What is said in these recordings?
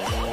Yeah.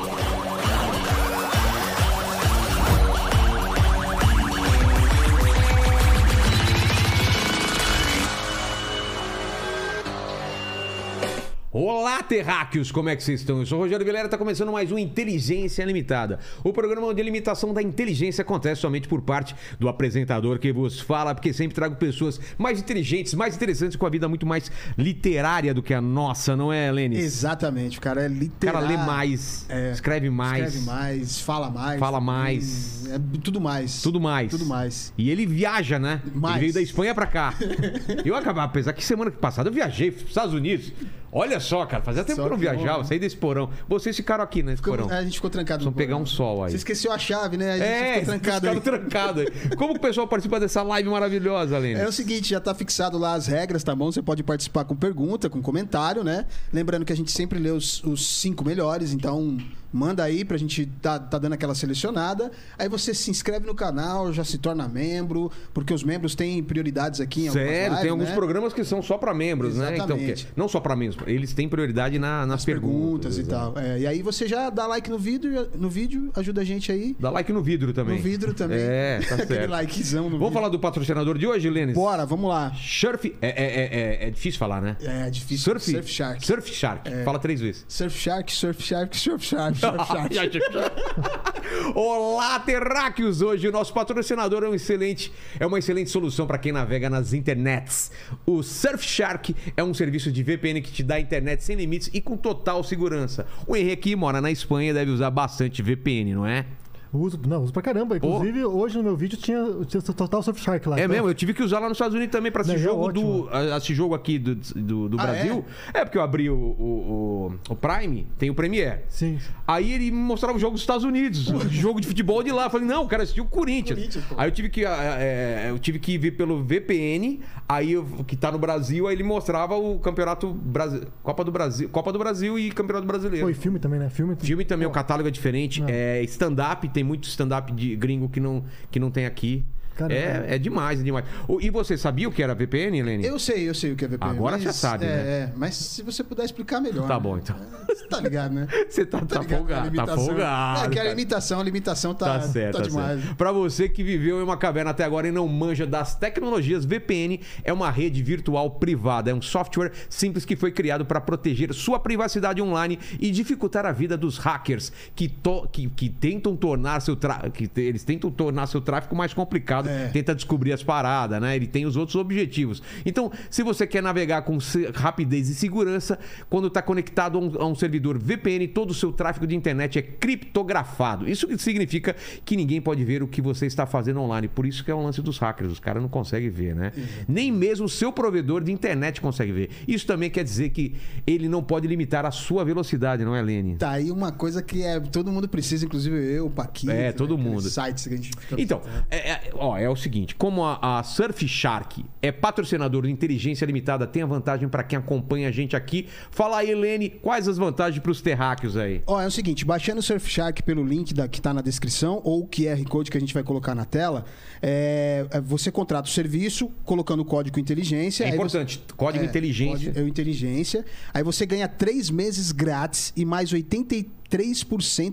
Olá, terráqueos! Como é que vocês estão? Eu sou o Rogério Vilera, está começando mais um Inteligência Limitada. O programa onde a limitação da inteligência acontece somente por parte do apresentador que vos fala, porque sempre trago pessoas mais inteligentes, mais interessantes, com a vida muito mais literária do que a nossa, não é, Lênis? Exatamente, o cara é O literário. cara lê mais, É. escreve mais, Escreve mais, fala mais. Fala mais. Hum, É tudo mais. tudo mais. Tudo mais. E ele viaja, né? Mais. Ele veio da Espanha pra cá. eu acabava, apesar que semana passada eu viajei pros Estados Unidos. Olha só, cara, fazia tempo Só que eu não viajava, bom. saí desse porão. Vocês ficaram aqui, né, Ficamos- porão. a gente ficou trancado Vamos pegar um sol aí. Você esqueceu a chave, né? A gente É, ficou trancado aí. trancado aí. Como o pessoal participa dessa live maravilhosa, Lênin? É o seguinte, já tá fixado lá as regras, tá bom? Você pode participar com pergunta, com comentário, né? Lembrando que a gente sempre lê os, os cinco melhores, então manda aí pra gente tá, tá dando aquela selecionada. Aí você se inscreve no canal, já se torna membro, porque os membros têm prioridades aqui em Sério, tem lives, alguns né? programas que são só pra membros, né? Então, Exatamente. não só pra membros, eles têm prioridade na- nas As perguntas. perguntas, e tal. É, e aí você já dá like no vídeo, no vídeo, ajuda a gente aí. Dá like no vidro também. No vidro também. É, tá Aquele certo. likezão no Vamos vídeo. falar do patrocinador de hoje, Lênis? Bora, vamos lá. Surf. É, é, é, é- é difícil falar, né? É difícil. Surf, Surf Shark. Surf Shark. Fala três vezes. Surf Shark, Surf Shark, Surf Shark. Olá, terráqueos! Hoje o nosso patrocinador é um excelente, é uma excelente solução para quem navega nas internets. O Surfshark é um serviço de VPN que te dá internet sem limites e com total segurança. O Henrique mora na Espanha e deve usar bastante VPN, não é? Uso, não, uso pra caramba. Inclusive, hoje no meu vídeo tinha, tinha total Surfshark lá. É Então, mesmo, eu tive que usar lá nos Estados Unidos também para assistir Não, é jogo do, ótimo. a- assistir jogo aqui do, do, do Ah, Brasil. É? porque eu abri o, o, o- o Prime, tem o Premiere. Sim. Aí ele me mostrava o jogo dos Estados Unidos, jogo de futebol de lá. Eu falei, não, o cara assistiu o Corinthians. Corinthians, pô. aí eu tive que é, é, eu tive que ver pelo VPN, aí eu- que tá no Brasil, aí ele mostrava o Campeonato Brasil, Copa do Brasil, Copa do Brasil e Campeonato Brasileiro. Foi filme também, né? Filme. Filme também, o catálogo é diferente. Não. É stand-up, tem muito stand-up de gringo que não, que não tem aqui. Caramba. É, é demais, é demais. O- E você sabia o que era VPN, Helene? Eu sei, eu sei o que é VPN. Agora mas, você sabe, é, né? É, mas se você puder explicar melhor. Tá né? bom, então. É, Você tá ligado, né? Você tá, tá, ligado? A folgado, tá limitação. folgado. É que a cara. limitação, a limitação tá, Tá certo, tá tá demais. certo. Pra você que viveu em uma caverna até agora e não manja das tecnologias, VPN é uma rede virtual privada. É um software simples que foi criado para proteger sua privacidade online e dificultar a vida dos hackers que, to- que, que tentam tornar seu tra... que te- eles tentam tornar seu tráfico mais complicado, É. tenta descobrir as paradas, né? Ele tem os outros objetivos. Então, se você quer navegar com rapidez e segurança, quando está conectado a um, a um servidor VPN, todo o seu tráfego de internet é criptografado. Isso significa que ninguém pode ver o que você está fazendo online. Por isso que é um lance dos hackers. Os caras não conseguem ver, né? Nem mesmo o seu provedor de internet consegue ver. Isso também quer dizer que ele não pode limitar a sua velocidade, não é, Lene? Tá aí uma coisa que é, todo mundo precisa, inclusive eu, o Paquito. É, né, todo aqueles mundo. sites que a gente fica... Então, é, é- ó, é o seguinte: como a, a Surfshark é patrocinador de inteligência limitada, tem a vantagem para quem acompanha a gente aqui. Fala aí, Helene, quais as vantagens para os terráqueos aí? Ó, é o seguinte, baixando o Surfshark pelo link da, que tá na descrição ou o QR Code que a gente vai colocar na tela, é, é, você contrata o serviço colocando o código inteligência. É aí você- importante, código É, inteligência. código- é o inteligência. Aí você ganha três meses grátis e mais 83%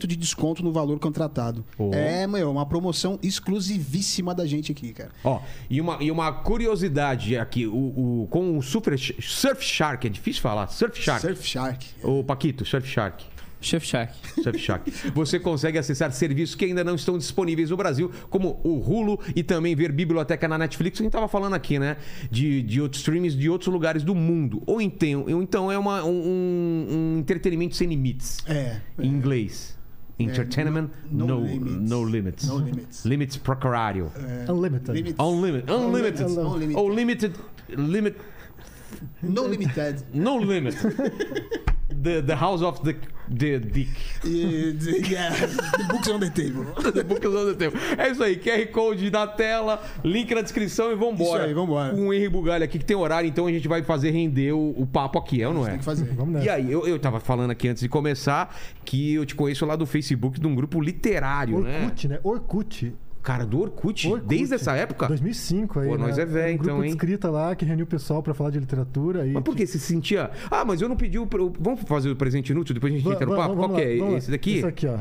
de desconto no valor contratado. Oh. É, meu, uma promoção exclusivíssima da gente aqui, cara. Ó, e uma, e uma curiosidade aqui, o, o- com o Super, Surfshark, é difícil falar, Surfshark. Surfshark. Ô, Paquito, Surfshark. Chef Shark. Surfshark. Você consegue acessar serviços que ainda não estão disponíveis no Brasil, como o Hulu e também ver biblioteca na Netflix. A gente estava falando aqui, né? De, de outros streams de outros lugares do mundo. Ou então, ou então é uma, um, um entretenimento sem limites. É. Em inglês. Entertainment, no- no, no limits. no limits. No limits. Limits procurário. Unlimited. Limit- Unlimited. Unlimited. Unlimited. Ou limited. Limit. No limited. No limit. The, the house of the, the dick. E, yeah, the books on the table. The book is on the table. É isso aí, QR Code na tela, link na descrição e vambora. Isso aí, vambora. Com o Henry Bugalho aqui que tem horário, então a gente vai fazer render o, o papo aqui, é ou não é? Tem que fazer. Vamos E nessa. aí, eu, eu tava falando aqui antes de começar que eu te conheço lá do Facebook de um grupo literário, né? Orkut, né? Orkut. Cara, do Orkut, Orkut, desde essa época? 2005 aí. Pô, nós né? é velho, um grupo então, de hein? escrita lá que reuniu o pessoal pra falar de literatura. E Mas por que você se sentia. Ah, mas eu não pedi o. Vamos fazer o presente inútil, depois a gente entra no papo? Qual que é? Esse daqui? Esse aqui, ó.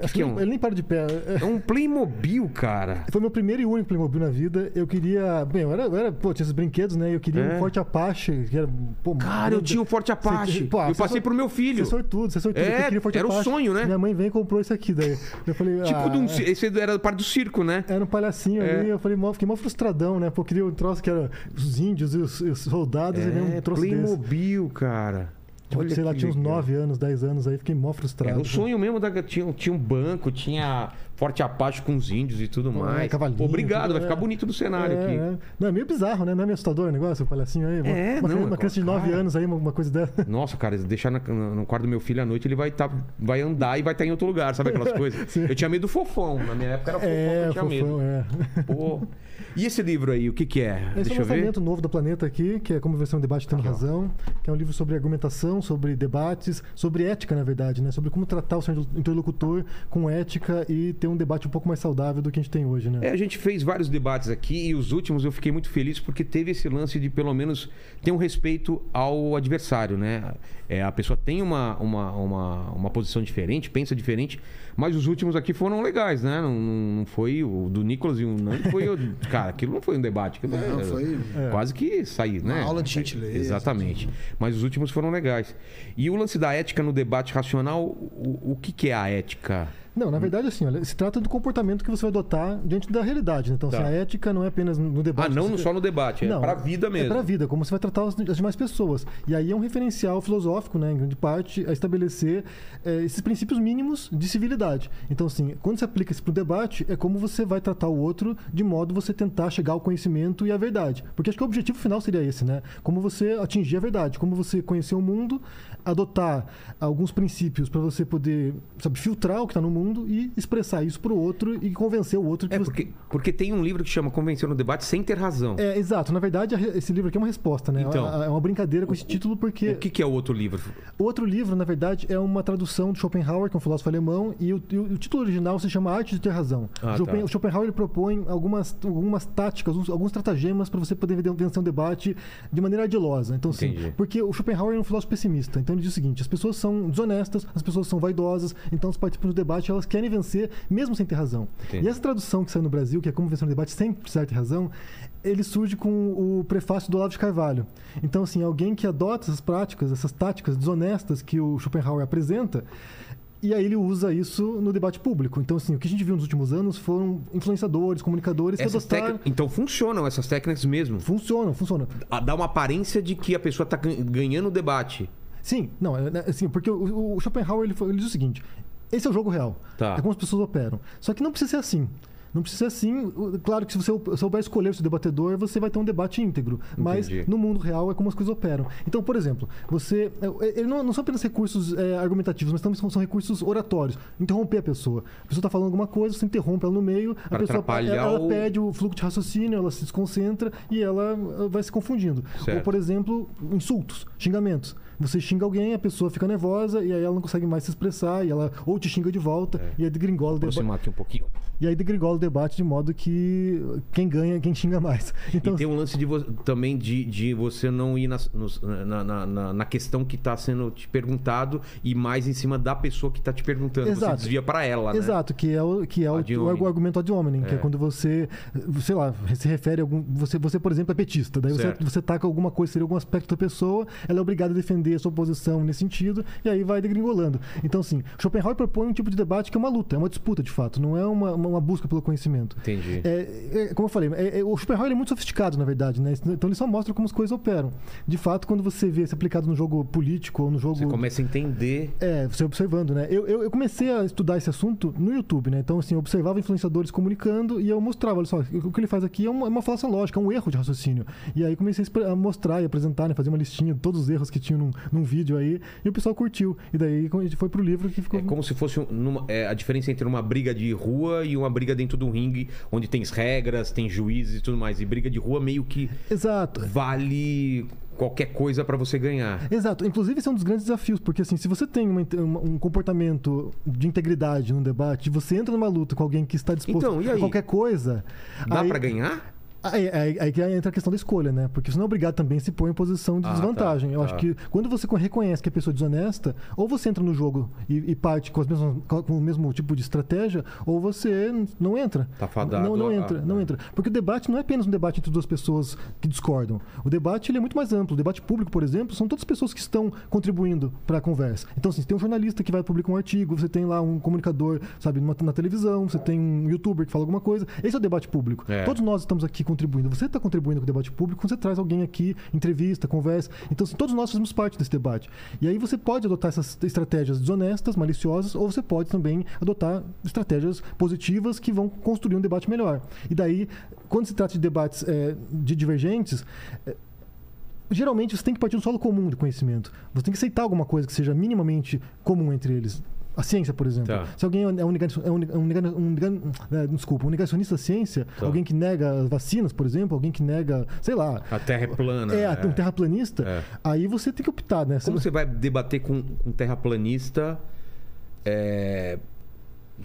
Acho que que é um- ele nem para de pé. É- É um Playmobil, cara. Foi meu primeiro e único Playmobil na vida. Eu queria. Bem, eu era. Eu era pô, tinha esses brinquedos, né? Eu queria É. um Forte Apache. Que era, pô, Cara, eu tinha um Forte Apache. Você- pô, eu passei sor- pro meu filho. Você sortudo, você sortudo. É, eu queria Forte era o Apache. sonho, né? Minha mãe veio e comprou isso aqui daí. Eu falei, Tipo ah, de um. ci- Esse era parte do circo, né? Era um palhacinho É. ali, eu falei, mó, fiquei mó frustradão, né? Pô, eu queria um troço que era os índios e os, e os soldados, e veio um É, troço desse. Playmobil, cara. Tipo, sei lá, tinha uns legal. 9 anos, 10 anos aí, fiquei mó frustrado. Era o sonho mesmo da. Tinha, tinha um banco, tinha Forte Apache com os índios e tudo Pô, mais. é, cavalinho, Obrigado, tudo, vai ficar é. bonito no cenário É, aqui. é. Não, é meio bizarro, né? Não é meio assustador o negócio, o palhacinho aí? Uma- É, uma, não, criança, uma é criança de 9 cara. anos aí, uma, coisa dessa. Nossa, cara, deixar na- no quarto do meu filho à noite, ele vai, tá, vai andar e vai estar em outro lugar, sabe aquelas coisas? Eu tinha medo do fofão. Na minha época era fofão, É, eu tinha fofão, medo. é. Pô. E esse livro aí, o que que é? Esse é Deixa um eu ver. lançamento novo da Planeta aqui, que é como versão debate tendo ó. razão, que é um livro sobre argumentação, sobre debates, sobre ética, na verdade, né? Sobre como tratar o seu interlocutor com ética e ter um debate um pouco mais saudável do que a gente tem hoje, né? É, a gente fez vários debates aqui e os últimos eu fiquei muito feliz porque teve esse lance de pelo menos ter um respeito ao adversário, né? É, a pessoa tem uma, uma, uma, uma posição diferente, pensa diferente, mas os últimos aqui foram legais, né? Não, não foi o do Nicolas e o Nando foi o. Cara, aquilo não foi um debate. aquilo Não, é- foi- Quase que sair, né? aula de gentileza. Exatamente. Mas os últimos foram legais. E o lance da ética no debate racional, o, o que, que é a ética? Não, na verdade, assim, olha, se trata do comportamento que você vai adotar diante da realidade. né? Então, Tá. assim, a ética não é apenas no debate. Ah, não você- só no debate, é Não, pra vida mesmo. É pra vida, como você vai tratar as, as demais pessoas. E aí é um referencial filosófico, né, em grande parte, a estabelecer eh, esses princípios mínimos de civilidade. Então, assim, quando você aplica isso pro debate, é como você vai tratar o outro de modo você tentar chegar ao conhecimento e à verdade. Porque acho que o objetivo final seria esse, né? Como você atingir a verdade, como você conhecer o mundo, adotar alguns princípios para você poder, sabe, filtrar o que está no mundo e expressar isso pro outro e convencer o outro que É, você... porque, porque tem um livro que chama Convencer no Debate Sem Ter Razão. É, exato. Na verdade, esse livro aqui é uma resposta, né? Então. é uma brincadeira com esse título, porque O que, que é o outro livro? o outro livro, na verdade, é uma tradução do Schopenhauer, que é um filósofo alemão, e o, e o- o título original se chama Arte de Ter Razão. Ah, Schopen- tá. O Schopenhauer ele propõe algumas, algumas táticas, uns- alguns tratagemas para você poder vencer um debate de maneira ardilosa. Então, sim, porque o Schopenhauer é um filósofo pessimista. Então, ele diz o seguinte: as pessoas são desonestas, as pessoas são vaidosas, então os participantes do debate elas querem vencer mesmo sem ter razão. Entendi. E essa tradução que saiu no Brasil, que é como vencer um debate sem precisar ter razão, ele surge com o prefácio do Olavo de Carvalho. Então, assim, alguém que adota essas práticas, essas táticas desonestas que o Schopenhauer apresenta, e aí ele usa isso no debate público. Então, assim, o que a gente viu nos últimos anos foram influenciadores, comunicadores que Essas adotaram... técnicas- Então funcionam essas técnicas mesmo. Funcionam, funcionam. Ah, Dá uma aparência de que a pessoa está ganhando o debate. Sim, não, é, é, assim, porque o, Schopenhauer ele, foi- ele diz o seguinte: esse é o jogo real. Tá. É como as pessoas operam. Só que não precisa ser assim. Não precisa ser assim. Claro que se você souber escolher o seu debatedor, você vai ter um debate íntegro. Mas Entendi. no mundo real é como as coisas operam. Então, por exemplo, você. é, Ele não, não são apenas recursos é, argumentativos, mas também são, são recursos oratórios. Interromper a pessoa. A pessoa está falando alguma coisa, você interrompe ela no meio, a Pra pessoa atrapalhar ela, ela o- perde o fluxo de raciocínio, ela se desconcentra e ela uh, vai se confundindo. Certo. Ou, por exemplo, insultos, xingamentos. Você xinga alguém, a pessoa fica nervosa e aí ela não consegue mais se expressar e ela ou te xinga de volta e aí degringola o debate. Um pouquinho. E aí degringola o debate de modo que quem ganha, é quem xinga mais. Então, e tem um lance de também de, de você não ir na, na, na- na questão que está sendo te perguntado e mais em cima da pessoa que está te perguntando. Você Exato. desvia para ela, né? Exato, que é o, que é o, Ad o argumento ad hominem, que é É. quando você, sei lá, se refere a algum. Você, você por exemplo, é petista. Daí você, Certo. você taca alguma coisa, seria algum aspecto da pessoa, ela é obrigada a defender a sua posição nesse sentido, e aí vai degringolando. Então, assim, Schopenhauer propõe um tipo de debate que é uma luta, é uma disputa, de fato, não é uma, uma, uma busca pelo conhecimento. Entendi. É, é, como eu falei, é- é- o Schopenhauer é muito sofisticado, na verdade, né? Então ele só mostra como as coisas operam. De fato, quando você vê isso aplicado no jogo político ou no jogo. Você começa a entender. É, você observando, né? Eu, eu, eu comecei a estudar esse assunto no YouTube, né? Então, assim, eu observava influenciadores comunicando e eu mostrava, olha só, o que ele faz aqui é uma, é uma falação lógica, é um erro de raciocínio. E aí comecei a mostrar e apresentar, né? Fazer uma listinha de todos os erros que tinham num, num vídeo aí e o pessoal curtiu. E daí a gente foi pro livro que ficou... É como se fosse numa- é, a diferença entre uma briga de rua e uma briga dentro de um ringue, onde tem regras, tem juízes e tudo mais. E briga de rua meio que Exato. vale qualquer coisa para você ganhar. Exato. Inclusive, esse é um dos grandes desafios, porque assim, se você tem uma um comportamento de integridade no debate, você entra numa luta com alguém que está disposto Então, a qualquer coisa. Dá aí- para ganhar? Aí, aí- aí que entra a questão da escolha, né? Porque você não é obrigado também a se pôr em posição de Ah, desvantagem. tá, Eu tá. acho que quando você reconhece que a pessoa é desonesta, ou você entra no jogo e, e parte com, as mesmas- com o mesmo tipo de estratégia, ou você não entra. Tá fadado Não, não entra, não a- entra. Porque o debate não é apenas um debate entre duas pessoas que discordam. O debate ele é muito mais amplo. O debate público, por exemplo, são todas as pessoas que estão contribuindo para a conversa. Então, assim, você tem um jornalista que vai publicar um artigo, você tem lá um comunicador, sabe, na televisão, você tem um youtuber que fala alguma coisa. Esse é o debate público. É. Todos nós estamos aqui contribuindo. Você está contribuindo com o debate público quando você traz alguém aqui, entrevista, conversa. Então, assim, todos nós fazemos parte desse debate. E aí você pode adotar essas estratégias desonestas, maliciosas, ou você pode também adotar estratégias positivas que vão construir um debate melhor. E daí, quando se trata de debates eh, de divergentes, eh, geralmente você tem que partir do solo comum de conhecimento. Você tem que aceitar alguma coisa que seja minimamente comum entre eles. A ciência, por exemplo. Tá. Se alguém é um, negacion- é um, nega- um, é, desculpa, um negacionista da ciência, Tá. alguém que nega as vacinas, por exemplo, alguém que nega, sei lá, A Terra é plana. é, né? um terraplanista, É. aí você tem que optar, né? Como você vai debater com um terraplanista é,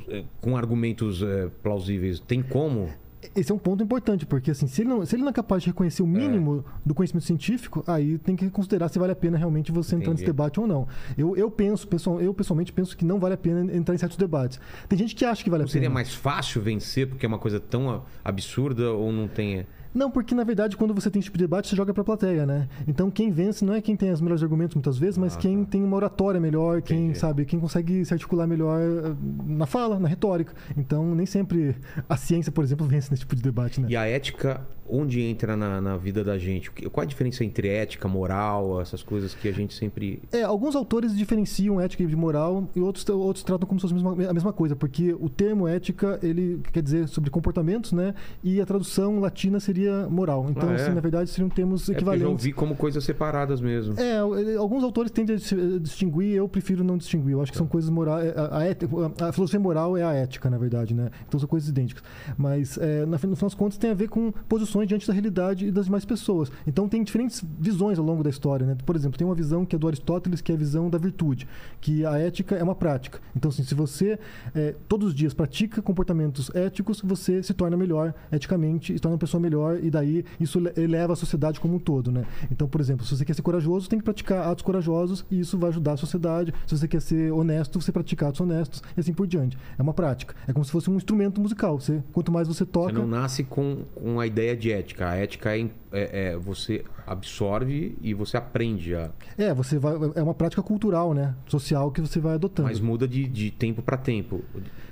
é, com argumentos é, plausíveis? Tem como? Esse é um ponto importante, porque assim, se ele não, se ele não é capaz de reconhecer o mínimo do conhecimento científico, aí tem que considerar se vale a pena realmente você entrar nesse Entendi. debate ou não. Eu, eu penso, pessoal, eu pessoalmente penso que não vale a pena entrar em certos debates. Tem gente que acha que vale Não a seria pena. mais fácil vencer porque é uma coisa tão absurda ou não tem. Não, porque na verdade, quando você tem esse tipo de debate, você joga pra plateia, né? Então quem vence não é quem tem os melhores argumentos muitas vezes, mas Ah, quem tá. tem uma oratória melhor, quem Entendi. sabe, quem consegue se articular melhor eh, na fala, na retórica. Então nem sempre a ciência, por exemplo, vence nesse tipo de debate, né? E a ética, onde entra na, na vida da gente? Qual a diferença entre ética, moral, essas coisas que a gente sempre. É, alguns autores diferenciam ética de moral e outros, outros tratam como se fosse a mesma, a mesma coisa, porque o termo ética, ele quer dizer sobre comportamentos, né? E a tradução latina seria moral. Então, Ah, é? assim, na verdade, seriam termos É porque eu já equivalentes. ouvi como coisas separadas mesmo. É, alguns autores tendem a a distinguir, eu prefiro não distinguir. Eu acho que são coisas morais. A, a, ética- a filosofia moral é a ética, na verdade, né? Então são coisas idênticas. Mas, é, no final das contas, tem a ver com posições diante da realidade e das demais pessoas. Então tem diferentes visões ao longo da história, né? Por exemplo, tem uma visão que é do Aristóteles, que é a visão da virtude, que a ética é uma prática. Então, assim, se você é, todos os dias pratica comportamentos éticos, você se torna melhor eticamente, se torna uma pessoa melhor, e daí isso le- eleva a sociedade como um todo, né? Então, por exemplo, se você quer ser corajoso, tem que praticar atos corajosos e isso vai ajudar a sociedade. Se você quer ser honesto, você pratica atos honestos e assim por diante. É uma prática. É como se fosse um instrumento musical. Você, quanto mais você Você toca, não nasce com, com a ideia de ética. A ética é, é- é você absorve e você aprende a. é, você vai, é uma prática cultural, né? Social que você vai adotando. Mas muda de, de tempo para tempo.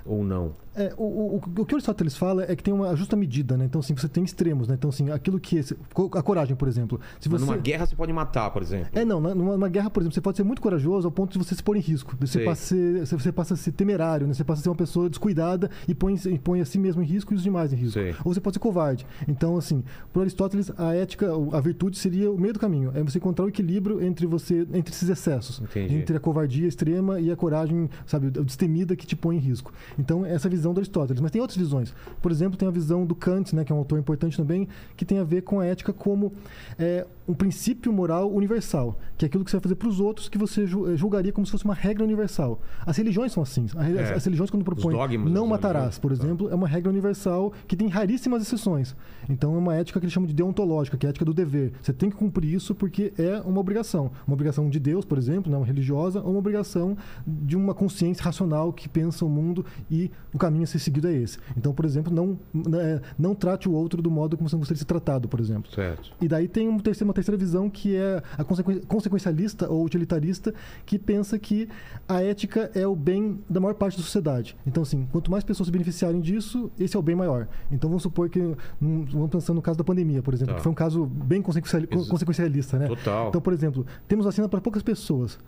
Ou não. É, o, o, o que o Aristóteles fala é que tem uma justa medida, né? Então, assim, você tem extremos, né? Então, assim, aquilo que... A coragem, por exemplo. Se você... numa guerra você pode matar, por exemplo. É, não, numa, numa guerra, por exemplo, você pode ser muito corajoso ao ponto de você se pôr em risco. Você, Sei. passa a ser, você passa a ser temerário, né? Você passa a ser uma pessoa descuidada e põe, e põe a si mesmo em risco e os demais em risco. Sei. Ou você pode ser covarde. Então, assim, para Aristóteles, a ética, a virtude seria o meio do caminho. É você encontrar o equilíbrio entre você, entre esses excessos. Entendi. Entre a covardia extrema e a coragem, sabe, destemida que te põe em risco. Então, essa é a visão do Aristóteles. Mas tem outras visões. Por exemplo, tem a visão do Kant, né, que é um autor importante também, que tem a ver com a ética como é, um princípio moral universal, que é aquilo que você vai fazer para os outros que você eh, julgaria como se fosse uma regra universal. As religiões são assim. A re- É. As religiões, quando propõem dogmas não matarás, por Tá. exemplo, é uma regra universal que tem raríssimas exceções. Então, é uma ética que eles chamam de deontológica, que é a ética do dever. Você tem que cumprir isso porque é uma obrigação. Uma obrigação de Deus, por exemplo, não religiosa, ou uma obrigação de uma consciência racional que pensa o mundo e o caminho a ser seguido é esse. Então, por exemplo, não, né, não trate o outro do modo como você gostaria de ser tratado, por exemplo. Certo. E daí tem um terceiro- terceira visão que é a consequen- consequencialista ou utilitarista, que pensa que a ética é o bem da maior parte da sociedade. Então, assim, quanto mais pessoas se beneficiarem disso, esse é o bem maior. Então, vamos supor que, vamos pensar no caso da pandemia, por exemplo, Tá. que foi um caso bem consequenciali- Ex- consequencialista, né? Total. Então, por exemplo, temos vacina para poucas pessoas.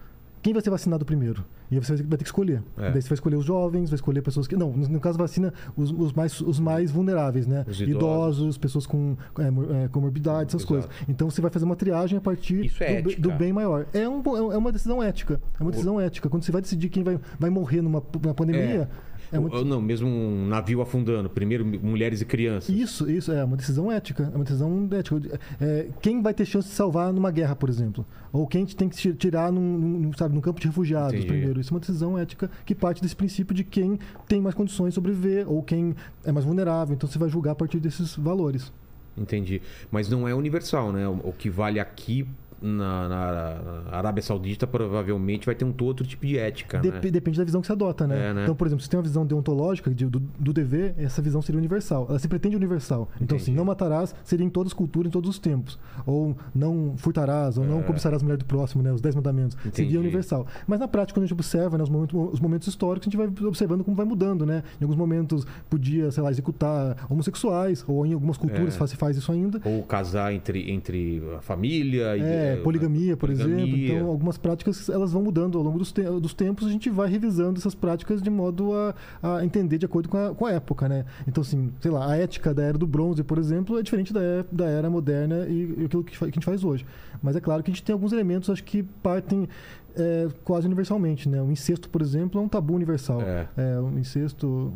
Quem vai ser vacinado primeiro? E aí você vai ter que escolher. É. Daí você vai escolher os jovens, vai escolher pessoas que. Não, no caso, vacina os, os mais, os mais vulneráveis, né? Os idosos. pessoas com é, é, comorbidade, essas Exato. coisas. Então você vai fazer uma triagem a partir é do, do bem maior. É, um, é uma decisão ética. É uma decisão ética. Quando você vai decidir quem vai, vai morrer numa, numa pandemia. É, muito- Ou não, mesmo um navio afundando. Primeiro mulheres e crianças. Isso, isso é uma decisão ética. É uma decisão ética. É, quem vai ter chance de salvar numa guerra, por exemplo? Ou quem tem que ti- tirar num, num, sabe, num campo de refugiados Entendi. primeiro? Isso é uma decisão ética que parte desse princípio de quem tem mais condições de sobreviver ou quem é mais vulnerável. Então você vai julgar a partir desses valores. Entendi. Mas não é universal, né? O que vale aqui na, na Arábia Saudita provavelmente vai ter um outro tipo de ética, Dep- né? Depende da visão que você adota, né? É, né? Então, por exemplo, se tem uma visão deontológica de- do, do dever, essa visão seria universal. Ela se pretende universal. Então, Entendi. assim, não matarás seria em todas as culturas, em todos os tempos. Ou não furtarás, ou não É. cobiçarás a mulher do próximo, né? Os dez mandamentos. Entendi. Seria universal. Mas na prática, quando a gente observa né, os, momentos, os momentos históricos, a gente vai observando como vai mudando, né? Em alguns momentos podia, sei lá, executar homossexuais, ou em algumas culturas É. se faz isso ainda. Ou casar entre, entre a família. e- É, poligamia, por poligamia. exemplo. Então, algumas práticas elas vão mudando ao longo dos, te- dos tempos. A gente vai revisando essas práticas de modo a, a entender de acordo com a, com a época, né? Então, assim, sei lá, a ética da era do bronze, por exemplo, é diferente da, é- da era moderna e, e aquilo que, que a gente faz hoje. Mas é claro que a gente tem alguns elementos, acho que partem é, quase universalmente, né? O incesto, por exemplo, é um tabu universal. É. É, o incesto.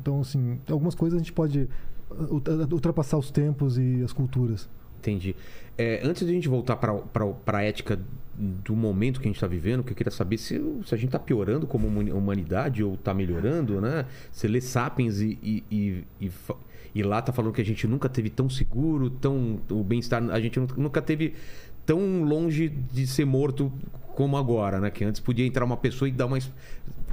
Então, assim, algumas coisas a gente pode uh, ultra- ultrapassar os tempos e as culturas. Entendi. É, antes de a gente voltar para a ética do momento que a gente está vivendo, que eu queria saber se, se a gente está piorando como huma- humanidade ou está melhorando, né? Você lê Sapiens e, e, e, e e lá tá falando que a gente nunca teve tão seguro, tão o bem-estar, a gente nunca- teve tão longe de ser morto como agora, né? Que antes podia entrar uma pessoa e dar uma,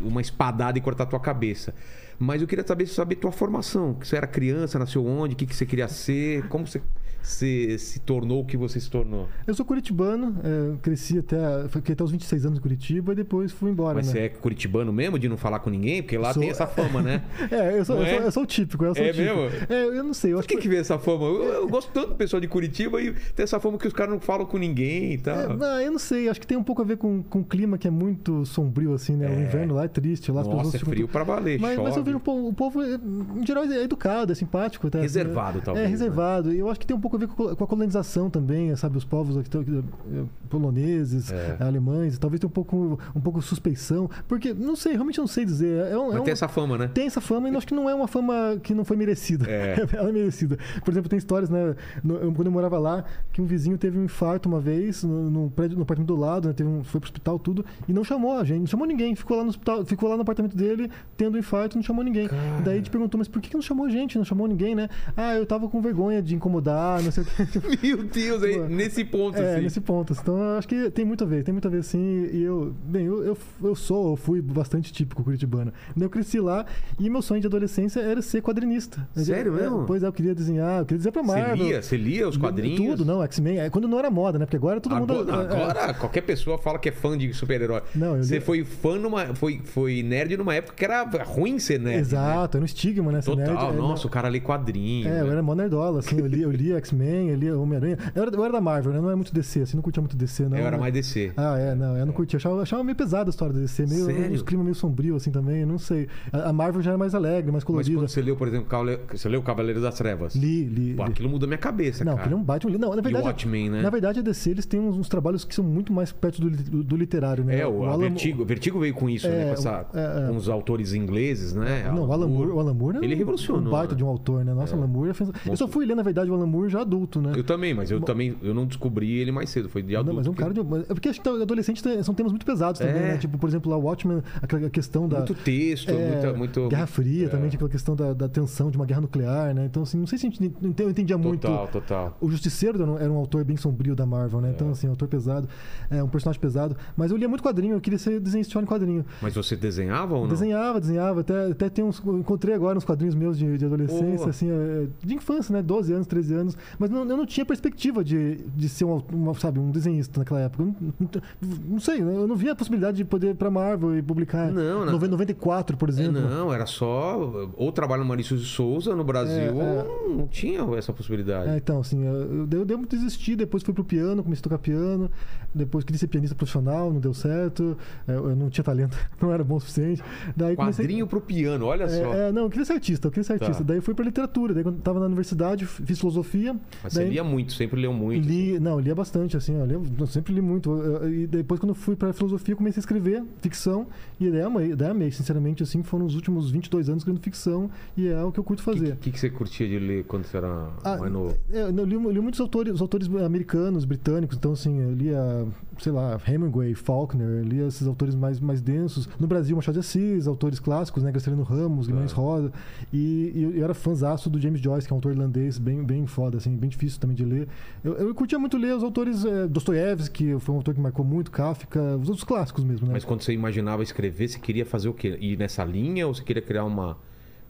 uma espadada e cortar tua cabeça. Mas eu queria saber, saber tua formação. Que você era criança, nasceu onde, o que, que você queria ser, como você, você se tornou o que você se tornou. Eu sou curitibano, é, cresci até, fiquei até os 26 anos em Curitiba e depois fui embora, Mas né? você é curitibano mesmo, de não falar com ninguém? Porque lá Sou- tem essa fama, né? É, eu sou, eu, sou, é? eu sou o típico, eu sou É o típico. mesmo? É, eu não sei, eu Por que, que... que vê essa fama? Eu, eu gosto tanto do pessoal de Curitiba e tem essa fama que os caras não falam com ninguém e tal. É, não, eu não sei, acho que tem um pouco a ver com, com o clima que é muito sombrio, assim, né? O inverno lá é triste, lá as pessoas Nossa, é frio pra valer, Mas, mas eu vejo um povo, o povo, é, em geral, é educado, é simpático. Tá? Reservado, é, talvez, É, né? reservado. E eu acho que tem um pouco a ver com a colonização também, sabe? Os povos aqui, eh, poloneses, É. alemães, talvez tenha um pouco, um pouco suspeição. Porque, não sei, realmente não sei dizer. É um, é Mas um- tem essa fama, né? tem essa fama e acho que não é uma fama que não foi merecida. É. Ela é merecida. Por exemplo, tem histórias, né? no- eu- quando eu morava lá, que um vizinho teve um infarto uma vez no, no prédio, no apartamento do lado, né? Teve um, foi pro hospital, tudo, e não chamou a gente, não chamou ninguém. Ficou lá no hospital, ficou lá no apartamento dele, tendo um infarto, não chamou ninguém. E daí gente perguntou, mas por que que não chamou a gente? Não chamou ninguém, né? Ah, eu tava com vergonha de incomodar, não sei o. Meu Deus, aí, nesse ponto, É, assim. nesse ponto. Então, eu acho que tem muito a ver, tem muito a ver sim. E eu, bem, eu, eu, eu sou, eu fui bastante típico curitibano. Eu cresci lá e meu sonho de adolescência era ser quadrinista. Sério É, mesmo? Pois é, eu queria desenhar, eu queria dizer pra Você Marvel. lia, você lia os quadrinhos? Tudo, não, X-Men. É, quando não era moda, né? Porque agora todo mundo. Agora, é, é, agora qualquer pessoa fala que é fã de super-herói. Não, eu Você li- foi fã numa. Foi, foi nerd numa época que era ruim ser nerd. né? Exato, era um estigma, né? Total, nerd. É, nossa, o cara lê quadrinhos. É, eu né? era mó nerdola, assim, eu lia, eu lia X-Men, lia Homem-Aranha. Eu era, eu era da Marvel, né? Não é muito DC, assim, não curtia muito DC, não. Eu era né? mais DC. Ah, é, não, eu não curtia. Achava, achava meio pesada a história da DC, meio, Sério? uns climas meio sombrio, assim, também, não sei. A, a Marvel já era mais alegre, mais Mas colorida. quando você leu, por exemplo, Cavale- você leu Cavaleiro das Trevas? Li, li. Pô, li. aquilo mudou minha cabeça, Não, cara. aquele é um li- Não, na verdade. Watchmen, né? Na verdade, a DC eles têm uns, uns trabalhos que são muito mais perto do, do, do literário, né? É, o, a Alan- Vertigo, Vertigo veio com isso, né? É, Com, essa, o- é, é. com os autores ingleses, né? Não, o Alan Moore, o Alan Moore é Ele revolucionou, um baita né? de um autor, né? Nossa, o Alan Moore é fez... Eu só fui ler, na verdade, o Alan Moore já adulto, né? Eu também, mas eu também eu não descobri ele mais cedo, foi de adulto. Não, mas é um cara de. É porque acho que adolescente são temas muito pesados também, É. né? Tipo, por exemplo, lá o Watchmen, aquela questão da. Muito texto, É, muita, muito. Guerra Fria é. também, tinha aquela questão da, da tensão de uma guerra nuclear, né? Então, assim, não sei se a gente ent- eu entendia muito. Total, total. O Justiceiro era um, autor bem sombrio da Marvel, né? Então, assim, um autor pesado, é um personagem pesado. Mas eu lia muito quadrinho, eu queria ser desenhista em quadrinho. Mas você desenhava ou não? Desenhava, desenhava, até, até tem uns. Encontrei agora uns quadrinhos meus de, de adolescência, assim, é, de infância, né? 12 anos, 13 anos. Mas não, eu não tinha perspectiva de, de ser um, uma, sabe, um desenhista naquela época. Eu não, não, não sei, eu não via a possibilidade de poder ir pra Marvel e publicar Não. 90 94, por É, exemplo. não, era só. Ou trabalho no Maurício de Souza no Brasil, É, é. ou não tinha essa possibilidade. É, então, assim, eu, eu, eu muito desistir, depois fui pro piano, comecei a tocar piano, depois queria ser pianista profissional, não deu certo, é, eu não tinha talento, não era bom o suficiente. Daí comecei- Quadrinho pro piano, olha só. É, é, não, eu queria ser artista, eu queria ser artista. Tá. Daí eu fui pra literatura, daí quando tava na universidade, fiz filosofia. Mas você daí... lia muito, sempre leu muito. Li, não, eu lia bastante, assim, eu, lia- eu sempre li muito. Eu- eu- E depois, quando eu fui pra filosofia, eu comecei a escrever ficção. E daí amei, daí amei, sinceramente, assim, foram os últimos 22 anos escrevendo ficção. E é o que eu curto O que, fazer. que, que você curtia de ler quando você era Ah, mais novo? é, eu li, eu li muitos autores, autores americanos, britânicos, então assim, eu lia, sei lá, Hemingway, Faulkner, lia esses autores mais, mais densos. No Brasil, Machado de Assis, autores clássicos, né, Graciliano Ramos, Guimarães Ah. Rosa. E, e eu, era fãzaço do James Joyce, que é um autor irlandês bem, bem foda, assim, bem difícil também de ler. Eu, eu curtia muito ler os autores, é, Dostoiévski, foi um autor que marcou muito, Kafka, os outros clássicos mesmo, né? Mas quando você imaginava escrever, você queria fazer o quê? Ir nessa linha ou você queria criar uma.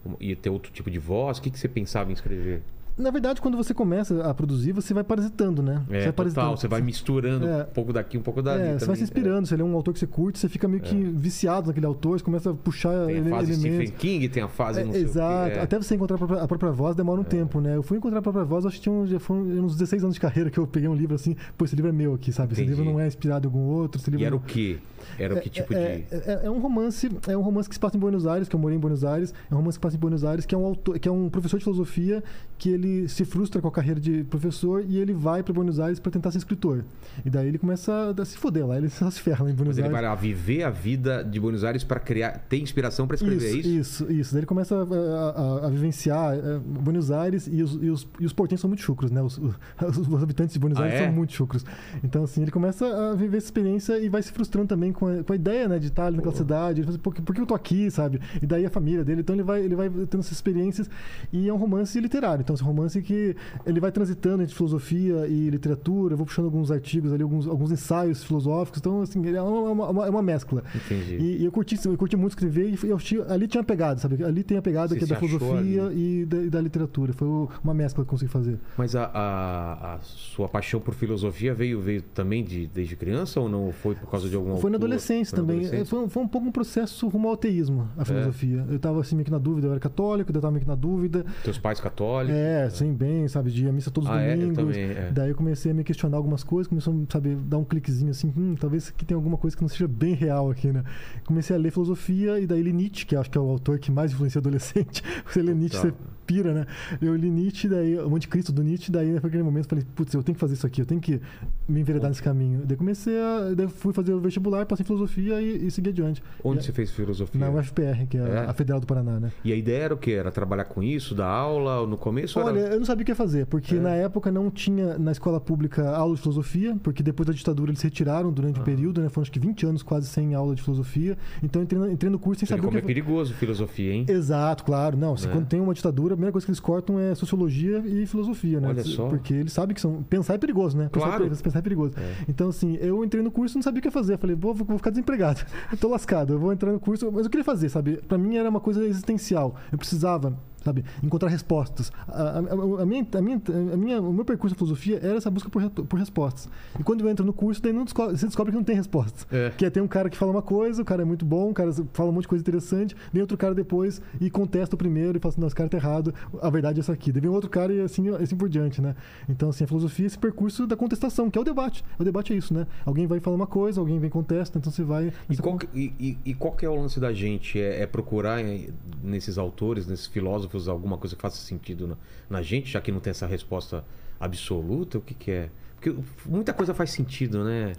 uma ia ter outro tipo de voz? O que, que você pensava em escrever? Na verdade, quando você começa a produzir, você vai parasitando, né? É, vai total, você vai misturando É. um pouco daqui, um pouco dali. É, você vai também. se inspirando, você lê um autor que você curte, você fica meio que viciado naquele autor, você começa a puxar É. Tem a ele- fase elementos. Stephen King, tem a fase É, não sei o quê. exato. É. Até você encontrar a própria, a própria voz demora um tempo, né? Eu fui encontrar a própria voz, acho que tinha, um- já foram uns 16 anos de carreira que eu peguei um livro assim, pô, esse livro é meu aqui, sabe? Esse Entendi. livro não é inspirado em algum outro, esse livro E era não- o quê? Era o que tipo é, de. é, é um romance, é um romance que se passa em Buenos Aires, que eu morei em Buenos Aires. É um romance que passa em Buenos Aires, que é um autor, que é um professor de filosofia que ele se frustra com a carreira de professor e ele vai para Buenos Aires para tentar ser escritor. E daí ele começa a se foder lá, ele se ferra em Buenos Mas ele Aires. vai lá viver a vida de Buenos Aires para criar, ter inspiração para escrever é isso, isso? isso, isso. Daí ele começa a, a- a- vivenciar Buenos Aires e os, e, os, e os portenhos são muito chucros, né? Os, os- os habitantes de Buenos Ah, Aires é? são muito chucros. Então, assim, ele começa a viver essa experiência e vai se frustrando também com a, com a ideia, né, de estar ali naquela Pô. cidade. Ele fala assim, por, que- por que eu tô aqui, sabe? E daí a família dele. Então ele vai, ele vai tendo essas experiências e é um romance literário. Então, é um romance que ele vai transitando entre filosofia e literatura. Eu vou puxando alguns artigos ali, alguns, alguns ensaios filosóficos. Então, assim, ele é uma, uma, é uma mescla. Entendi. E, e eu curti, eu curti muito escrever e eu ali tinha a pegada, sabe? Ali tem a pegada Você que é da filosofia e da, e da literatura. Foi uma mescla que eu consegui fazer. Mas a, a- a sua paixão por filosofia veio, veio também de, desde criança ou não foi por causa de algum Foi na autor? Adolescência Foi também. adolescência? É, Foi, um- foi um pouco um processo rumo ao ateísmo, a filosofia. Eu tava assim meio que na dúvida, eu era católico, eu tava meio que na dúvida. Teus pais católicos? É, assim, bem, sabe, de missa todos os Ah, é? Eu domingos. também, é. Daí eu comecei a me questionar algumas coisas, começou a, sabe, dar um cliquezinho assim, hum, talvez aqui tem alguma coisa que não seja bem real aqui, né? Comecei a ler filosofia e daí li Nietzsche, que acho que é o autor que mais influencia adolescente. Você lê Nietzsche, você pira, né? Eu li Nietzsche, daí o Anticristo do Nietzsche, daí foi aquele momento eu falei, putz, eu tenho que fazer isso aqui, eu tenho que me enveredar nesse caminho. Daí comecei a, daí fui fazer o vestibular, em filosofia e, e segui adiante. Onde E- você fez filosofia? Na UFPR, que é, É? a Federal do Paraná, né? E a ideia era o quê? Era trabalhar com isso, dar aula no começo? Olha, era... eu não sabia o que fazer, porque É. na época não tinha na escola pública aula de filosofia, porque depois da ditadura eles retiraram durante o Ah. período, né? Foram acho que 20 anos quase sem aula de filosofia. Então entrei, no- entrei no curso sem saber o como que é perigoso filosofia, hein? Exato, claro. Não, se Né? quando tem uma ditadura, a primeira coisa que eles cortam é sociologia e filosofia, né? Olha só. Porque eles sabem que são. Pensar é perigoso, né? Pensar, Claro. pensar é perigoso. É. Então, assim, eu entrei no curso e não sabia o que fazer. Eu falei, vou, vou ficar desempregado. Tô lascado, eu vou entrar no curso. Mas eu queria fazer, sabe? Pra mim era uma coisa existencial. Eu precisava. Sabe, encontrar respostas. A, a- a- minha, a minha, a minha, o meu percurso de filosofia era essa busca por, por respostas. E quando eu entro no curso, daí não desco- você descobre que não tem respostas. É. Que é, tem um cara que fala uma coisa, o cara é muito bom, o cara fala um monte de coisa interessante, vem outro cara depois e contesta o primeiro e fala assim, não, esse cara tá errado, a verdade é essa aqui. Daí vem outro cara e assim, assim por diante, né? Então, assim, a filosofia é esse percurso da contestação, que é o debate. O debate é isso, né? Alguém vai falar uma coisa, alguém vem contesta, então você vai... E qual, que- e, e- e qual que é o lance da gente? É, é procurar em- nesses autores, nesses filósofos, alguma coisa que faça sentido na, na gente, já que não tem essa resposta absoluta? O que, que é? Porque muita coisa faz sentido, né?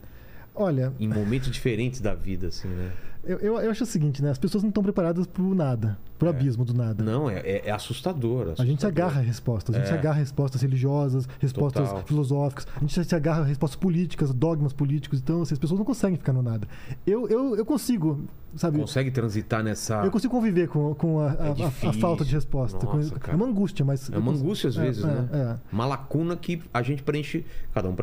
Olha, Em momentos diferentes da vida, assim, né? Eu, eu, eu acho o seguinte, né? As pessoas não estão preparadas pro nada, pro abismo do nada. Não, é, é, é assustador, A gente se assustador. agarra a respostas. A gente É. se agarra a respostas religiosas, respostas Total. filosóficas. A gente se agarra a respostas políticas, dogmas políticos. Então, assim, as pessoas não conseguem ficar no nada. Eu, eu, eu consigo, sabe? Consegue transitar nessa. Eu consigo conviver com, com a, a- É a- a falta de resposta. Nossa, Com- é uma angústia, mas. É uma consigo- angústia às é, vezes, é, né? é. Uma lacuna que a gente preenche. Cada um.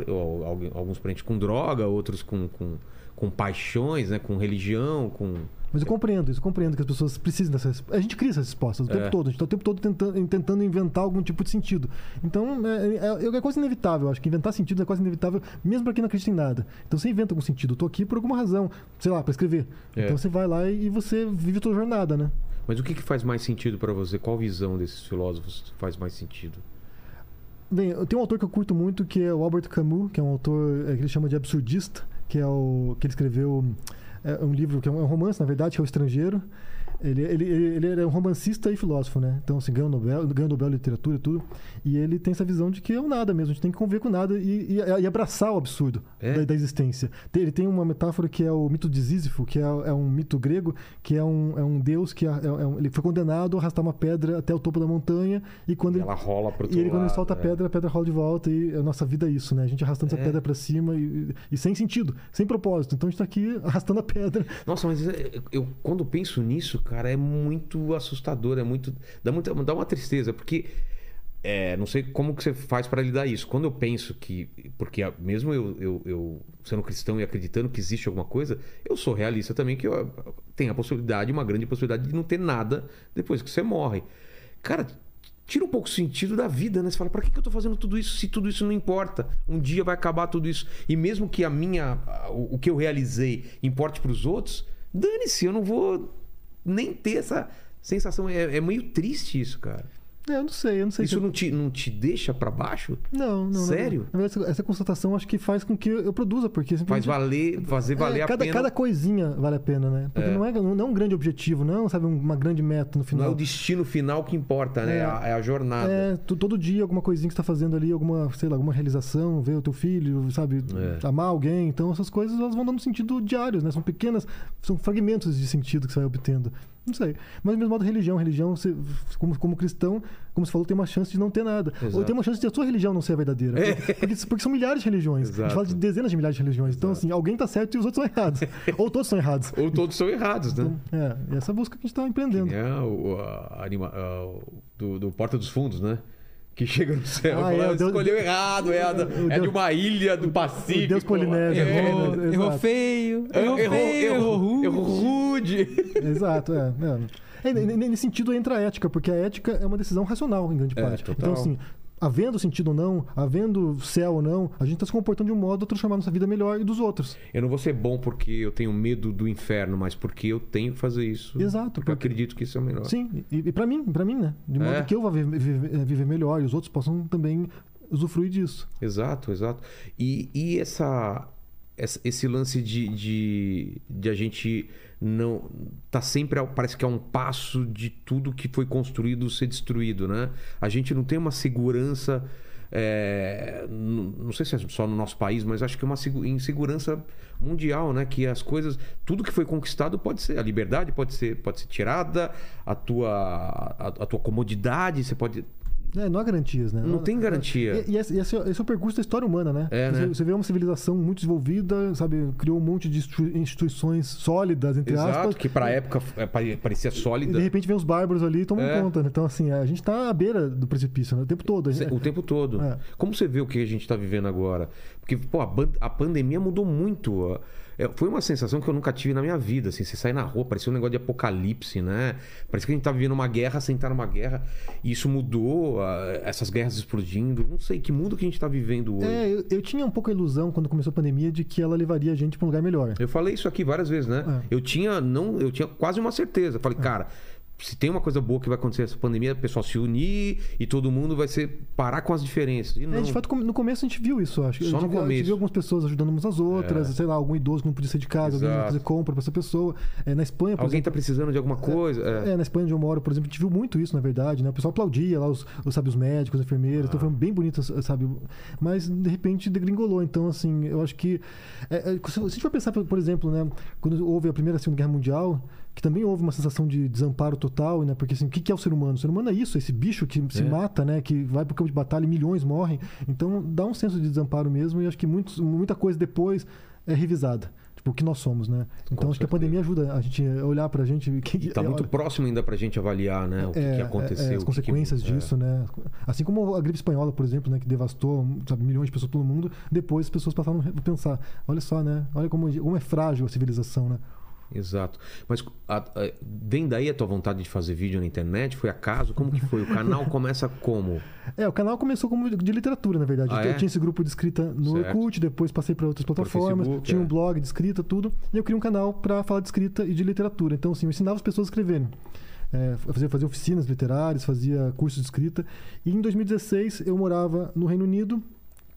Alguns preenche com droga, outros com, com, com paixões, né? Com religião, com. Mas eu compreendo isso, eu compreendo que as pessoas precisam dessas. A gente cria essas respostas o tempo É. todo, a gente está o tempo todo tentando, tentando inventar algum tipo de sentido. Então, é, é, é quase inevitável, eu acho que inventar sentido é quase inevitável, mesmo para quem não acredita em nada. Então, você inventa algum sentido. Eu tô aqui por alguma razão, sei lá, para escrever. É. Então, você vai lá e você vive a sua jornada, né? Mas o que, que faz mais sentido pra você? Qual visão desses filósofos faz mais sentido? Bem, eu tenho um autor que eu curto muito, que é o Albert Camus, que é um autor é, que ele chama de absurdista, que é o que ele escreveu é, um livro que é um romance, na verdade, que é o Estrangeiro. Ele, ele, ele, ele é um romancista e filósofo, né? Então, assim, ganhou Nobel, ganhou Nobel Literatura e tudo. E ele tem essa visão de que é o nada mesmo, a gente tem que conviver com nada e, e, e abraçar o absurdo É? da, da existência. Ele tem uma metáfora que é o mito de Sísifo, que é, é um mito grego, que é um, é um deus que é, é um- ele foi condenado a arrastar uma pedra até o topo da montanha e quando E ele ela rola pro outro e ele, quando ele lado, solta a é. pedra, a pedra rola de volta e a nossa vida é isso, né? A gente arrastando essa É. pedra pra cima e, e sem sentido, sem propósito. Então a gente tá aqui arrastando a pedra. Nossa, mas é, eu quando penso nisso, cara, é muito assustador, é muito dá muita dá uma tristeza, porque é, não sei como que você faz para lidar isso. Quando eu penso que porque mesmo eu, eu, eu sendo cristão e acreditando que existe alguma coisa, eu sou realista também que eu, tem a possibilidade, uma grande possibilidade de não ter nada depois que você morre. Cara, tira um pouco o sentido da vida, né? Você fala, pra que que eu tô fazendo tudo isso se tudo isso não importa? Um dia vai acabar tudo isso. E mesmo que a minha o, que eu realizei importe pros outros, dane-se, eu não vou nem ter essa sensação. É, é meio triste isso, cara. É, eu não sei, eu não sei Isso não te, não te deixa pra baixo? Não, não. não. Sério? Na verdade, essa, essa constatação acho que faz com que eu produza, porque Faz simplesmente... valer, fazer valer É, a cada, pena. cada coisinha vale a pena, né? Porque É. não, é, não é um grande objetivo, não, sabe, uma grande meta Não no é final. o destino final que importa, né? É, É. a, é a jornada. É, tu- todo dia alguma coisinha que você tá fazendo ali, alguma, sei lá, alguma realização, ver o teu filho, sabe, É. amar alguém. Então essas coisas elas vão dando sentido diários, né? São pequenas, são fragmentos de sentido que você vai obtendo. Não sei. Mas do mesmo modo, religião. Religião, você, como, como cristão, como você falou, tem uma chance de não ter nada. Exato. Ou tem uma chance de a sua religião não ser verdadeira. Porque, porque são milhares de religiões. A Exato. gente fala de dezenas de milhares de religiões. Então, assim, alguém tá certo e os outros são errados. Ou todos são errados. Ou todos são errados, né? É, e essa busca que a gente tá empreendendo. É o, a a- o- do, do Porta dos Fundos, né? Que chega no céu Ah, e é, Deus- escolheu errado, é, da- o é de Deus- uma ilha do Pacífico. Deus Polinésia, É? Errou, Exato. errou feio, errou errou, feio, errou rude. errou rude. Exato, é. é. É, Nesse sentido entra a ética, porque a ética é uma decisão racional, em grande É, parte. total. Então, assim, havendo sentido ou não, havendo céu ou não, a gente está se comportando de um modo a transformar nossa vida melhor e dos outros. Eu não vou ser bom porque eu tenho medo do inferno, mas porque eu tenho que fazer isso. Exato, Porque eu porque- acredito que isso é o melhor. Sim, e, e para mim, para mim, né? De modo É. que eu vá viver, viver- viver melhor e os outros possam também usufruir disso. Exato, exato. E, e essa, essa- esse lance de, de, de a gente não. Tá sempre. Parece que é um passo de tudo que foi construído ser destruído, né? A gente não tem uma segurança. é, não sei se é só no nosso país, mas acho que é uma segu- insegurança mundial, né? Que as coisas, tudo que foi conquistado pode ser, a liberdade pode ser, pode ser tirada, a tua, a, a tua comodidade, você pode, É, não há garantias, né? não tem garantia. E, e esse, esse é esse é o percurso da história humana, né? É, você, né? você vê uma civilização muito desenvolvida, sabe? Criou um monte de institui- instituições sólidas, entre Exato, aspas. que pra época é, pare- parecia E sólida. de repente vem os bárbaros ali e tomam É. conta. né? Então, assim, a gente tá à beira do precipício né? o tempo todo. Gente- O tempo todo. É. Como você vê o que a gente está vivendo agora? Porque, pô, a, a pandemia mudou muito. É, foi uma sensação que eu nunca tive na minha vida. Assim, você sai na rua, parecia um negócio de apocalipse, né? Parece que a gente tá vivendo uma guerra sem estar numa guerra. E isso mudou, ah, essas guerras explodindo. Não sei, que mundo que a gente tá vivendo hoje? É, eu, eu tinha um pouco a ilusão quando começou a pandemia de que ela levaria a gente para um lugar melhor. Eu falei isso aqui várias vezes, né? É. Eu tinha não, eu tinha quase uma certeza. Falei, cara, se tem uma coisa boa que vai acontecer nessa pandemia, o pessoal se unir e todo mundo vai ser parar com as diferenças. Não. É, de fato, no começo a gente viu isso, acho. Só a gente, no viu- a gente começo. viu algumas pessoas ajudando umas às outras, É. sei lá, algum idoso que não podia sair de casa, alguém Exato. ia fazer compra para essa pessoa. É, na Espanha, por Alguém tá exemplo, precisando de alguma coisa. É. É, na Espanha onde eu moro, por exemplo, a gente viu muito isso, na verdade, né? O pessoal aplaudia lá, os, os, sabe, os médicos, as enfermeiras, Ah. então foi bem bonito, sabe? Mas, de repente, degringolou. Então, assim, eu acho que... é, é, se a gente for pensar, por, por exemplo, né? Quando houve a Primeira e a Segunda Guerra Mundial, que também houve uma sensação de desamparo total, né? Porque, assim, o que é o ser humano? O ser humano é isso, esse bicho que se É. mata, né? Que vai pro campo de batalha e milhões morrem. Então, dá um senso de desamparo mesmo e acho que muitos, muita coisa depois é revisada. Tipo, o que nós somos, né? Então Com acho que a certeza. pandemia ajuda a gente a olhar pra gente. Que, E tá muito olha, próximo ainda pra gente avaliar, né? O que, é, que é, aconteceu. é, as consequências que... disso, né? Assim como a gripe espanhola, por exemplo, né, que devastou sabe, milhões de pessoas pelo mundo, depois as pessoas passaram a pensar, olha só, né? Olha como, como é frágil a civilização, né? Exato. Mas a- a- vem daí a tua vontade de fazer vídeo na internet? Foi acaso? Como que foi? O canal começa como? É, o canal começou como de literatura, na verdade. Ah, eu é? tinha esse grupo de escrita no Certo. Orkut, depois passei para outras plataformas, Facebook, tinha é. um blog de escrita, tudo. E eu criei um canal para falar de escrita e de literatura. Então, assim, eu ensinava as pessoas a escreverem. É, fazia, fazia oficinas literárias, fazia cursos de escrita. E em 2016 eu morava no Reino Unido.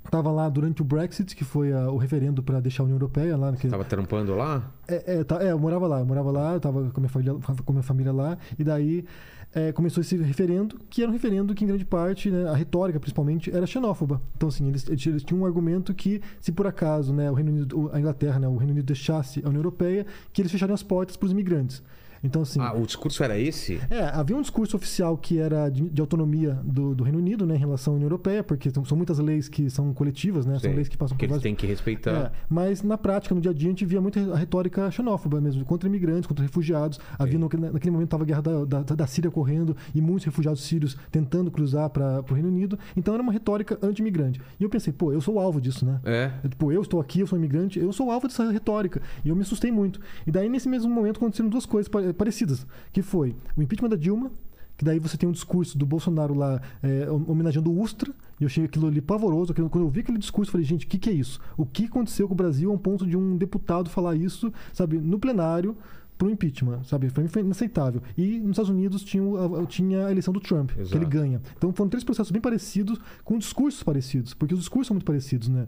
Estava lá durante o Brexit, que foi a- o referendo para deixar a União Europeia lá. Que, Tava trampando lá? é, é, tá- é, eu morava lá, eu morava lá, eu tava com a minha família, com a minha família lá, e daí é, começou esse referendo, que era um referendo que, em grande parte, né, a retórica principalmente, era xenófoba. Então, assim, eles, eles eles tinham um argumento que, se por acaso né, o Reino Unido, a Inglaterra, né, o Reino Unido deixasse a União Europeia, que eles fechariam as portas para os imigrantes. Então, assim. Ah, o discurso era esse? É, havia um discurso oficial que era de, de autonomia do, do Reino Unido, né, em relação à União Europeia, porque são, são muitas leis que são coletivas, né, Sei. são leis que passam que por eles vários têm que respeitar. é, mas na prática, no dia a dia, a gente via muito a retórica xenófoba mesmo, contra imigrantes, contra refugiados. Havia, no- naquele momento, estava a guerra da, da, da Síria correndo e muitos refugiados sírios tentando cruzar para o Reino Unido. Então era uma retórica anti-imigrante. E eu pensei, pô, eu sou alvo disso, né? É. Eu, Tipo, eu estou aqui, eu sou imigrante, eu sou alvo dessa retórica. E eu me assustei muito. E daí, nesse mesmo momento, aconteceram duas coisas pa- parecidas. Que foi o impeachment da Dilma, que daí você tem um discurso do Bolsonaro lá é, homenageando o Ustra, e eu achei aquilo ali pavoroso. aquilo- Quando eu vi aquele discurso, eu falei, gente, o que, que é isso? O que aconteceu com o Brasil a um ponto de um deputado falar isso, sabe, no plenário, pro impeachment, sabe? Foi foi inaceitável. E nos Estados Unidos tinha, tinha a eleição do Trump, que Exato. ele ganha. Então foram três processos bem parecidos, com discursos parecidos, porque os discursos são muito parecidos, né?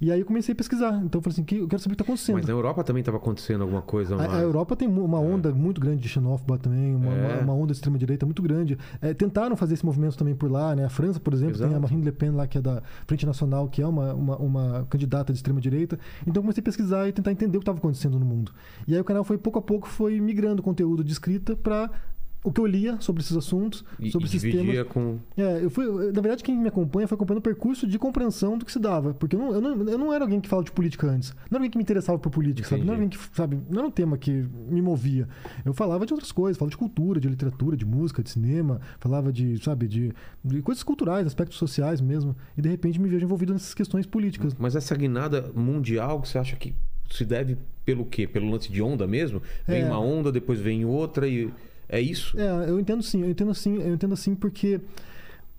E aí eu comecei a pesquisar. Então eu falei assim, que- eu quero saber o que está acontecendo. Mas na Europa também estava acontecendo alguma coisa mais. A, a Europa tem uma onda muito grande de xenófoba também, uma, É. uma- uma onda de extrema-direita muito grande. É, tentaram fazer esse movimento também por lá, né? A França, por exemplo, tem a Exato. Marine Le Pen lá, que é da Frente Nacional, que é uma, uma, uma candidata de extrema-direita. Então eu comecei a pesquisar e tentar entender o que estava acontecendo no mundo. E aí o canal foi, pouco a pouco, foi migrando conteúdo de escrita para o que eu lia sobre esses assuntos, E, sobre e esses temas. dividia com. É, eu fui, na verdade, quem me acompanha foi acompanhando o percurso de compreensão do que se dava. Porque eu não, eu não, eu não era alguém que falava de política antes. Não era alguém que me interessava por política, sabe? Não era alguém Entendi. que, sabe? Não era um tema que me movia. Eu falava de outras coisas, falava de cultura, de literatura, de música, de cinema, falava de, sabe, de, de coisas culturais, aspectos sociais mesmo. E de repente me vejo envolvido nessas questões políticas. Mas essa guinada mundial que você acha que se deve pelo quê? Pelo lance de onda mesmo? Vem É. uma onda, depois vem outra e. É isso? É, eu entendo sim, eu entendo assim, eu entendo assim porque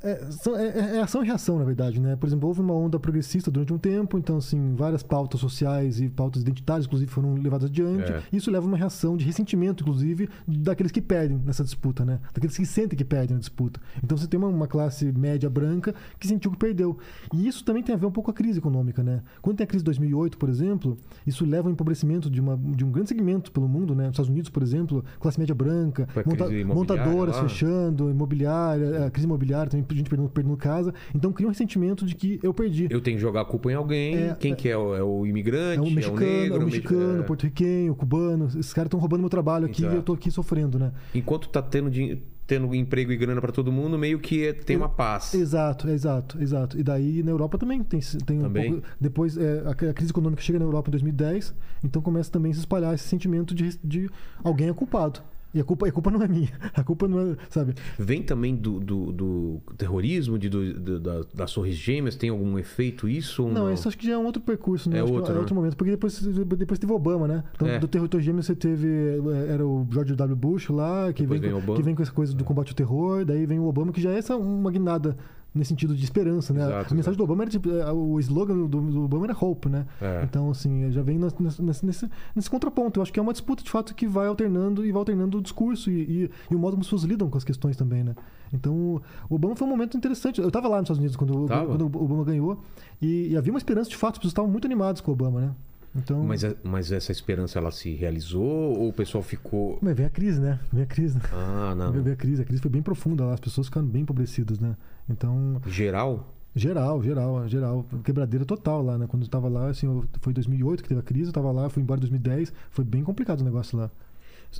é, é- é- é ação e reação, na verdade, né? Por exemplo, houve uma onda progressista durante um tempo, então, assim, várias pautas sociais e pautas identitárias, inclusive, foram levadas adiante. É. Isso leva a uma reação de ressentimento, inclusive, daqueles que perdem nessa disputa, né? Daqueles que sentem que perdem na disputa. Então, você tem uma, uma classe média branca que sentiu que perdeu. E isso também tem a ver um pouco com a crise econômica, né? Quando tem a crise de 2008, por exemplo, isso leva ao empobrecimento de, uma, de um grande segmento pelo mundo, né? Nos Estados Unidos, por exemplo, classe média branca, Foi a crise imobiliária montadoras lá. fechando, imobiliária, a crise imobiliária, também gente perdendo, perdendo casa. Então cria um ressentimento de que eu perdi. Eu tenho que jogar a culpa em alguém. É, Quem é. que é? O- É o imigrante? É o mexicano, é negro? o me- mexicano, é. o porto-riquenho, o cubano. Esses caras estão roubando meu trabalho aqui e eu tô aqui sofrendo, né? Enquanto tá tendo, din- tendo emprego e grana pra todo mundo, meio que é- tem uma paz. Exato, exato, exato. E daí na Europa também tem, tem um Também. pouco. Depois é, a, a crise econômica chega na Europa em 2010, então começa também a se espalhar esse sentimento de, de alguém é culpado. E a culpa, a culpa não é minha. A culpa não é, sabe? Vem também do, do, do terrorismo, de, do, do- da, das torres gêmeas? Tem algum efeito isso? Ou Não, não, isso acho que já é um outro percurso, né? É Acho outro, né? momento. Porque depois, depois teve Obama, né? Então, É. do terror gêmeo você teve. eh, Era o George W. Bush lá, que Depois vem, vem com, que vem com essa coisa do combate ao terror. Daí vem o Obama, que já é essa uma guinada nesse sentido de esperança, né? Exato, a mensagem do Obama era tipo. eh, O slogan do, do Obama era hope, né? É. Então, assim, já vem nesse, nesse, nesse, nesse contraponto. Eu acho que é uma disputa de fato que vai alternando e vai alternando o discurso e, e, e o modo como as pessoas lidam com as questões também, né? Então, o Obama foi um momento interessante. Eu estava lá nos Estados Unidos quando, Tava? quando o Obama ganhou e, e havia uma esperança de fato, as pessoas estavam muito animadas com o Obama, né? Então. Mas, é- mas essa esperança ela se realizou ou o pessoal ficou. Mas vem a crise, né? Vem a crise. Né? Ah, não. Vem a crise. A crise foi bem profunda lá, as pessoas ficaram bem empobrecidas, né? Então, Geral? geral, geral, geral. Quebradeira total lá, né? Quando eu tava lá, assim, eu- foi 2008 que teve a crise, eu tava lá, fui embora em 2010. Foi bem complicado o negócio lá.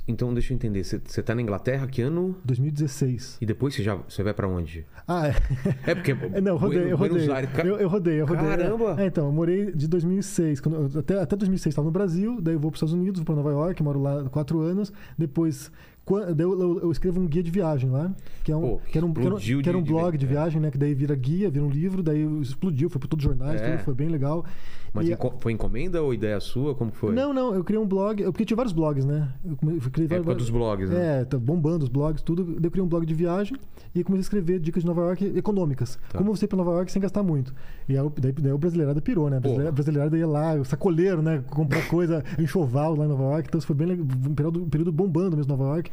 Então, deixa eu entender. Você, tá na Inglaterra, que ano? 2016. E depois você já você vai pra onde? Ah, é. É porque. É, Não, rodei, eu rodei. Aires, ca- Eu, eu rodei, eu rodei. Caramba! É, então, eu morei de 2006. Quando, até, até 2006 estava no Brasil, daí eu vou para os Estados Unidos, vou para Nova York, moro lá quatro anos. Depois, eu, eu- escrevo um guia de viagem lá, que é um, Pô, que era um, que era um- que era um de- de blog de é. viagem, né? Que daí vira guia, vira um livro, daí explodiu, foi para todos os jornais, É. tudo, foi bem legal. Mas E- foi encomenda ou ideia sua? Como foi? Não, não, eu criei um blog, eu- porque tinha vários blogs, né? Eu, criei É época vários- dos blogs, né? É, tá bombando os blogs, tudo. Daí Eu criei um blog de viagem e comecei a escrever dicas de Nova York econômicas. Tá. Como você ir pra Nova York sem gastar muito. E aí, o- daí, daí o brasileirada pirou, né? A brasileirada ia lá, o sacoleiro, né? Comprar coisa, enxoval lá em Nova York. Então isso foi bem le- um período, um período bombando mesmo em Nova York.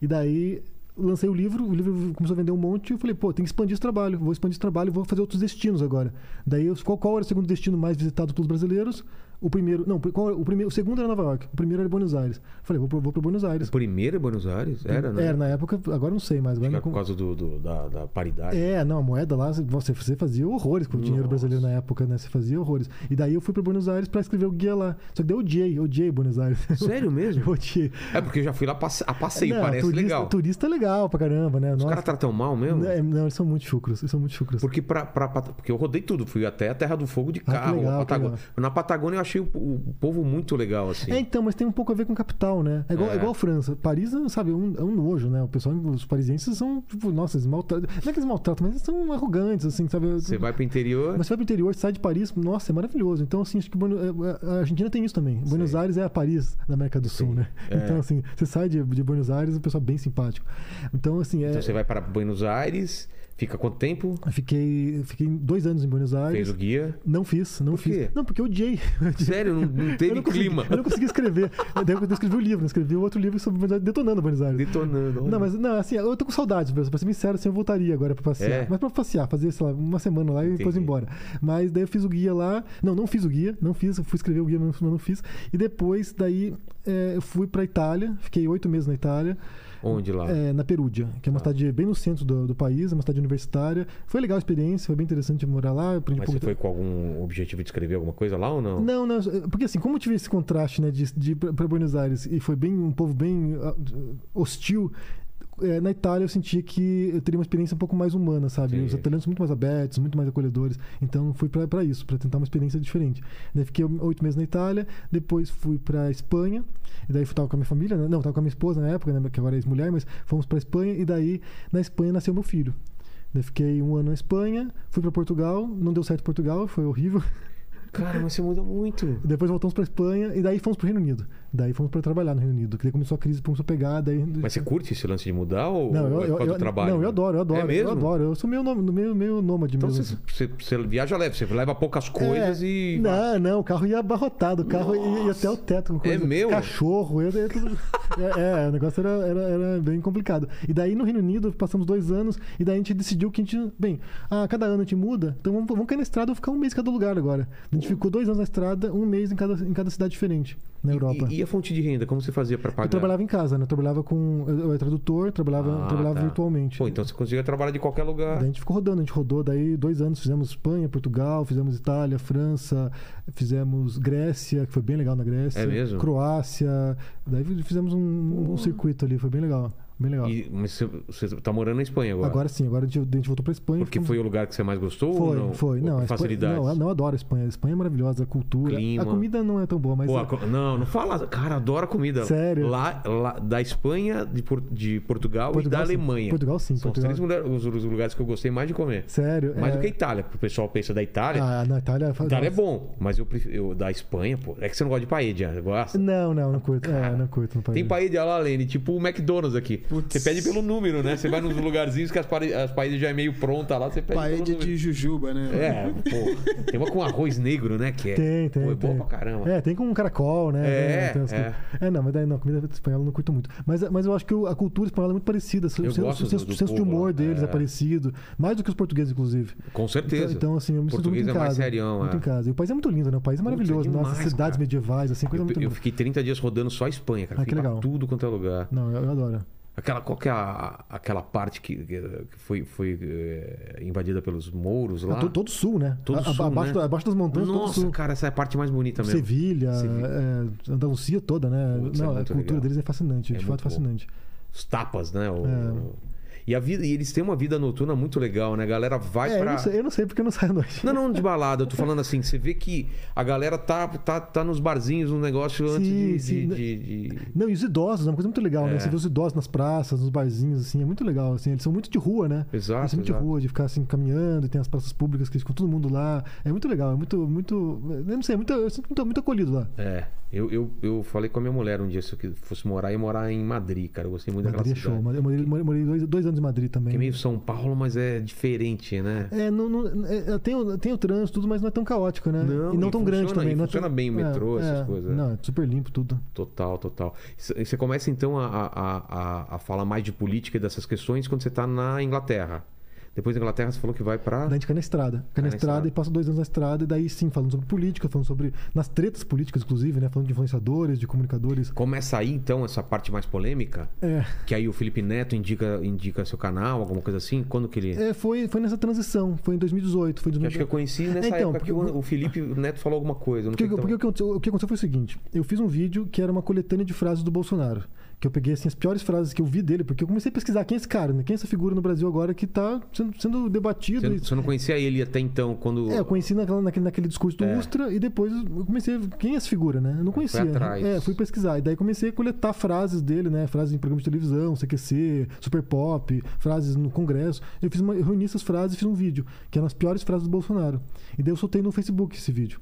E daí lancei o livro, o livro começou a vender um monte eu falei, pô, tem que expandir esse trabalho, vou expandir esse trabalho, vou fazer outros destinos agora. Daí, qual, qual era o segundo destino mais visitado pelos brasileiros? O primeiro, não, qual, o primeiro, o segundo era Nova York, o primeiro era Buenos Aires. Falei, vou, pro- vou para Buenos Aires. O primeiro é Buenos Aires? Era, né? Era, na época, agora não sei mais. Agora não é por causa do, do- da, da paridade. é, não, a moeda lá, você, você fazia horrores com o dinheiro Nossa. brasileiro na época, né? Você fazia horrores. E daí eu fui para Buenos Aires para escrever o guia lá. Só que daí eu odiei, odiei Buenos Aires. Sério mesmo? eu odiei. É porque eu já fui lá passe- a passeio, Não, parece turista, legal. Turista é legal pra caramba, né? Os Nossa. caras tratam mal mesmo? É, não, eles são muito chucros, eles são muito chucros. Porque, pra, pra- pra- porque eu rodei tudo, fui até a Terra do Fogo de Ah, carro. legal, a que Patagônia. legal. Na Patagônia eu achei o, o povo muito legal, assim. É, então, mas tem um pouco a ver com capital, né? É igual, É. é igual a França. Paris, sabe, é um, é um nojo, né? O pessoal, os parisienses são, tipo, nossa, eles maltratam. Não é que eles maltratam, mas eles são arrogantes, assim, sabe? Você vai pro interior. Mas você vai pro interior, sai de Paris, nossa, é maravilhoso. Então, assim, acho que Buenos- a Argentina tem isso também. Buenos Aires é a Paris da América do Sul, Sim. né? É. Então, assim, você sai de, de Buenos Aires, o pessoal bem simpático. Então, assim, é, Então você vai para Buenos Aires, fica quanto tempo? eu fiquei, fiquei dois anos em Buenos Aires. Fez o guia. Não fiz, não Por fiz. quê? Não, porque eu odiei. Sério, não, não teve eu não consegui, clima. Eu não consegui escrever. Daí eu escrevi o livro, eu escrevi outro livro sobre Buenos Aires, detonando Buenos Aires. Detonando. olha. Não, mas não, assim, eu tô com saudades, pra ser sério, assim, eu voltaria agora pra passear. É? Mas pra passear, fazer, sei lá, uma semana lá e depois ir embora. Mas daí eu fiz o guia lá. Não, não fiz o guia, não fiz, eu fui escrever o guia, mas não fiz. E depois, daí, é, eu fui pra Itália, fiquei oito meses na Itália, Onde lá? é, na Perúdia, que é uma Tá. cidade bem no centro do, do país, é uma cidade universitária. Foi legal a experiência, foi bem interessante morar lá. Aprendi Mas você foi com algum objetivo de escrever alguma coisa lá ou não? não, não, porque assim, como eu tive esse contraste, né, de, de pra Buenos Aires e foi bem um povo bem ah, hostil, eh, na Itália eu senti que eu teria uma experiência um pouco mais humana, sabe? Sim. Os italianos são muito mais abertos, muito mais acolhedores. Então fui pra isso, pra tentar uma experiência diferente. Daí fiquei oito meses na Itália, depois fui pra Espanha, e daí fui tava com a minha família, né? não, tava com a minha esposa na época, né, que agora é ex-mulher, mas fomos pra Espanha e daí na Espanha nasceu meu filho. Daí fiquei um ano na Espanha, fui pra Portugal, não deu certo Portugal, foi horrível. Cara, mas você muda muito. Depois voltamos pra Espanha e daí fomos pro Reino Unido. Daí fomos para trabalhar no Reino Unido. Que daí começou a crise, começou a pegar. Daí... Mas você curte esse lance de mudar ou Não, eu, é por eu, causa eu, do trabalho? não, eu adoro, eu adoro. É mesmo? Eu adoro. Eu sou meio, meio, meio nômade Então mesmo. você, você, você viaja leve, você leva poucas coisas É, e. Não, não, o carro ia abarrotado, o carro ia, ia até o teto. com coisa- É meu? Cachorro, ia, ia tudo. é, é, o negócio era, era, era bem complicado. E daí no Reino Unido passamos dois anos, e daí a gente decidiu que a gente. Bem, ah, cada ano a gente muda, então vamos, vamos cair na estrada e ficar um mês em cada lugar agora. A gente ficou dois anos na estrada, um mês em cada, em cada cidade diferente na Europa. E, e a fonte de renda, como você fazia pra pagar? Eu trabalhava em casa, né? Eu trabalhava com. Eu, eu era tradutor, trabalhava, Ah, trabalhava tá. virtualmente. Pô, então você conseguia trabalhar de qualquer lugar. Daí a gente ficou rodando, a gente rodou daí dois anos, fizemos Espanha, Portugal, fizemos Itália, França, fizemos Grécia, que foi bem legal na Grécia. É mesmo? Croácia. Daí fizemos um, um circuito ali, foi bem legal. Bem legal. E- mas você, você tá morando na Espanha agora. Agora sim, agora a gente, a gente voltou pra Espanha. Porque foi o lugar que você mais gostou Foi, não? foi. Não, Espanha, facilidades? não, eu não adoro a Espanha. A Espanha é maravilhosa, a cultura. Clima. A comida não é tão boa, mas. Pô, é- a co- não, não fala. Cara, adoro a comida. Sério? Lá, lá- da Espanha, de, Por- de Portugal, Portugal, e da sim. Alemanha. Portugal, sim, São Portugal. os três os, os lugares que eu gostei mais de comer. Sério. Mais é... do que a Itália. O pessoal pensa da Itália. Ah, na Itália. a Itália é bom, mas eu prefiro. da Espanha, pô. É que você não gosta de paella, gosta? Não, não, não curto. É, não curto país. Tem paella lá, Lene, tipo o McDonald's aqui. Você pede pelo número, né? Você vai nos lugarzinhos que as, pare- as paellas já é meio pronta lá, você pede Paella pelo número. de jujuba, né? É, pô. Tem uma com arroz negro, né? Que é, Tem, tem. Pô, é tem. boa pra caramba. É, tem com um caracol, né? É, Tem- tem umas é. coisas. é, não, mas daí não, a comida espanhola eu não curto muito. Mas, mas eu acho que o- a cultura espanhola é muito parecida. O senso, gosto o senso- do- do o senso de humor lá. deles é. É. parecido. Mais do que os portugueses, inclusive. Com certeza. Então, então, assim, eu me sinto Português muito em é mais casa. serião, muito é. em casa. E o país é muito lindo, né? O país é Putz, é maravilhoso. Nossa, demais, cidades cara. medievais, assim, coisa Eu, muito eu fiquei 30 dias rodando só a Espanha, cara. Ah, que legal. tudo quanto é lugar. Não, eu, eu adoro. Aquela, qual que é a- aquela parte que, que foi, foi eh, invadida pelos mouros lá? Ah, to- todo o sul, né? Todo A- a- sul, abaixo, né? abaixo das montanhas, todo o Nossa, sul. cara, essa é a parte mais bonita mesmo. Sevilha, Sevilha. é, Andalucia toda, né? Putz, é Não, a muito cultura legal. deles é fascinante, É de fato bom. fascinante. Os tapas, né? O- É. E, a vida, e eles têm uma vida noturna muito legal, né? A galera vai É, eu pra. não, sei, eu não sei porque eu não saio à noite. Não, não de balada, eu tô falando assim, você vê que a galera tá, tá, tá nos barzinhos, um negócio antes Sim, de, sim. de- de- de- Não, e os idosos, é uma coisa muito legal, É. né? Você vê os idosos nas praças, nos barzinhos, assim, é muito legal, assim. Eles são muito de rua, né? Exato, Eles são muito exato. de rua, de ficar, assim, caminhando, e tem as praças públicas que ficam todo mundo lá. É muito legal, é muito, muito... Eu não sei, é muito, eu sinto muito, muito acolhido lá. É, eu, eu, eu falei com a minha mulher um dia se eu fosse morar, ia morar em Madrid, cara. Eu gostei muito Madrid é daquela show. cidade. Eu morei- morei dois, dois anos em Madrid também. Que é meio São Paulo, mas é diferente, né? É, não, não- é, é, tem, o, tem o trânsito, tudo, mas não é tão caótico, né? Não, e não e tão grande funciona- também. e não é funciona tão- bem o metrô, essas é, coisas, né? Não, é super limpo tudo. Total, total. E Você começa então a, a, a, a falar mais de política e dessas questões quando você tá na Inglaterra. Depois da Inglaterra você falou que vai pra. Daí a gente fica na estrada. Fica Cai na na estrada estrada. e passa dois anos na estrada, e daí sim, falando sobre política, falando sobre. nas tretas políticas, inclusive, né? Falando de influenciadores, de comunicadores. Começa aí então essa parte mais polêmica, É, que aí o Felipe Neto indica, indica seu canal, alguma coisa assim. Quando que ele. é, foi, foi nessa transição, foi em 2018. Foi em Que acho que eu 2018. conheci nessa Então, época que o, porque- o Felipe Neto falou alguma coisa. Porque, sei porque então... o, que aconteceu, o que aconteceu foi o seguinte: eu fiz um vídeo que era uma coletânea de frases do Bolsonaro. Que eu peguei assim, as piores frases que eu vi dele, porque eu comecei a pesquisar quem é esse cara, né? Quem é essa figura no Brasil agora que tá sendo, sendo debatido. Você, e- você não conhecia ele até então, quando. É, eu conheci naquela, naquele, naquele discurso do É. Ustra e depois eu comecei a ver quem é essa figura, né? Eu não conhecia. atrás. É, fui pesquisar. E daí comecei a coletar frases dele, né? Frases em programas de televisão, CQC, Super Pop, frases no Congresso. Eu fiz uma, eu reuni essas frases e fiz um vídeo, que eram as piores frases do Bolsonaro. E daí eu soltei no Facebook esse vídeo.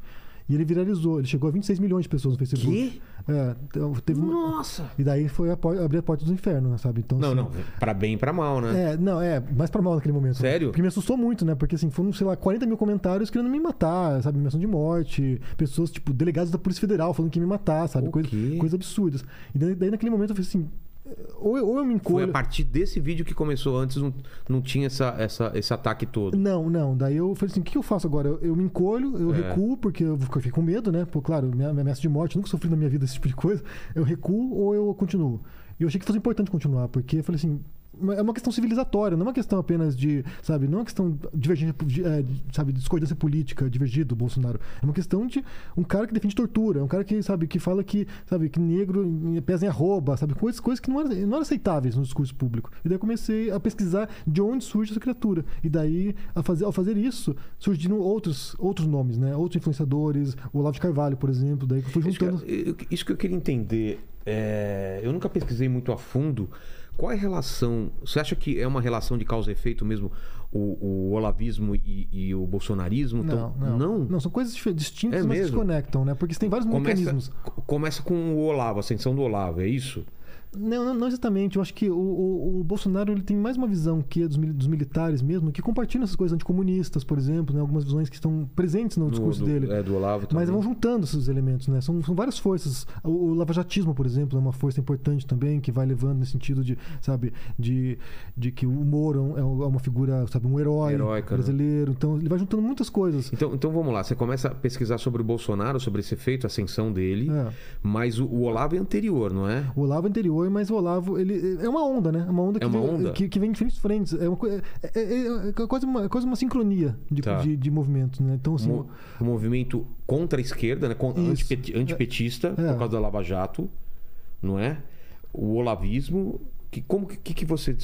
E ele viralizou, ele chegou a 26 milhões de pessoas no Facebook. Quê? É, então teve Nossa! E daí foi a por- abrir a porta do inferno, né, sabe? Então, Não, assim, não, pra bem e pra mal, né? é, não, é, mais pra mal naquele momento. Sério? Porque me assustou muito, né? Porque assim, foram, sei lá, 40 mil comentários querendo me matar, sabe? Ameação de morte, pessoas, tipo, delegados da Polícia Federal falando que ia me matar, sabe? Coisa, coisas absurdas. E daí, daí naquele momento eu falei assim, ou eu, ou eu me Foi a encolho. partir desse vídeo que começou. Antes não, não tinha essa, essa, esse ataque todo. Não, não. Daí eu falei assim: o que que eu faço agora? Eu, eu me encolho, eu É. recuo, porque eu fiquei com medo, né? Pô, claro, minha, minha ameaça de morte, eu nunca sofri na minha vida esse tipo de coisa. Eu recuo ou eu continuo? E eu achei que fosse importante continuar, porque eu falei assim. É uma questão civilizatória, não é uma questão apenas de, sabe, não é uma questão divergente, de, é, de, sabe, discordância política, divergir do Bolsonaro. É uma questão de um cara que defende tortura, é um cara que, sabe, que fala que, sabe, que negro pesa em arroba, sabe, coisas, coisas que não eram, não eram aceitáveis no discurso público. E daí eu comecei a pesquisar de onde surge essa criatura. E daí, a fazer, ao fazer isso, surgiram outros, outros nomes, né? Outros influenciadores, o Olavo de Carvalho, por exemplo, daí que eu fui Isso que, juntando... eu- eu- isso que eu queria entender. é, eu nunca pesquisei muito a fundo. Qual é a relação? Você acha que é uma relação de causa e efeito mesmo o, o olavismo e, e o bolsonarismo? Não, Então, não, não. são coisas distintas, É mas se mesmo? conectam, né? Porque você tem vários Começa, mecanismos. começa com o Olavo, a ascensão do Olavo, é isso? Não, não, não exatamente. Eu acho que o, o- o Bolsonaro ele tem mais uma visão que a dos, dos militares mesmo, que compartilham essas coisas anticomunistas, por exemplo, né? algumas visões que estão presentes no, discurso do, dele. É, do Olavo Mas também. vão juntando esses elementos, né? São, são várias forças. O, o lavajatismo, por exemplo, é uma força importante também, que vai levando nesse sentido de, sabe, de, de que o Moro é é uma figura, sabe, um herói Heróica, né? brasileiro. Então, ele vai juntando muitas coisas. Então, então vamos lá, você começa a pesquisar sobre o Bolsonaro, sobre esse efeito, a ascensão dele, É. mas o, o Olavo é anterior, não é? O Olavo é anterior, mas o Olavo, ele é uma onda, né? É uma onda que, É uma vem, onda? que, que vem em diferentes frentes. É, uma, coi- é, é- é quase, uma, é quase uma sincronia de, Tá. de, de movimentos, né? Então, assim, Mo- um movimento contra a esquerda, né? Antipeti- antipetista, É. por causa da Lava Jato, não é? O olavismo. Que, como que, que você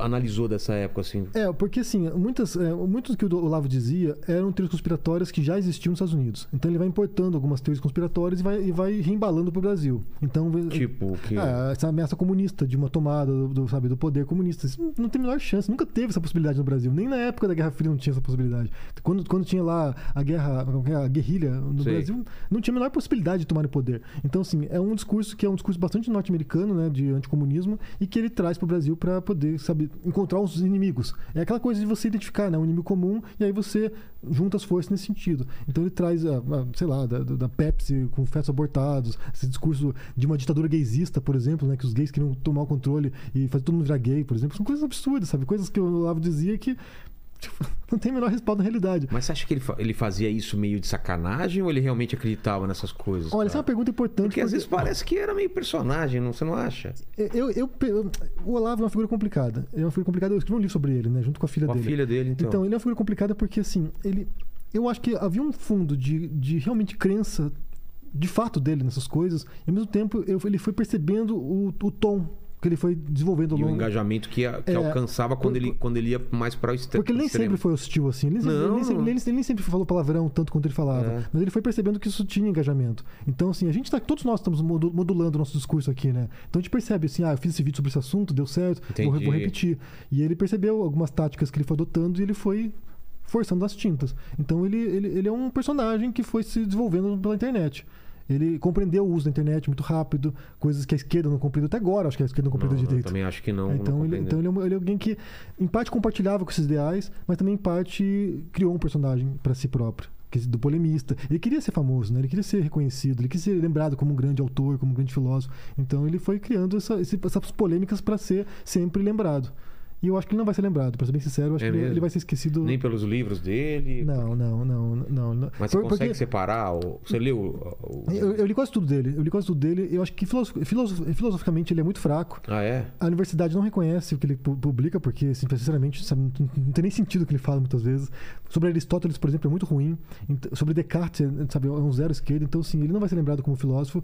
analisou dessa época, assim? É, porque assim, muitas, é, muitos que o Olavo dizia eram teorias conspiratórias que já existiam nos Estados Unidos. Então ele vai importando algumas teorias conspiratórias e vai, e vai reembalando para o Brasil. Então, Tipo, que. Ah, essa ameaça comunista de uma tomada do, do, sabe, do poder comunista. Isso não- tem a menor chance. Nunca teve essa possibilidade no Brasil. Nem na época da Guerra Fria não tinha essa possibilidade. Quando, quando tinha lá a guerra, a guerrilha no Sei. Brasil, não tinha a menor possibilidade de tomar o poder. Então, assim, é um discurso que é um discurso bastante norte-americano, né, de anticomunismo, e que ele traz para o Brasil para poder, sabe, encontrar os inimigos. É aquela coisa de você identificar, né, um inimigo comum, e aí você junta as forças nesse sentido. Então ele traz, a, a, sei lá, da, da Pepsi com fetos abortados, esse discurso de uma ditadura gaysista, por exemplo, né, que os gays queriam tomar o controle e fazer todo mundo virar gay, por exemplo, são coisas absurdas, sabe? Coisas que o Olavo dizia que não tem o menor respaldo na realidade. Mas você acha que ele, ele fazia isso meio de sacanagem ou ele realmente acreditava nessas coisas? Olha, essa é uma pergunta importante. Porque às vezes porque- parece que era meio personagem, não, você não acha? Eu, eu, eu- o Olavo é uma figura complicada. É uma figura complicada. Eu escrevi um livro sobre ele, né? Junto com a filha Com a dele. filha dele, então. Então, ele é uma figura complicada porque, assim, ele. Eu acho que havia um fundo de, de realmente crença de fato dele nessas coisas, e ao mesmo tempo eu- ele foi percebendo o, o tom que ele foi desenvolvendo ao E o longo. engajamento que, a- que É, alcançava quando, por- ele, quando ele ia mais para o extremo. Porque ele nem sempre foi hostil assim. Ele, nem sempre- Não. ele nem sempre, ele nem- sempre falou palavrão tanto quanto ele falava. É. Mas ele foi percebendo que isso tinha engajamento. Então, assim, a gente tá. Todos nós estamos modu- modulando o nosso discurso aqui, né? Então a gente percebe assim, ah, eu fiz esse vídeo sobre esse assunto, deu certo, vou, vou repetir. E ele percebeu algumas táticas que ele foi adotando e ele foi forçando as tintas. Então ele, ele, ele é um personagem que foi se desenvolvendo pela internet. Ele compreendeu o uso da internet muito rápido, coisas que a esquerda não compreendeu até agora, acho que a esquerda não compreendeu Não, direito. também acho que não. Então, não ele, então ele, é um- ele é alguém que, em parte, compartilhava com esses ideais, mas também, em parte, criou um personagem para si próprio. que- Do polemista. Ele queria ser famoso, né? ele queria ser reconhecido, ele queria ser lembrado como um grande autor, como um grande filósofo. Então ele foi criando essa- essas polêmicas para ser sempre lembrado. E eu acho que ele não vai ser lembrado, para ser bem sincero, eu acho É que ele, mesmo? ele vai ser esquecido. Nem pelos livros dele. Não, não, não, não. não. Mas você Por- consegue porque- separar? o- Você leu o. eu, eu li quase tudo dele. Eu li quase tudo dele. Eu acho que filosof- filosof- filosoficamente ele é muito fraco. Ah, é? A universidade não reconhece o que ele pu- publica, porque, assim, sinceramente, sabe, não, não tem nem sentido o que ele fala muitas vezes. Sobre Aristóteles, por exemplo, é muito ruim. Ent- sobre Descartes, é, sabe, é um zero esquerdo. Então, assim, ele não vai ser lembrado como filósofo.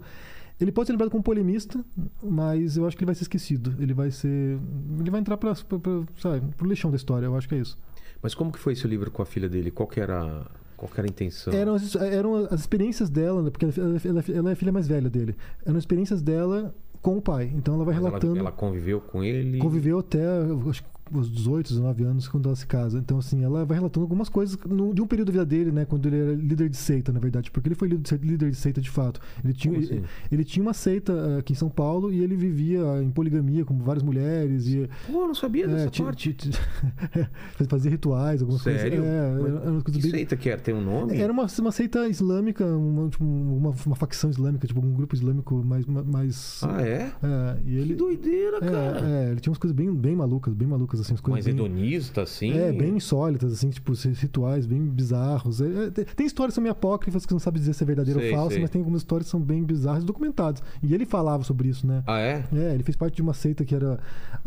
Ele pode ser lembrado como polemista, mas eu acho que ele vai ser esquecido. Ele vai ser. Ele vai entrar para pro lixão da história. Eu acho que é isso. Mas como que foi esse livro com a filha dele? Qual que era, qual era a intenção? Eram as, eram as experiências dela, né, porque ela, ela- ela é a filha mais velha dele. Eram experiências dela com o pai. Então ela vai Mas ela- relatando. Ela, conviveu com ele. Conviveu até acho, que os 18, 19 anos quando ela se casa. Então, assim, ela vai relatando algumas coisas no- de um período da vida dele, né? Quando ele era líder de seita, na verdade. Porque ele foi líder de seita, de, fato. Ele tinha, Como ele, assim? ele tinha uma seita eh, aqui em São Paulo e ele vivia em poligamia com várias mulheres. E, Pô, não sabia é, dessa parte. fazia rituais, algumas Sério? coisas. É, Mas era, era uma coisa que bem- seita que era? Tem um nome? era uma, uma seita islâmica, uma, tipo, uma, uma facção islâmica, tipo um grupo islâmico mais. mais Ah, é? é, e ele, Que doideira, cara. é, é, ele tinha umas coisas bem, bem malucas, bem malucas, assim, as coisas Mais bem, hedonista, assim. É, bem insólitas, assim, tipo, rituais bem bizarros. É, é, tem- histórias que são meio apócrifas que não sabe dizer se é verdadeira Sei, ou falsa, sei. mas tem algumas histórias que são bem bizarras e documentadas. E ele falava sobre isso, né? Ah, é? É, ele fez parte de uma seita que era.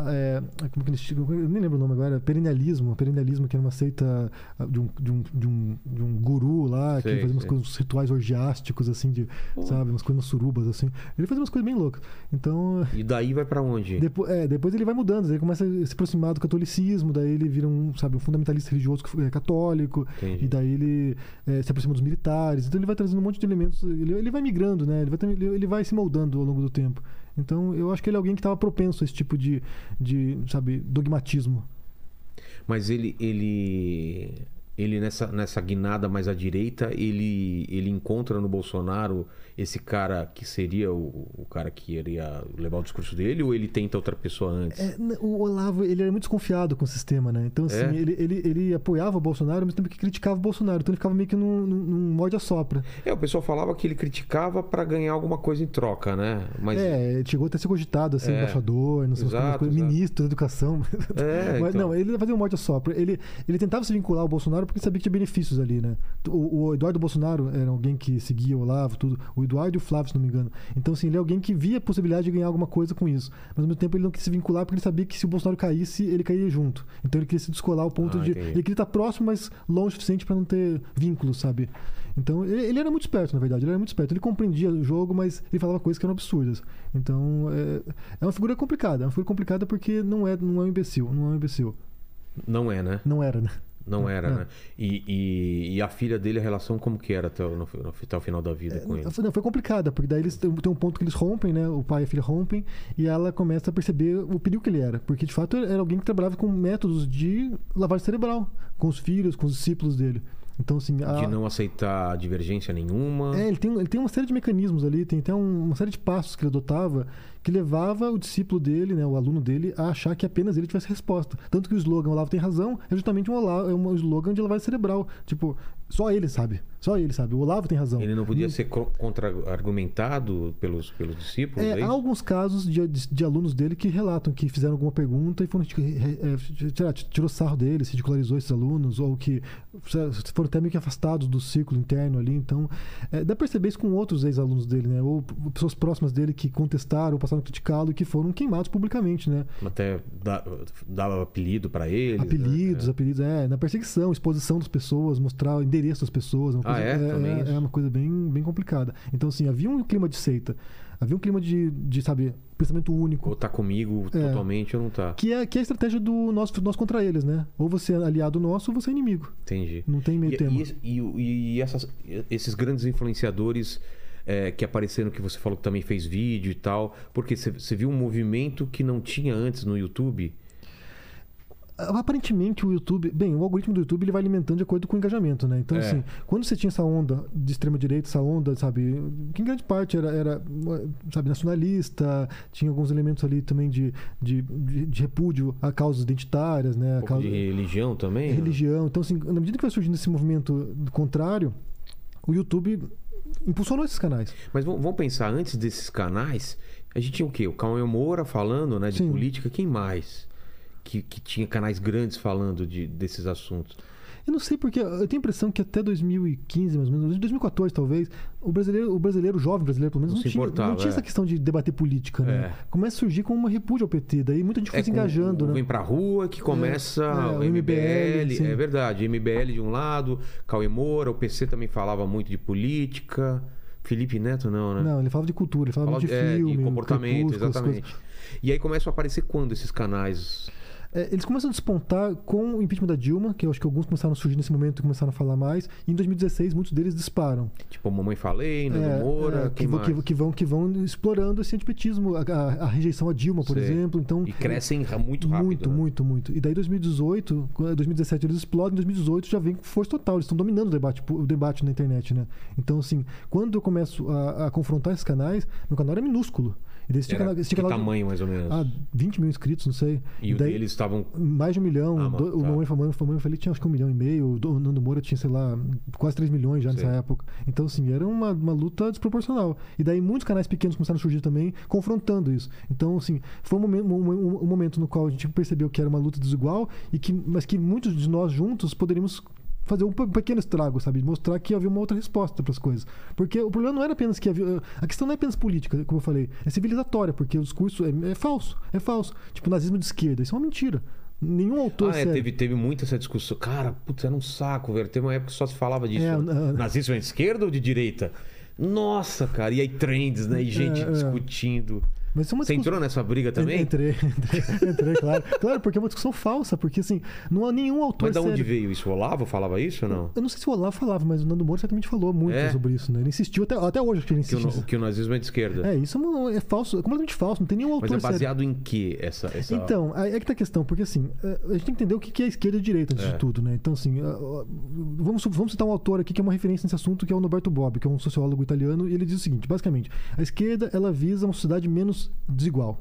é, como que eles? Eu nem lembro o nome agora. Perennialismo. Perennialismo, que era uma seita ah, de um, de um, de um, de um guru lá, Sei, que fazia umas coisas, uns rituais orgiásticos, assim, de, sabe? Umas coisas surubas, assim. Ele fazia umas coisas bem loucas. Então. E daí vai pra onde? Depois, é, depois ele vai mudando, ele começa a se aproximar do catolicismo, daí ele vira um, sabe, um fundamentalista religioso que é católico, Entendi. e daí ele é, se aproxima dos militares, então ele vai trazendo um monte de elementos, ele, ele vai migrando, né? Ele vai, ele vai se moldando ao longo do tempo. Então eu acho que ele é alguém que estava propenso a esse tipo de, de, sabe, dogmatismo. Mas ele, ele, ele nessa, nessa guinada mais à direita, ele, ele encontra no Bolsonaro esse cara que seria o, o cara que iria levar o discurso dele, ou ele tenta outra pessoa antes? É, o Olavo, ele era muito desconfiado com o sistema, né? Então, assim, É? ele, ele, ele apoiava o Bolsonaro, mesmo tempo que criticava o Bolsonaro. Então ele ficava meio que num, num, num morde-a-sopra. É, o pessoal falava que ele criticava pra ganhar alguma coisa em troca, né? Mas É, chegou até a ser cogitado, assim, É. embaixador, não sei Exato, coisas, ministro da educação. É, Mas então. não, ele fazia um morte a sopra. Ele, ele tentava se vincular ao Bolsonaro porque sabia que tinha benefícios ali, né? O, o Eduardo Bolsonaro era alguém que seguia o Olavo, tudo. O Eduardo e o Flávio, se não me engano. Então, assim, ele é alguém que via a possibilidade de ganhar alguma coisa com isso. Mas ao mesmo tempo ele não quis se vincular porque ele sabia que se o Bolsonaro caísse, ele cairia junto. Então ele queria se descolar ao ponto Ah, de. entendi. Ele queria estar próximo, mas longe o suficiente para não ter vínculos, sabe? Então ele, ele era muito esperto, na verdade. Ele era muito esperto. Ele compreendia o jogo, mas ele falava coisas que eram absurdas. Então é, é uma figura complicada. É uma figura complicada porque não é, não é um imbecil. Não é um imbecil. não é, né? Não era, né? Não era, É. né? E, e, e a filha dele, a relação como que era até o, no- até o final da vida com ele? Não, foi complicada, porque daí eles tem tem um ponto que eles rompem, né? O pai e a filha rompem, e ela começa a perceber o perigo que ele era. Porque de fato era alguém que trabalhava com métodos de lavagem cerebral, com os filhos, com os discípulos dele. Então, assim. A... De não aceitar divergência nenhuma. É, ele tem, ele tem uma série de mecanismos ali, tem até um- uma série de passos que ele adotava que levava o discípulo dele, né, o aluno dele, a achar que apenas ele tivesse resposta. Tanto que o slogan Olavo tem razão é justamente um, Olavo, é um slogan de lavagem cerebral. Tipo, só ele sabe. Só ele sabe. O Olavo tem razão. Ele não podia ser co- contra-argumentado pelos, pelos discípulos? É, é há alguns casos de, de- de alunos dele que relatam que fizeram alguma pergunta e foram, tipo, é, tirou sarro deles, se ridicularizou esses alunos, ou que foram até meio que afastados do círculo interno ali. Então, é, dá pra perceber isso com outros ex-alunos dele, né? Ou pessoas próximas dele que contestaram, passaram a criticá-lo e que foram queimados publicamente, né? Até dava apelido pra eles. apelidos, né? apelidos, é, na perseguição, exposição das pessoas, mostrar o endereço das pessoas. uma Ah, coisa- é? Também é, isso? é uma coisa bem, bem complicada. Então, assim, havia um clima de seita, havia um clima de, de sabe, pensamento único. Ou tá comigo É. totalmente ou não tá. Que é, que é a estratégia do nós, nós contra eles, né? Ou você é aliado nosso ou você é inimigo. Entendi. Não tem meio E, termo. e, e- e essas- esses grandes influenciadores é, que apareceram, que você falou que também fez vídeo e tal, porque você viu um movimento que não tinha antes no YouTube? Aparentemente o YouTube, bem, o algoritmo do YouTube ele vai alimentando de acordo com o engajamento, né? Então É. assim, quando você tinha essa onda de extrema direita, essa onda, sabe, que em grande parte era, era sabe, nacionalista, tinha alguns elementos ali também de, de, de, de repúdio a causas identitárias, né? Um causa, de religião também? né? religião. Então assim, na medida que vai surgindo esse movimento contrário, o YouTube impulsionou esses canais. Mas vamos vamos pensar, antes desses canais, a gente tinha o quê? O Cauê Moura falando né, de Sim. política, quem mais? Que, que tinha canais grandes falando de, desses assuntos. Eu não sei porque eu tenho a impressão que até 2015, mais ou menos, 2014 talvez, o brasileiro, o brasileiro, o jovem brasileiro, pelo menos, Não não, tinha, não tinha é. essa questão de debater política, né? É. Começa a surgir como uma repúdio ao PT, daí muita gente foi se com engajando, o né? Vem pra rua que começa é, o MBL, MBL, é verdade. MBL de um lado, Cauê Moura, o PC também falava muito de política. Felipe Neto não, né? Não, ele falava de cultura, ele falava Falava de é, filme, de comportamento, exatamente. E aí começam a aparecer quando esses canais? É, eles começam a despontar com o impeachment da Dilma, que eu acho que alguns começaram a surgir nesse momento e começaram a falar mais. E em 2016, muitos deles disparam. Tipo, Mamãe Falei, Nando É, Moura, é, que, vão- que, que vão, que vão explorando esse antipetismo, a, a- a rejeição a Dilma, por Sei. exemplo. Então, E crescem muito rápido. Muito, né? muito, muito. E daí 2018, quando- 2017 eles explodem, em 2018 já vem com força total, eles estão dominando o debate, o debate na internet, né? Então, assim, quando eu começo a, a confrontar esses canais, meu canal era minúsculo. E Era esse que tamanho, mais ou menos? Ah, 20 mil inscritos, não sei. e o daí, deles estavam... Mais de um milhão. Ah, do- o tá. Mamãe Famãe Famãe Falei tinha acho que um milhão e meio. O Nando Moura tinha, sei lá, quase 3 milhões já nessa Sei. época. Então, assim, era uma, uma luta desproporcional. E daí muitos canais pequenos começaram a surgir também, confrontando isso. Então, assim, foi um momento, um- um momento no qual a gente percebeu que era uma luta desigual, e que, mas que muitos de nós juntos poderíamos fazer um pe- pequeno estrago, sabe? Mostrar que havia uma outra resposta para as coisas. Porque o problema não era apenas que havia. A questão não é apenas política, como eu falei, é civilizatória, porque o discurso é, é falso. É falso. Tipo, nazismo de esquerda. Isso é uma mentira. Nenhum autor. Ah, é, teve, teve muito essa discussão. Cara, putz, era um saco, velho. Teve uma época que só se falava disso. É, né? Nazismo é de esquerda ou de direita? Nossa, cara. E aí trends, né? E gente É, é. Mas é uma Você entrou nessa briga também? Entrei, entrei, entrei, claro. Claro, porque é uma discussão falsa, porque assim, não há nenhum autor Mas da onde sério. veio isso? O Olavo falava isso ou não? Eu não sei se o Olavo falava, mas o Nando Moura certamente falou muito É? sobre isso, né? Ele insistiu até, até hoje que ele Que o, que o nazismo é de esquerda. É, isso é, uma- é falso, é completamente falso, não tem nenhum autor Mas é sério. baseado em que essa, essa... Então, é que tá a questão, porque assim, eh, a gente tem que entender o que é esquerda e direita antes É. de tudo, né? Então, assim, ah, vamos, vamos citar um autor aqui que é uma referência nesse assunto, que é o Norberto Bobbio, que é um sociólogo italiano, e ele diz o seguinte: basicamente, a esquerda ela visa uma sociedade menos desigual.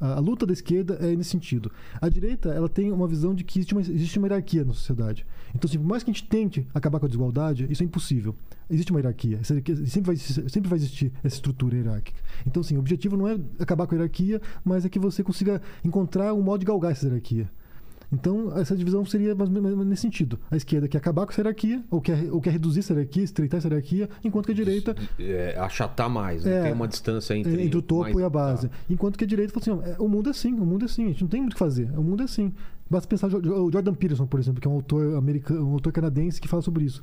A, luta da esquerda é nesse sentido. A direita ela tem uma visão de que existe uma, existe uma hierarquia na sociedade. Então, assim, por mais que a gente tente acabar com a desigualdade, isso é impossível. Existe uma hierarquia. Sempre vai, existir- sempre vai existir essa estrutura hierárquica. Então, assim, o objetivo não é acabar com a hierarquia, mas é que você consiga encontrar um modo de galgar essa hierarquia. Então, essa divisão seria mais nesse sentido. A esquerda quer acabar com essa hierarquia, ou quer, ou quer reduzir essa hierarquia, estreitar essa hierarquia, enquanto que a direita É, achatar mais, né? É, Tem uma distância entre... entre o topo mais- e a base. Tá. Enquanto que a direita fala assim: ó, é, o mundo é assim, o mundo é assim, a gente não tem muito o que fazer, o mundo é assim. Basta pensar o Jordan Peterson, por exemplo, que é um autor americano, um autor canadense que fala sobre isso.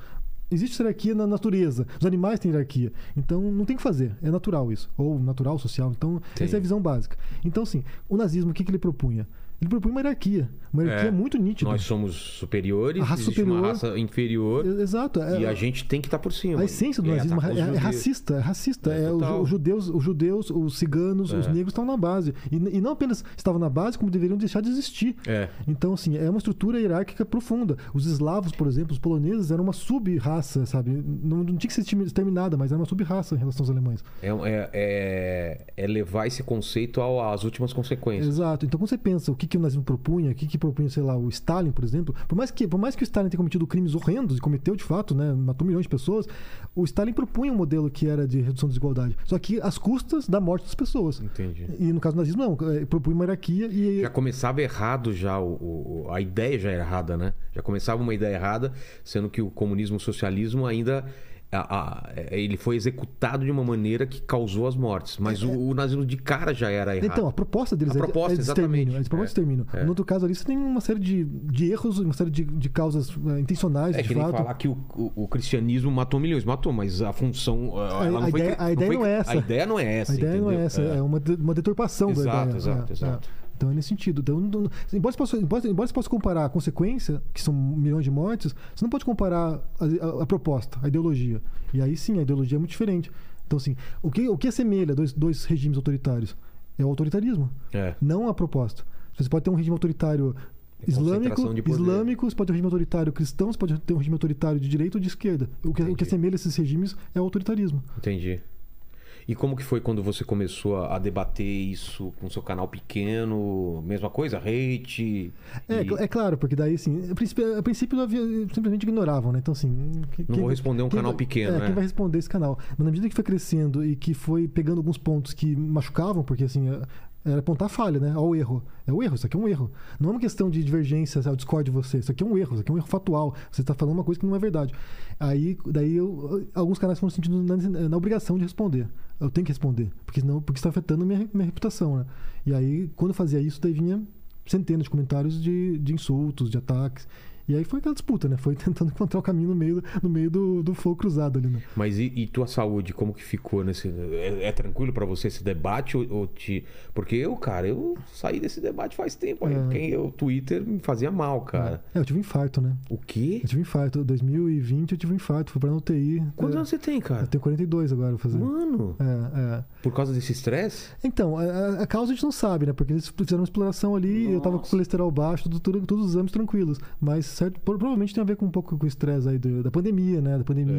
Existe hierarquia na natureza, os animais têm hierarquia. Então não tem o que fazer, é natural isso, ou natural, social. Então, Sim. essa é a visão básica. Então, assim, o nazismo, o que, que ele propunha? Ele propõe uma hierarquia. Uma hierarquia É. muito nítida. Nós somos superiores, A raça existe uma superior- raça inferior Exato. é- e a gente tem que estar por cima. A essência do aí nazismo ataca é, é racista, é racista. É, É, os, judeus, os judeus, os ciganos, os É. negros estavam na base. E, e não apenas estavam na base, como deveriam deixar de existir. É. Então, assim, é uma estrutura hierárquica profunda. Os eslavos, por exemplo, os poloneses eram uma sub-raça, sabe? Não, não tinha que ser extermi- exterminada, mas era uma sub-raça em relação aos alemães. É, é, é, é levar esse conceito ao- às últimas consequências. Exato. Então, quando você pensa o que, que o nazismo propunha, o que, que propunha, sei lá, o Stalin, por exemplo, por mais, que, por mais que o Stalin tenha cometido crimes horrendos, e cometeu de fato, né, matou milhões de pessoas, o Stalin propunha um modelo que era de redução da desigualdade. Só que às custas da morte das pessoas. Entendi. E no caso do nazismo, não. é, Propunha uma hierarquia e. Já começava errado já, o, o- a ideia já era errada, né? Já começava uma ideia errada, sendo que o comunismo e o socialismo ainda... a- a- ele foi executado de uma maneira que causou as mortes. Mas o, o nazismo de cara já era errado. Então, a proposta deles A é, proposta, é exatamente. É de proposta de extermínio. É. No outro caso ali, você tem uma série de, de erros, uma série de, de causas é, intencionais, É de que fato. falar que o, o- o cristianismo matou milhões, matou, mas a função. A- ela não a foi ideia- a ideia foi- não é essa. A ideia não é essa. A ideia não é entendeu? essa, é, uma, uma deturpação da Exato, ideia. exato, É, exato. Então é nesse sentido. Então, não- não- embora, você possa, embora, embora você possa comparar a consequência, que são milhões de mortes, você não pode comparar a, a- a proposta, a ideologia. E aí sim, a ideologia é muito diferente. Então, assim, o que, o que assemelha dois, dois regimes autoritários? É o autoritarismo, É. não a proposta. Você pode ter um regime autoritário É islâmico, islâmico, você pode ter um regime autoritário cristão, você pode ter um regime autoritário de direita ou de esquerda. O que, o que assemelha esses regimes é o autoritarismo. Entendi. E como que foi quando você começou a debater isso com seu canal pequeno? Mesma coisa? Hate? É, E- é claro, porque daí, assim, a princípio, a princípio não havia- simplesmente ignoravam, né? Então, assim. que- Não vou responder um canal vai- pequeno, É, né? quem vai responder esse canal. Mas na medida que foi crescendo e que foi pegando alguns pontos que machucavam, porque, assim, é- era apontar a falha, né? Ao erro. É o erro, isso aqui é um erro. Não é uma questão de divergência, ao discorde de você. Isso aqui é um erro, isso aqui é um erro fatual. Você está falando uma coisa que não é verdade. Aí, daí, eu- alguns canais foram sentindo na, na obrigação de responder. Eu tenho que responder, porque senão, porque está afetando minha, minha reputação, né? E aí, quando eu fazia isso, daí vinha centenas de comentários de, de insultos, de ataques. E aí foi aquela disputa, né? Foi tentando encontrar o caminho no meio, no meio do, do fogo cruzado ali, né? Mas e, e tua saúde, como que ficou nesse. É, é tranquilo pra você esse debate? Ou, ou te. Porque eu, cara, eu saí desse debate faz tempo. É. Quem, o Twitter me fazia mal, cara. É, eu tive um infarto, né? O quê? Eu tive um infarto. 2020 eu tive um infarto, fui pra UTI. Quantos É, anos você tem, cara? Eu tenho 42 agora, vou fazer. Mano, É, é. por causa desse estresse? Então, a, a- causa a gente não sabe, né? Porque eles fizeram uma exploração ali, eu tava com Nossa. colesterol baixo, tudo, tudo- todos os exames tranquilos. Mas certo, pro- provavelmente tem a ver com um pouco com o estresse aí do- da pandemia, né? Da pandemia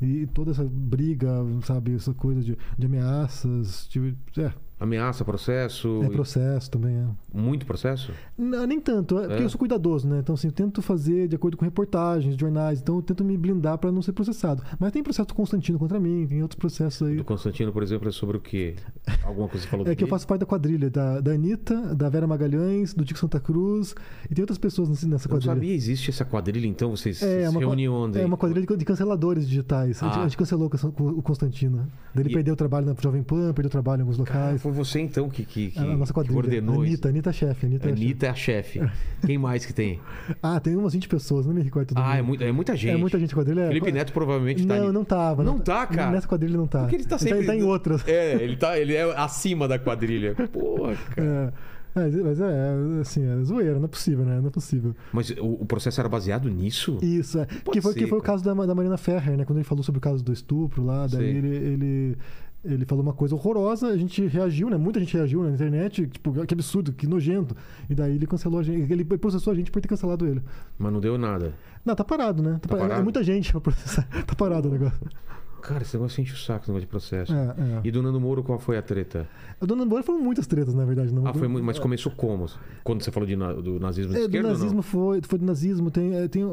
É. e toda essa briga, sabe? Essa coisa de, de ameaças. de- é, Ameaça, processo? é processo também, é. Muito processo? Não, nem tanto, é porque É? eu sou cuidadoso, né? Então, assim, eu tento fazer de acordo com reportagens, jornais, então eu tento me blindar para não ser processado. Mas tem processo do Constantino contra mim, tem outros processos aí. Do Constantino, por exemplo, é sobre o quê? Alguma coisa que você falou É que eu faço parte da quadrilha da, da Anitta, da Vera Magalhães, do Tico Santa Cruz, e tem outras pessoas nessa Eu não quadrilha. sabia, existe essa quadrilha, então vocês É, se uma, reúnem onde? é uma quadrilha de, canceladores digitais. A, gente, Ah. a gente cancelou o Constantino. Daí ele E- perdeu o trabalho na Jovem Pan, perdeu o trabalho em alguns Cara, locais. foi você então que, que, que, a nossa que quadrilha. coordenou Anitta, isso. Anitta é chefe. Anitta, é chefe. Anitta é a chefe. Quem mais que tem? Ah, tem umas 20 pessoas, não me recordo todo Ah, é, muito, é muita gente. É muita gente quadrilha. é- Felipe Neto provavelmente tá Não, ali. não tava. Não tá, cara? Nessa quadrilha não tá. Porque ele tá sempre. Ele tá, em outras. É, ele, tá, ele é acima da quadrilha. Porra, cara. É, é, mas é, assim, é zoeira, não é possível, né? Não é possível. Mas o, o processo era baseado nisso? Isso, é. Que foi, ser, que foi o cara. caso da, da Marina Ferrer, né? Quando ele falou sobre o caso do estupro lá, daí ele, ele, ele falou uma coisa horrorosa, a gente reagiu, né? Muita gente reagiu na internet, tipo, que absurdo, que nojento. E daí ele cancelou a gente, ele processou a gente por ter cancelado ele. Mas não deu nada. Não, tá parado, né? Tá Tá parado. parado? É muita gente pra processar. Tá parado o negócio. Cara, esse negócio enche o saco, esse negócio de processo. É, é. E do Nando Moro, qual foi a treta? A Dona Moura foram muitas tretas, na verdade. Não, Ah, foi muito, mas começou como? Quando você falou de do nazismo de É, do esquerda ou nazismo foi, foi do nazismo, tem, é, tem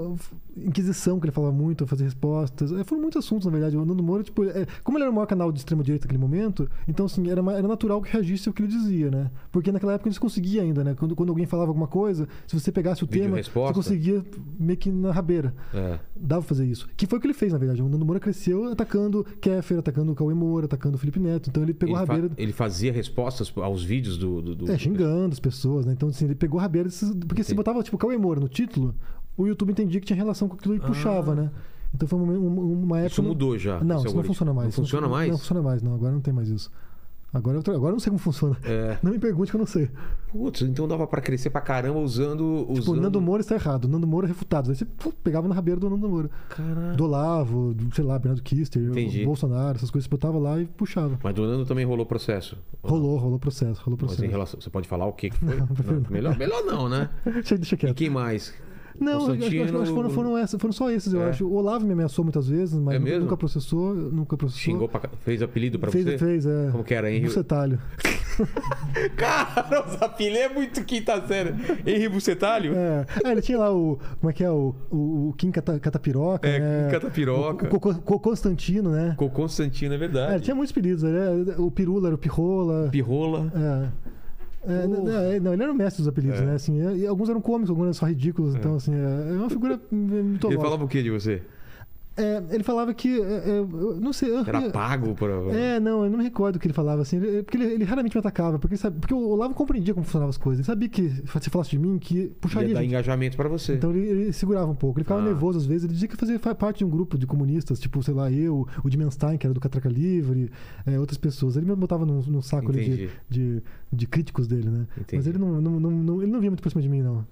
Inquisição, que ele falava muito, fazer respostas. É, foram muitos assuntos, na verdade. O Nando Moura, tipo, é, como ele era o maior canal de extrema-direita naquele momento, então, assim, era, era natural que reagisse ao que ele dizia, né? Porque naquela época eles conseguiam ainda, né? Quando, quando alguém falava alguma coisa, se você pegasse o Vídeo tema, resposta. você conseguia meio que na rabeira. É. Dava pra fazer isso. Que foi o que ele fez, na verdade. O Nando Moura cresceu atacando Kéfera, atacando o Cauê Moura, atacando o Felipe Neto. Então ele pegou Ele, a fa- rabeira. ele fazia respostas aos vídeos do. do, do- É, xingando as pessoas, né? Então, assim, ele pegou a rabeira desses... Porque se Entendi. botava, tipo, Cauê Moura no título, o YouTube entendia que tinha relação com aquilo e puxava, né? Então foi uma, uma- uma época... Ah. Isso mudou já. Não, isso não funciona mais. Não funciona fun- mais? Não funciona mais, não. Agora não tem mais isso. Agora, eu agora eu não sei como funciona. É. Não me pergunte que eu não sei. Putz, então dava pra crescer pra caramba usando. Tipo, usando... Nando Moura está errado. Nando Moura refutado. Aí você pô, pegava na rabeira do Nando Moura. Caralho. Do Olavo, do, sei lá, Bernardo Kister, Entendi. Bolsonaro, essas coisas. Você botava lá e puxava. Mas do Nando também rolou processo. Rolou, rolou processo, rolou Mas processo. em relação. Você pode falar o que que foi? prefiro Não, melhor, melhor não, né? Deixa, deixa E quieto. quem mais? Não, acho, acho, acho, foram, foram, foram só esses, eu É. acho. O Olavo me ameaçou muitas vezes, mas É nunca, processou. Nunca processou. Xingou pra... Fez apelido pra fez, você? fez, é. Como que era, Henry? Bucetalho. Cara, o Zapilê é muito quinta série. Henri Bucetalho? É. É, ele tinha lá o. Como é que é? O, o, o Kim Cata, Catapiroca. É, né? Kim Catapiroca. O, o, Co- Co- Constantino, né? Com Constantino, é É, verdade. ele tinha muitos apelidos. Né? O Pirula era o Pirrola. Pirrola. É. É, não, é, não, ele era o mestre dos apelidos, É. né? Assim, é, e alguns eram cômicos, alguns eram só ridículos. Então, assim, é, é uma figura Ele mitológica. falava o que de você? É, ele falava que. é, é, não sei. eu- Era pago pra. É, não, eu não me recordo o que ele falava, assim. ele- porque ele, ele raramente me atacava, porque, sabe, porque o Olavo compreendia como funcionavam as coisas. Ele sabia que se falasse de mim, que puxaria Ia dar gente. engajamento pra você. Então ele, ele segurava um pouco. Ele ficava Ah. nervoso às vezes. Ele dizia que fazia fa- parte de um grupo de comunistas, tipo, sei lá, eu, o Dimenstein, que era do Catraca Livre, é, outras pessoas. Ele me botava num, num saco ali de, de, de críticos dele, né? Entendi. Mas ele não, não, não, não- ele não vinha muito pra cima de mim, não.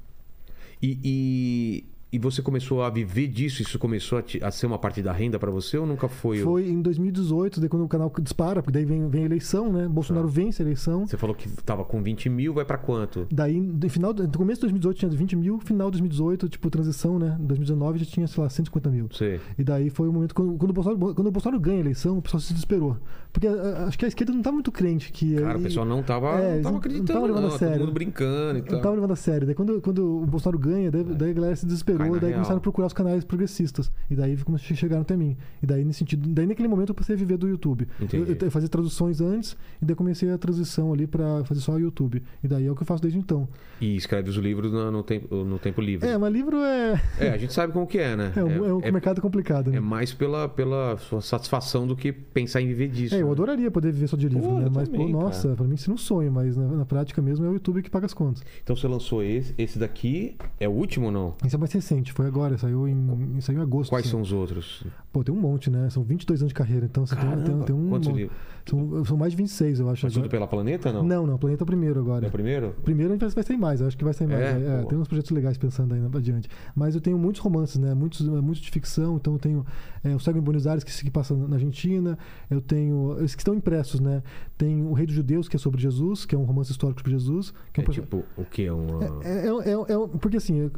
E, e, e você começou a viver disso? Isso começou a, te- a ser uma parte da renda pra você ou nunca foi? o- Foi em 2018, daí quando o canal dispara, porque daí vem, vem a eleição, né? Bolsonaro Ah. vence a eleição. Você falou que tava com 20 mil, vai pra quanto? Daí, no final, no começo de 2018 tinha 20 mil, final de 2018, tipo, transição, né? Em 2019 já tinha, sei lá, 150 mil. Você. E daí foi o momento quando, quando, o, Bolsonaro, quando o Bolsonaro ganha a eleição, o pessoal se desesperou. Porque a- a- acho que a esquerda não tá muito crente que. Cara, o e- pessoal não tava, É, não tava não- acreditando, não tava levando não. a Todo sério. mundo brincando e Não tal. tava levando a sério. Daí quando, quando o Bolsonaro ganha, daí, daí a galera se Cai na daí real. começaram a procurar os canais progressistas. E daí chegaram até mim. E daí nesse sentido, daí naquele momento eu passei a viver do YouTube. Eu, eu fazia traduções antes e daí comecei a transição ali pra fazer só o YouTube. E daí é o que eu faço desde então. E escreve os livros no, no tempo, no tempo livre. É, mas livro é. É, a gente sabe como que é, né? É, um, é um é, mercado complicado, né? é mais pela, pela sua satisfação do que pensar em viver disso. É, eu né? adoraria poder viver só de livro, Pô, né? Mas, também, pô, nossa, pra mim seria um sonho, mas na, na prática mesmo é o YouTube que paga as contas. Então você lançou esse. Esse daqui é o último ou não? Isso é mais recente, foi agora, saiu em, saiu em agosto. Quais assim. são os outros? Pô, tem um monte, né? São 22 anos de carreira, então você tem, tem, Caramba, tem um. quantos monte. livros? São, são mais de 26, eu acho. Mas tudo agora. pela Planeta, não? Não, não, Planeta é o primeiro agora. É o primeiro? Primeiro a gente vai, vai sair mais, eu acho que vai sair mais. É? É, Pô. tem uns projetos legais pensando aí adiante. Mas eu tenho muitos romances, né? Muitos, muitos de ficção, então eu tenho é, o Cego em Buenos Aires, que, se- que passa na Argentina. Eu tenho. Esses que estão impressos, né? Tem O Rei dos Judeus, que é sobre Jesus, que é um romance histórico sobre Jesus. Que É um perso- tipo, o que? É uma... é, é, é, é- porque assim,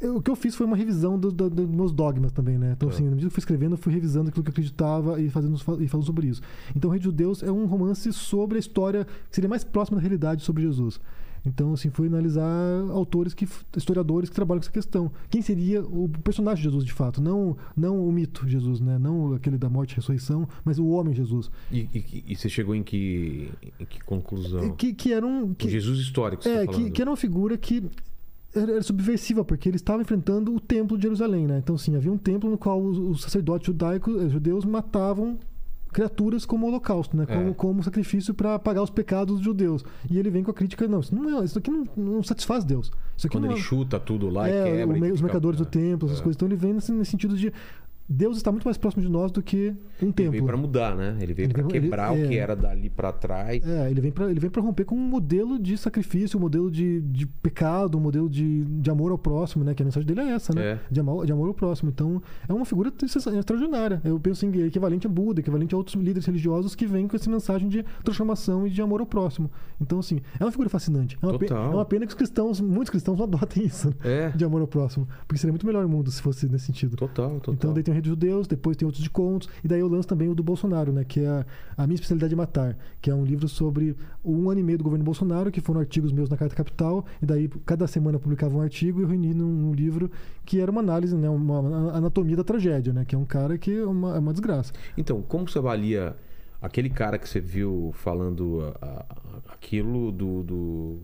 eu- o que eu fiz foi uma revisão do- do- dos meus dogmas também, né? Então, Tá. assim, na medida que eu fui escrevendo, eu fui revisando aquilo que eu acreditava e, fazendo, e falando sobre isso. Então, o Rei de Judeus é um romance sobre a história que seria mais próxima da realidade sobre Jesus. Então, assim, fui analisar autores, que historiadores que trabalham com essa questão. Quem seria o personagem de Jesus, de fato? Não, não o mito Jesus, né? Não aquele da morte e ressurreição, mas o homem Jesus. E, e- e você chegou em que, em que conclusão? Que, que era um... O Que, Jesus histórico, você é, tá que, que era uma figura que era, subversiva, porque ele estava enfrentando o templo de Jerusalém, né? Então, sim, havia um templo no qual os, os sacerdotes judaicos, eh, judeus matavam criaturas como holocausto, né? Como, É. como sacrifício para pagar os pecados dos judeus. E ele vem com a crítica, não, isso, não é, isso aqui não, não satisfaz Deus. Isso aqui Quando não ele é, chuta tudo lá é, e quebra. o e meio- os fica- mercadores do templo, essas É. coisas. Então ele vem nesse, nesse sentido de Deus está muito mais próximo de nós do que um Ele templo. veio pra mudar, né? Ele veio Ele pra veio- ele- quebrar o é. que era dali pra trás. É, ele vem pra ele vem para romper com um modelo de sacrifício, um modelo de, de pecado, um modelo de, de amor ao próximo, né? Que a mensagem dele é essa, né? É. De, amor, de amor ao próximo. Então, é uma figura extraordinária. Eu penso em equivalente a Buda, equivalente a outros líderes religiosos que vêm com essa mensagem de transformação e de amor ao próximo. Então, assim, é uma figura fascinante. É uma, pe- Total. é uma pena que os cristãos, muitos cristãos não adotem isso, né? É, De amor ao próximo. Porque seria muito melhor o mundo se fosse nesse sentido. total, total. Então daí tem Dos Judeus, depois tem outros de contos, e daí eu lanço também o do Bolsonaro, né? Que é a, minha especialidade é matar, que é um livro sobre um ano e meio do governo Bolsonaro, que foram artigos meus na Carta Capital, e daí cada semana eu publicava um artigo e eu reuni num, num livro que era uma análise, né? Uma, anatomia da tragédia, né? Que é um cara que é uma, é uma desgraça. Então, como você avalia aquele cara que você viu falando aquilo do, do,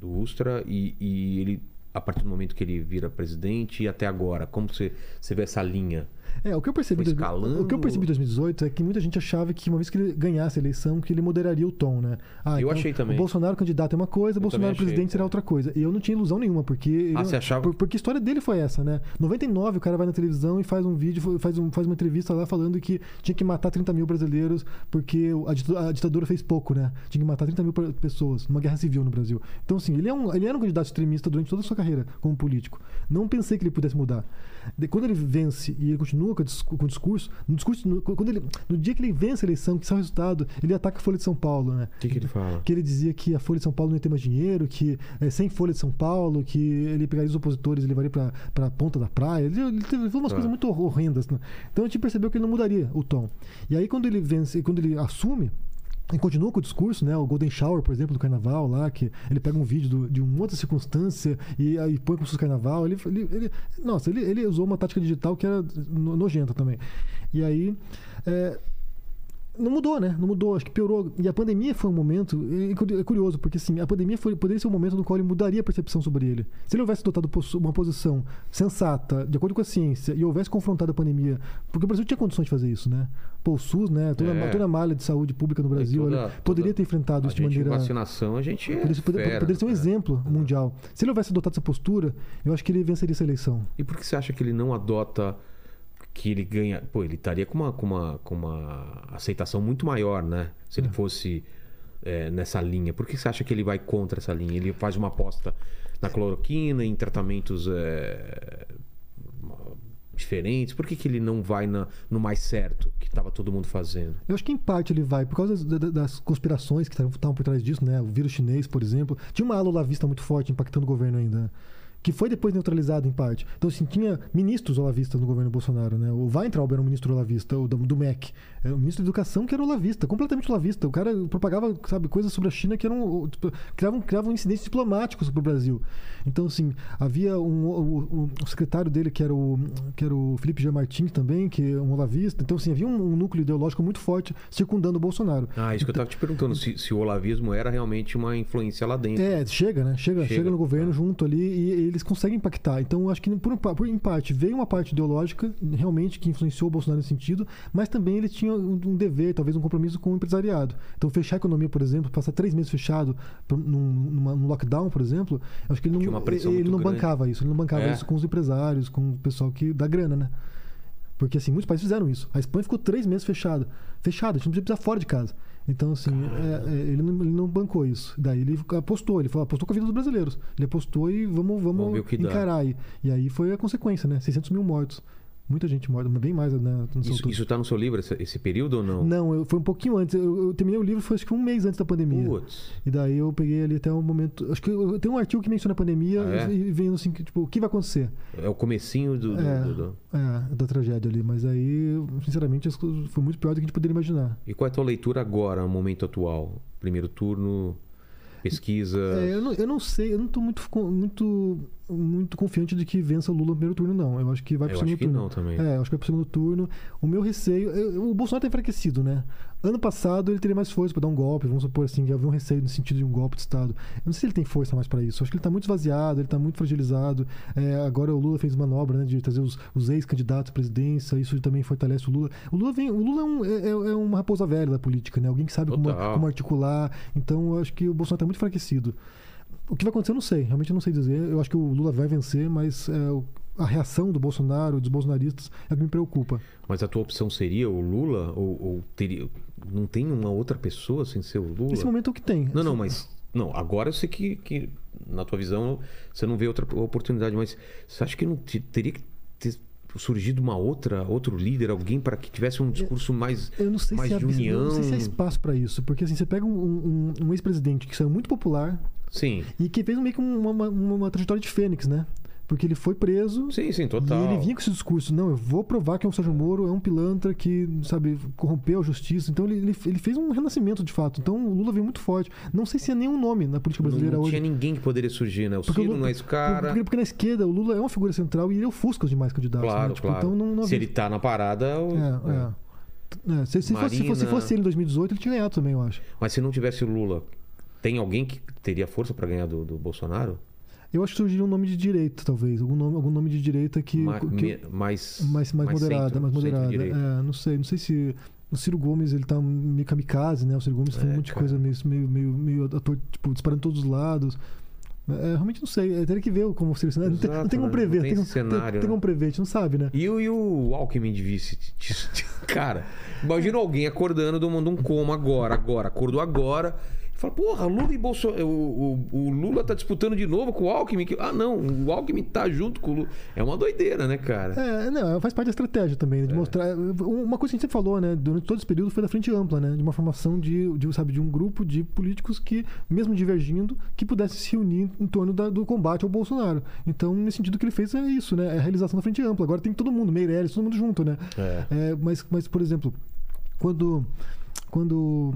do Ustra e, e ele, a partir do momento que ele vira presidente e até agora, como você, você vê essa linha? É, o que eu percebi, escalando? o que eu percebi em 2018 é que muita gente achava que uma vez que ele ganhasse a eleição, que ele moderaria o tom, né? Ah, Eu achei também. O Bolsonaro candidato é uma coisa, o Bolsonaro achei, presidente será é. outra coisa. E eu não tinha ilusão nenhuma, porque Ah, você achava- por- porque a história dele foi essa, né? 99 o cara vai na televisão e faz um vídeo, faz, um- faz uma entrevista lá falando que tinha que matar 30 mil brasileiros porque a ditadura fez pouco, né? Tinha que matar 30 mil pe- pessoas numa guerra civil no Brasil. Então, assim, ele, é um, ele era um candidato extremista durante toda a sua carreira como político. Não pensei que ele pudesse mudar. De- quando ele vence e ele continua com o, discu- com o discurso, no discurso, no, quando ele, no dia que ele vence a eleição, que sai o resultado, ele ataca a Folha de São Paulo, né? O que, que ele fala? que ele dizia que a Folha de São Paulo não ia ter mais dinheiro, que eh, sem Folha de São Paulo, que ele pegaria os opositores e levaria para a ponta da praia. Ele, ele teve falou umas Tá. coisas muito horrendas. Né? Então a gente percebeu que ele não mudaria o tom. E aí quando ele vence, quando ele assume, e continua com o discurso, né? O Golden Shower, por exemplo, do carnaval lá, que ele pega um vídeo do- de uma outra circunstância e aí põe se fosse carnaval. Ele, ele, ele- nossa, ele, ele usou uma tática digital que era no- nojenta também. E aí. é, não mudou, né? Não mudou, acho que piorou. E a pandemia foi um momento. É curi- curioso, porque assim, a pandemia foi, poderia ser um momento no qual ele mudaria a percepção sobre ele. Se ele houvesse adotado uma posição sensata, de acordo com a ciência, e houvesse confrontado a pandemia. Porque o Brasil tinha condições de fazer isso, né? Pô, o SUS, né? Toda, É. toda a malha de saúde pública no Brasil, toda- poderia toda- ter enfrentado isso de maneira. vacinação, a gente é Poderia, poder- fera, poderia ser um né? exemplo mundial. Se ele houvesse adotado essa postura, eu acho que ele venceria essa eleição. E por que você acha que ele não adota que ele ganha? Pô, ele estaria com uma, com uma, com uma aceitação muito maior, né? Se É. ele fosse é, nessa linha. Por que você acha que ele vai contra essa linha? Ele faz uma aposta na cloroquina, em tratamentos é, diferentes. Por que, que ele não vai na- no mais certo que estava todo mundo fazendo? Eu acho que em parte ele vai, por causa das, das conspirações que estavam por trás disso, né? O vírus chinês, por exemplo. Tinha uma ala olavista muito forte impactando o governo ainda. Que foi depois neutralizado em parte. Então, assim, tinha ministros olavistas no governo Bolsonaro, né? O Weintraub era um ministro olavista, o do, do MEC. Era o ministro da Educação que era olavista, completamente olavista. O cara propagava, sabe, coisas sobre a China que eram. tipo, criavam, criavam incidentes diplomáticos para o Brasil. Então, assim, havia um, o, o- o secretário dele, que era o, que era o Felipe G. Martins também, que é um olavista. Então, assim, havia um, um núcleo ideológico muito forte circundando o Bolsonaro. Ah, isso que eu estava te perguntando, se, se o olavismo era realmente uma influência lá dentro. É, chega, né? Chega, Chega, chega, no governo tá. junto ali e, eles conseguem impactar. Então, acho que por, por- em parte veio uma parte ideológica realmente que influenciou o Bolsonaro nesse sentido, mas também ele tinha um, dever, talvez um compromisso com o empresariado. Então, fechar a economia, por exemplo, passar três meses fechado num, numa- num lockdown, por exemplo, acho que ele não, ele não bancava isso. Ele não bancava É. isso com os empresários, com o pessoal que dá grana, né? Porque assim, muitos países fizeram isso. A Espanha ficou três meses fechada. Fechada, a gente não podia precisar fora de casa. Então, assim, é, é, ele, não, ele não bancou isso. Daí ele apostou, ele falou, apostou com a vida dos brasileiros. Ele apostou e vamos, vamos, Vamos encarar aí. E aí foi a consequência, né? 600 mil mortos. Muita gente morta, bem mais, né? Isso, altura. isso tá no seu livro, esse, esse período ou não? Não, eu, foi um pouquinho antes. Eu, eu terminei o livro, foi acho que um mês antes da pandemia. Putz. E daí eu peguei ali até um momento. Acho que eu, tem um artigo que menciona a pandemia Ah, é? e, vendo assim, que, tipo, o que vai acontecer? É o comecinho do... do- É. do- do- É, da tragédia ali. Mas aí, sinceramente, foi muito pior do que a gente poderia imaginar. E qual é a tua leitura agora, no momento atual? Primeiro turno, pesquisa... É, eu, não, eu não sei, eu não tô muito, muito, muito confiante de que vença o Lula no primeiro turno, não. Eu acho que vai pro Eu segundo acho que turno. não também. É, eu acho que vai pro segundo turno. O meu receio. eu- o Bolsonaro tá enfraquecido, né? Ano passado ele teria mais força para dar um golpe, vamos supor assim, que havia um receio no sentido de um golpe de Estado. Eu não sei se ele tem força mais para isso. Eu acho que ele tá muito esvaziado, ele tá muito fragilizado. É, agora o Lula fez manobra, né, de trazer os, os ex-candidatos à presidência, isso também fortalece o Lula. O Lula, vem, o Lula é, um- é- é uma raposa velha da política, né? Alguém que sabe como, como articular. Então eu acho que o Bolsonaro tá muito enfraquecido. O que vai acontecer eu não sei, realmente eu não sei dizer. Eu acho que o Lula vai vencer, mas é, a reação do Bolsonaro, dos bolsonaristas, é o que me preocupa. Mas a tua opção seria o Lula? Ou, ou teria... Não tem uma outra pessoa sem ser o Lula? Nesse momento é o que tem. Não, não, mas... Não, agora eu sei que, que na tua visão você não vê outra oportunidade, mas você acha que não te- teria que ter surgido uma outra, outro líder, alguém para que tivesse um discurso mais, Eu não sei mais se há, de união? eu não sei se há espaço para isso, porque assim, você pega um, um- um ex-presidente que saiu muito popular Sim, e que fez meio que uma, uma- uma trajetória de fênix, né? Porque ele foi preso sim, sim, e total. ele vinha com esse discurso, não, eu vou provar que o Sérgio Moro é um pilantra que, sabe, corrompeu a justiça. Então ele, ele, ele fez um renascimento de fato. Então o Lula veio muito forte. Não sei se há nenhum nome na política Não, brasileira não hoje. tinha ninguém que poderia surgir, né? O Porque o Ciro Lula- não é esse cara. Porque, porque na esquerda o Lula é uma figura central e ele ofusca os demais candidatos. Claro, né? Tipo, claro. Então não, não Se ele tá na parada... o- É, é. É, se, se fosse, se, fosse, se fosse ele em 2018, ele tinha ganhado também, eu acho. Mas se não tivesse o Lula, tem alguém que teria força para ganhar do, do Bolsonaro? Eu acho que surgiria um nome de direita, talvez. Algum nome, algum nome de direita que. Ma- que- me- mais, mais, mais, moderada, centro- mais moderada. É, não sei, não sei se. O Ciro Gomes, ele tá meio kamikaze, né? O Ciro Gomes É, um monte de cara. coisa meio, meio, meio, meio ator, tipo, disparando todos os lados. É, realmente não sei. É, teria que ver como seria o cenário. Não tem, não Exato, tem como né? prever. Não tem tem, tem- cenário, tem né? como prever, a gente não sabe, né? E, o- e o Alckmin de vice? Cara, imagina alguém acordando do mundo um coma agora, agora, acordou agora. Fala, porra, Lula e Bolsonaro. O, o- o Lula tá disputando de novo com o Alckmin. que- Ah, não, o Alckmin tá junto com o Lula. É uma doideira, né, cara? É, não, faz parte da estratégia também, né, de mostrar. Uma coisa que a gente sempre falou, né? Durante todo esse período foi da frente ampla, né? De uma formação de, de, sabe, de um grupo de políticos que, mesmo divergindo, que pudesse se unir em torno da- do combate ao Bolsonaro. Então, nesse sentido, o que ele fez é isso, né? É a realização da frente ampla. Agora tem todo mundo, Meirelles, todo mundo junto, né? É. É, mas, mas, por exemplo, quando, quando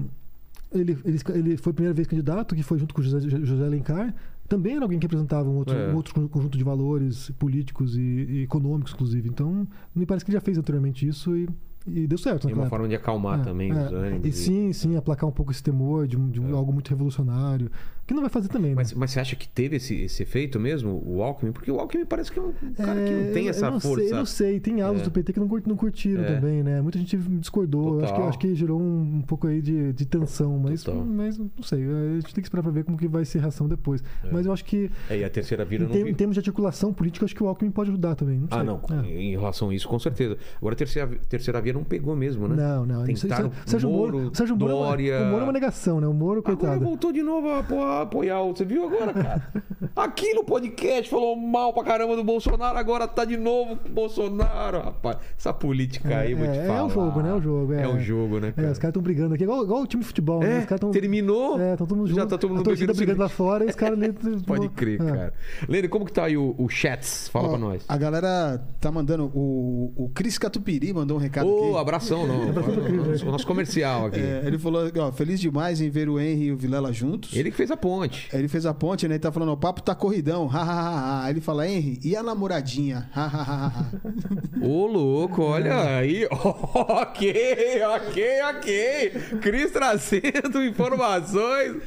ele, ele, ele foi a primeira vez candidato, que foi junto com o José, José Alencar, também era alguém que representava um outro, É. um outro conjunto de valores políticos e, e econômicos, inclusive. Então, me parece que ele já fez anteriormente isso e, e deu certo. É naquela uma forma de acalmar É, também é. os ânimos. E e- sim, sim, aplacar um pouco esse temor de, de um- algo muito revolucionário. Que não vai fazer também, né? Mas, mas você acha que teve esse, esse efeito mesmo, o Alckmin? Porque o Alckmin parece que é um cara que É, não tem eu- essa eu não força. Sei, eu não sei, tem alas É. do PT que não, não curtiram É. também, né? Muita gente discordou. Acho que, acho que gerou um, um pouco aí de, de tensão, mas, Total. mas não sei. A gente tem que esperar pra ver como que vai ser a reação depois. Mas eu acho que, É, e a terceira vira em, não tem- vi- em termos de articulação política, eu acho que o Alckmin pode ajudar também. Não. Ah, não. É. Em relação a isso, com certeza. Agora a terceira, terceira via não pegou mesmo, né? Não, não. Tentaram Sérgio- Moro, Sérgio Moro, é Dória. o Moro é uma negação, né? O Moro, Agora coitado. voltou de novo a apo- apoiar o. Você viu agora, cara? Aqui no podcast falou mal pra caramba do Bolsonaro, agora tá de novo com o Bolsonaro, rapaz. Essa política aí, vou te é, falar. é o jogo, né? É o jogo. É, É um jogo, né, É, cara? os caras estão brigando aqui, igual, igual o time de futebol, né? É, Os caras tão, terminou. É, estão todo mundo Já junto. tá todo mundo a torcida bebendo brigando lá fora e os caras ali. Pode crer, É. cara. Lene, como que tá aí o, o Chats? Fala Ó, pra nós. A galera tá mandando. O, o Cris Catupiri mandou um recado Ô, aqui. abração, não. o nosso comercial aqui. É, ele falou, ó, feliz demais em ver o Henry e o Vilela juntos. Ele que fez a ponte. Ele fez a ponte, né? Ele tá falando, o papo tá corridão. ha, ha, ha, ha. Aí ele fala, Henry, e a namoradinha? Ha, ha, ha, ha. Ô, louco, olha aí. ok, ok, ok. Cris trazendo informações.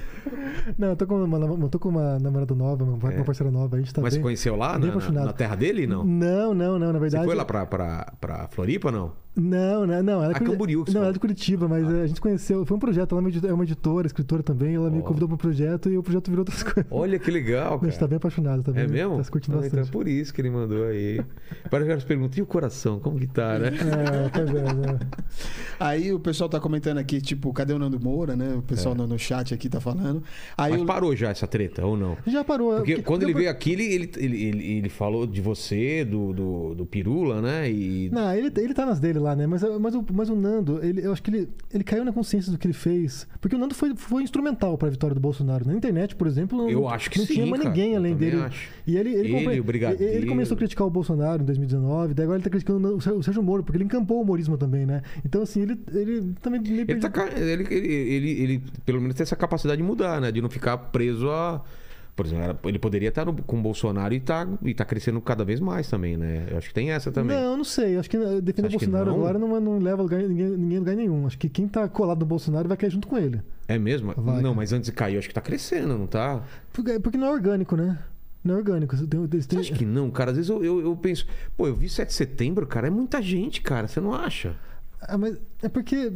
Não, eu tô com uma, eu tô com uma namorada nova, uma, uma parceira nova. A gente tá É. Mas você bem, conheceu lá bem na, na, terra dele, não? Não, não, não. Na Você verdade. foi lá pra, pra, pra Floripa, não? Não, não, não. Ela é Ah, Curi- Camboriú que você Não, ela é de Curitiba, mas é, a gente conheceu. Foi um projeto. Ela é uma é editora, escritora também. Ela me Ó. convidou para um projeto e o projeto virou outras coisas. Olha que legal, A gente tá cara. bem apaixonado, bem, É mesmo? Tá se curtindo Ah, então é por isso que ele mandou aí. Para as perguntas, e o coração, como que tá, né? É, tá vendo? é. Aí o pessoal tá comentando aqui, tipo, cadê o Nando Moura, né? O pessoal no, no chat aqui tá falando. Aí É. Mas o- parou já essa treta, ou não? Já parou. Porque porque- quando ele veio aqui, ele, ele, ele, ele, ele falou de você, do, do, do Pirula, né? E. Não, ele, ele tá nas dele lá, né? Mas, mas, o, mas o Nando, ele, eu acho que ele, ele caiu na consciência do que ele fez. Porque o Nando foi, foi instrumental pra vitória do Bolsonaro. Na internet, por exemplo, não, Eu acho que não sim, tinha mais ninguém além dele. acho. E ele, ele, Ele, Brigadeiro. ele começou a criticar o Bolsonaro em 2019, daí agora ele tá criticando o Sérgio- Moro, porque ele encampou o humorismo também, né? Então, assim, ele, ele também Ele, perdido. tá, ele, ele, ele, ele, pelo menos tem essa capacidade de mudar, né? De não ficar preso a. Por exemplo, ele poderia estar no- com o Bolsonaro e tá, e tá crescendo cada vez mais também, né? Eu acho que tem essa também. Não, não sei. Acho que eh, defender o Bolsonaro não? agora não, não leva a lugar, ninguém, ninguém lugar nenhum. Acho que quem tá colado no Bolsonaro vai cair junto com ele. É mesmo? Vai, não, cara. mas antes de cair, eu acho que tá crescendo, não tá? Porque, porque não é orgânico, né? Não é orgânico. Você tem- Você acha que não, cara? Às vezes eu, eu, eu penso, pô, eu vi 7 de setembro, cara, é muita gente, cara, você não acha? Ah, mas é porque.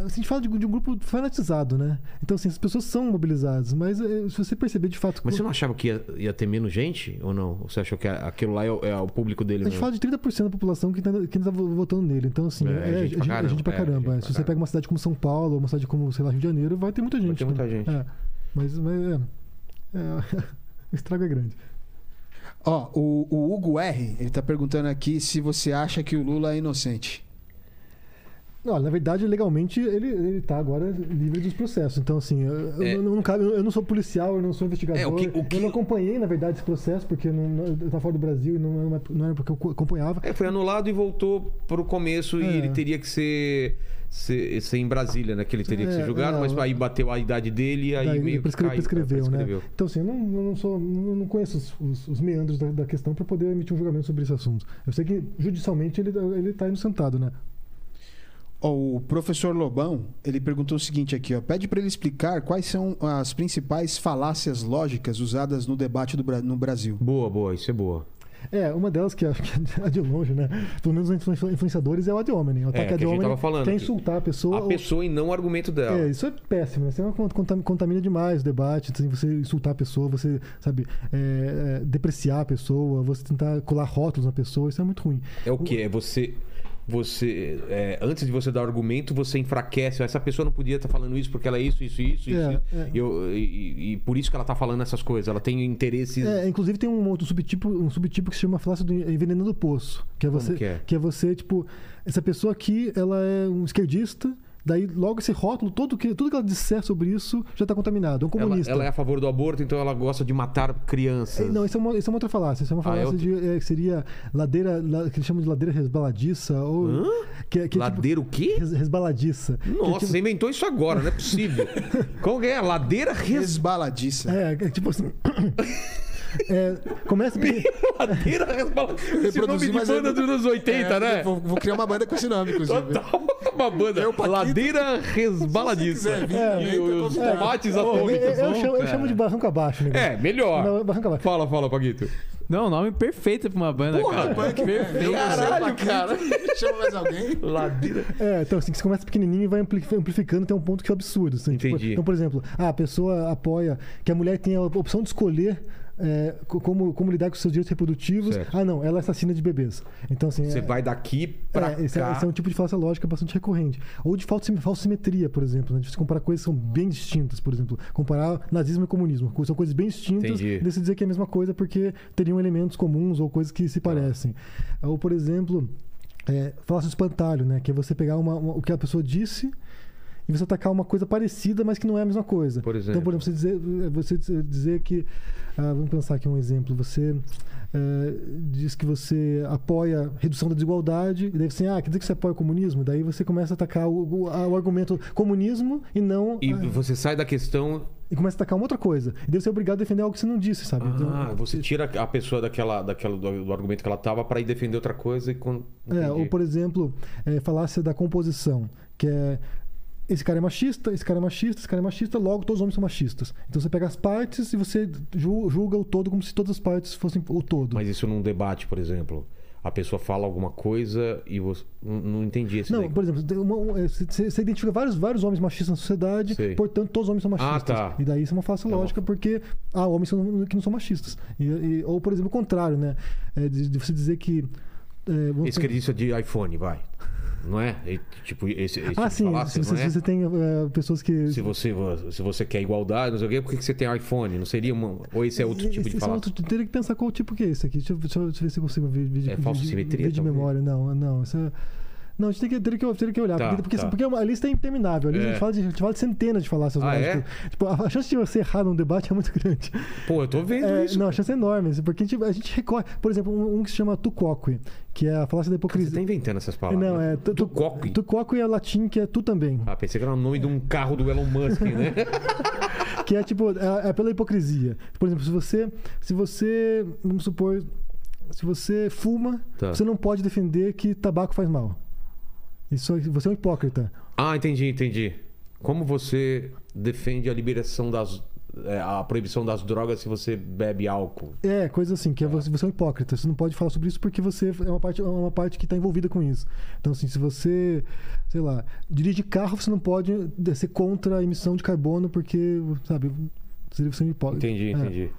A gente fala de, de um grupo fanatizado, né? Então, assim, as pessoas são mobilizadas, mas eh, se você perceber de fato. Mas você não achava que ia, ia ter menos gente ou não? Ou você achou que aquilo lá é o, é o público dele A gente mesmo? fala de 30% da população que ainda que ainda tá votando nele. Então, assim, É, é, gente pra caramba, gente pra é, caramba. gente é. pra Se você caramba. pega uma cidade como São Paulo, ou uma cidade como, sei lá, Rio de Janeiro, vai ter muita gente. ter muita né? gente. É. Mas, mas é, é, o estrago é grande. Ó, o, o Hugo R, ele tá perguntando aqui se você acha que o Lula é inocente. Não, na verdade, legalmente, ele, ele tá agora livre dos processos. Então, assim, eu, eu É. não, não eu não sou policial, eu não sou investigador. É, o que- o que- Eu não acompanhei, na verdade, esse processo, porque não, não, eu tava fora do Brasil e não, não era porque eu acompanhava. É, foi anulado e voltou pro começo e É. ele teria que ser, ser, ser em Brasília, né? Que ele teria que É, ser julgado, é, mas o- aí bateu a idade dele e aí Daí meio que prescre- caiu, prescreveu, cara, né? prescreveu. Então, assim, eu não, eu não sou, não não conheço os, os- os meandros da, da questão para poder emitir um julgamento sobre esse assunto. Eu sei que judicialmente ele, ele tá inocentado, né? O professor Lobão, ele perguntou o seguinte aqui, ó. Pede para ele explicar quais são as principais falácias lógicas usadas no debate do no Brasil. Boa, boa, isso é boa. É, uma delas que acho que é de longe, né? Pelo menos os influ- influenciadores é o ad hominem. O ataque que a ad gente hominem tava falando quer que insultar a pessoa. A ou- pessoa e não o argumento dela. É, isso é péssimo, né? Você contam- contamina demais o debate, assim, você insultar a pessoa, você, sabe, é, é, depreciar a pessoa, você tentar colar rótulos na pessoa, isso é muito ruim. É o que? É você. Você. é, antes de você dar argumento, você enfraquece. Essa pessoa não podia estar falando isso porque ela é isso, isso, isso, É, isso. é. Eu- e, e por isso que ela tá falando essas coisas. Ela tem interesses. É, inclusive tem um outro subtipo, um subtipo que se chama falácia do envenenando o poço, que é você, que é? você tipo, essa pessoa aqui, ela é um esquerdista, daí logo esse rótulo, todo que, tudo que ela disser sobre isso já está contaminado, é um ela, comunista. ela é a favor do aborto, então ela gosta de matar crianças. É, Não, isso é, uma, isso é uma outra falácia. Isso é uma Ah, é falácia de. é, que seria ladeira. la- que eles chamam de ladeira resbaladiça. Ou, Hã? que, é- que é tipo- Ladeira o quê? res- resbaladiça. Que é Nossa, tipo- você inventou isso agora, não é possível. Como que é? Ladeira res... Resbaladiça. É, é tipo assim. É, começa. Ladeira resbaladiça. Esse nome Reproduzir, de mas banda eu- dos anos 80, É, né? Vou, vou criar uma banda com esse nome, inclusive. Total uma banda. Eu, Paquito. Ladeira resbaladiça. Quiser vir, e os tomates eu, atômicos. eu vão, chamo, eu chamo de barranco abaixo, né? É, melhor. Não, barranco abaixo. Fala, fala, Paguito. Não, nome perfeito pra uma banda, Porra, cara. Punk, Perfeito. Caralho, cara. Chama mais alguém? Ladeira. É, então assim, que você começa pequenininho e vai ampli- amplificando até um ponto que é absurdo. assim, tipo, Entendi. então, por exemplo, a pessoa apoia que a mulher tenha a opção de escolher é, co- como, como lidar com seus direitos reprodutivos. Certo. Ah, não, ela é assassina de bebês. Então, assim. Você é, vai daqui pra é, esse, é, esse é um tipo de falácia lógica bastante recorrente. Ou de falsa, falsa simetria, por exemplo. Né? De você comparar coisas que são bem distintas, por exemplo. Comparar nazismo e comunismo. São coisas bem distintas. Entendi. E daí você dizer que é a mesma coisa porque teriam elementos comuns ou coisas que se Tá. parecem. Ou, por exemplo, é, falácia do espantalho, né? Que é você pegar uma- uma- o que a pessoa disse e você atacar uma coisa parecida, mas que não é a mesma coisa. Por Então, por exemplo, você dizer, você dizer- que. ah, vamos pensar aqui um exemplo. Você eh, diz que você apoia redução da desigualdade, e daí você, ah, quer dizer que você apoia o comunismo? Daí você começa a atacar o, o- o argumento comunismo e não. E você sai da questão. e começa a atacar uma outra coisa. E daí você é obrigado a defender algo que você não disse, sabe? Então, Ah, você tira a pessoa daquela, daquela do, do argumento que ela tava pra ir defender outra coisa e quando. É, ou por exemplo, é, falácia da composição, que é esse cara é machista, esse cara é machista, esse cara é machista, logo todos os homens são machistas. Então você pega as partes e você ju- julga o todo como se todas as partes fossem o todo. Mas isso num debate, por exemplo. A pessoa fala alguma coisa e você. Não, entendi esse Não, daí. por exemplo, uma- é, você, você identifica vários, vários homens machistas na sociedade, Sei. portanto, todos os homens são machistas. tá. E daí isso é uma É uma- lógica, porque há homens que não, são machistas. E- e- ou, por exemplo, o contrário, né? É, de, de você dizer que. é, Esse de iPhone, vai. Não é? E, tipo, esse, esse tipo Ah, de sim. falácia, Se não você, é? se você tem é, pessoas que. Se você, se você quer igualdade, não sei o quê, por que você tem iPhone? Não seria uma. Ou esse é outro tipo de Esse é falácia? outro- teria que pensar qual tipo que é esse aqui. Deixa eu, deixa deixa eu ver se eu consigo ver, É falsa simetria, ver de memória. Não, não. Isso é... Não, a gente tem que, teria que, que olhar. Tá, porque, porque, tá. porque a lista é interminável. Ali É. A, gente fala de, a gente fala de centenas de falácias Ah, lógicas. Tipo, a a chance de você errar num debate é muito grande. Pô, eu tô vendo É, isso. não, a chance é enorme. Porque a gente, a gente recorre. Por exemplo, um, um que se chama tucoque, que é a falácia da Você hipocrisia. tá inventando essas palavras. Não, é. tu- Tucoque. Tucoque é latim, que é tu também. Ah, pensei que era o nome de um carro do Elon Musk, né? Que é tipo, é, é pela hipocrisia. Por exemplo, se você. Se você. Vamos supor. Se você fuma, Tá. você não pode defender que tabaco faz mal. Isso, você é um hipócrita. ah, entendi, entendi. Como você defende a liberação das. é, a proibição das drogas se você bebe álcool? É, coisa assim, que é você, você é um hipócrita. Você não pode falar sobre isso porque você é uma parte, é uma parte que está envolvida com isso. Então, assim, se você, sei lá, dirige carro, você não pode ser contra a emissão de carbono porque, sabe, seria você um hipócrita. Entendi, É. entendi.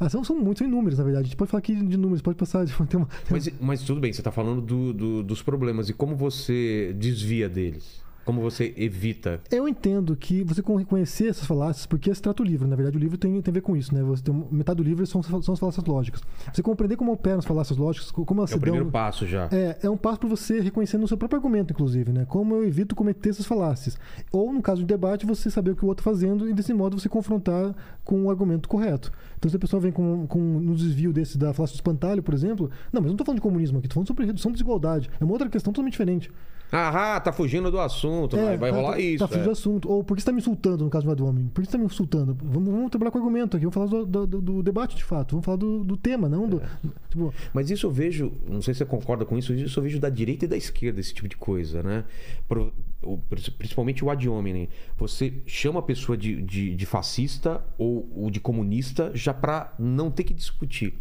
Ah, são, são muitos, inúmeros, na verdade. A gente pode falar aqui de números, pode passar. de- Tem uma, Mas, mas tudo bem, você tá falando do- do- dos problemas. E como você desvia deles? Como você evita? Eu entendo que você con- conhecer essas falácias, porque se trata o livro, na verdade o livro tem, tem a ver com isso, né? Você tem, metade do livro são, são as falácias lógicas. Você compreender como operam as falácias lógicas, co- como elas É o se primeiro dão... passo já. É, é um passo para você reconhecer no seu próprio argumento, inclusive, né? Como eu evito cometer essas falácias. Ou, no caso de debate, você saber o que o outro está fazendo e, desse modo, você confrontar com o argumento correto. Então, se a pessoa vem com, com um desvio desse da falácia do espantalho, por exemplo, não, mas eu não estou falando de comunismo aqui, estou falando sobre redução da desigualdade. É uma outra questão totalmente diferente. Ah, tá fugindo do assunto, É, vai, tá- rolar tá, isso. Tá fugindo é. do assunto. Ou por que você tá me insultando, no caso do homem? Por que você tá me insultando? Vamos, vamos trabalhar com argumento aqui. Vamos falar do, do- do- do debate, de fato. Vamos falar do, do tema, não do. Tipo, Mas isso eu vejo, não sei se você concorda com isso, isso eu vejo da direita e da esquerda, esse tipo de coisa, né? Pro- o- principalmente o ad hominem. Você chama a pessoa de, de, de fascista ou, ou de comunista já pra não ter que discutir.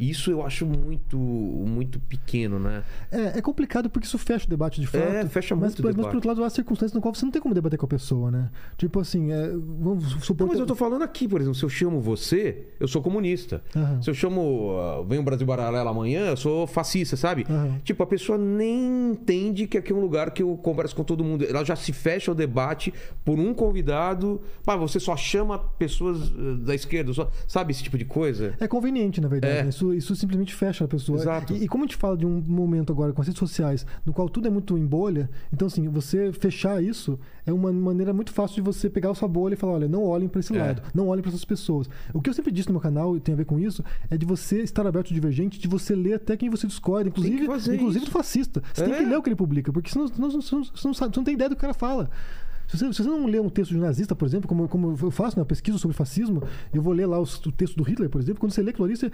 Isso eu acho muito, muito pequeno, né? É, é complicado porque isso fecha o debate de fato. É, fecha mas, muito o mas, mas, por debate. outro lado, há circunstâncias no qual você não tem como debater com a pessoa, né? Tipo assim, é, vamos supor. Não, mas eu tô falando aqui, por exemplo, se eu chamo você, eu sou comunista. Aham. Se eu chamo, ah, vem o Brasil Paralelo amanhã, eu sou fascista, sabe? Aham. Tipo, a pessoa nem entende que aqui é um lugar que eu converso com todo mundo. Ela já se fecha ao debate por um convidado. Pá, você só chama pessoas eh, da esquerda, só- sabe esse tipo de coisa? É conveniente, na verdade. É. né? Isso, isso simplesmente fecha a pessoa. Exato. E, e como a gente fala de um momento agora com as redes sociais, no qual tudo é muito em bolha, então, assim, você fechar isso é uma maneira muito fácil de você pegar a sua bolha e falar: olha, não olhem para esse É. lado, não olhem para essas pessoas. O que eu sempre disse no meu canal, e tem a ver com isso, é de você estar aberto ao divergente, de você ler até quem você discorda, inclusive, inclusive do fascista. Você tem É. que ler o que ele publica, porque senão, senão você, não, você, não sabe, você não tem ideia do que o cara fala. Se você, se você não lê um texto de nazista, por exemplo, como, como eu faço na pesquisa sobre fascismo, eu vou ler lá os- o texto do Hitler, por exemplo, quando você lê aquilo ali, você,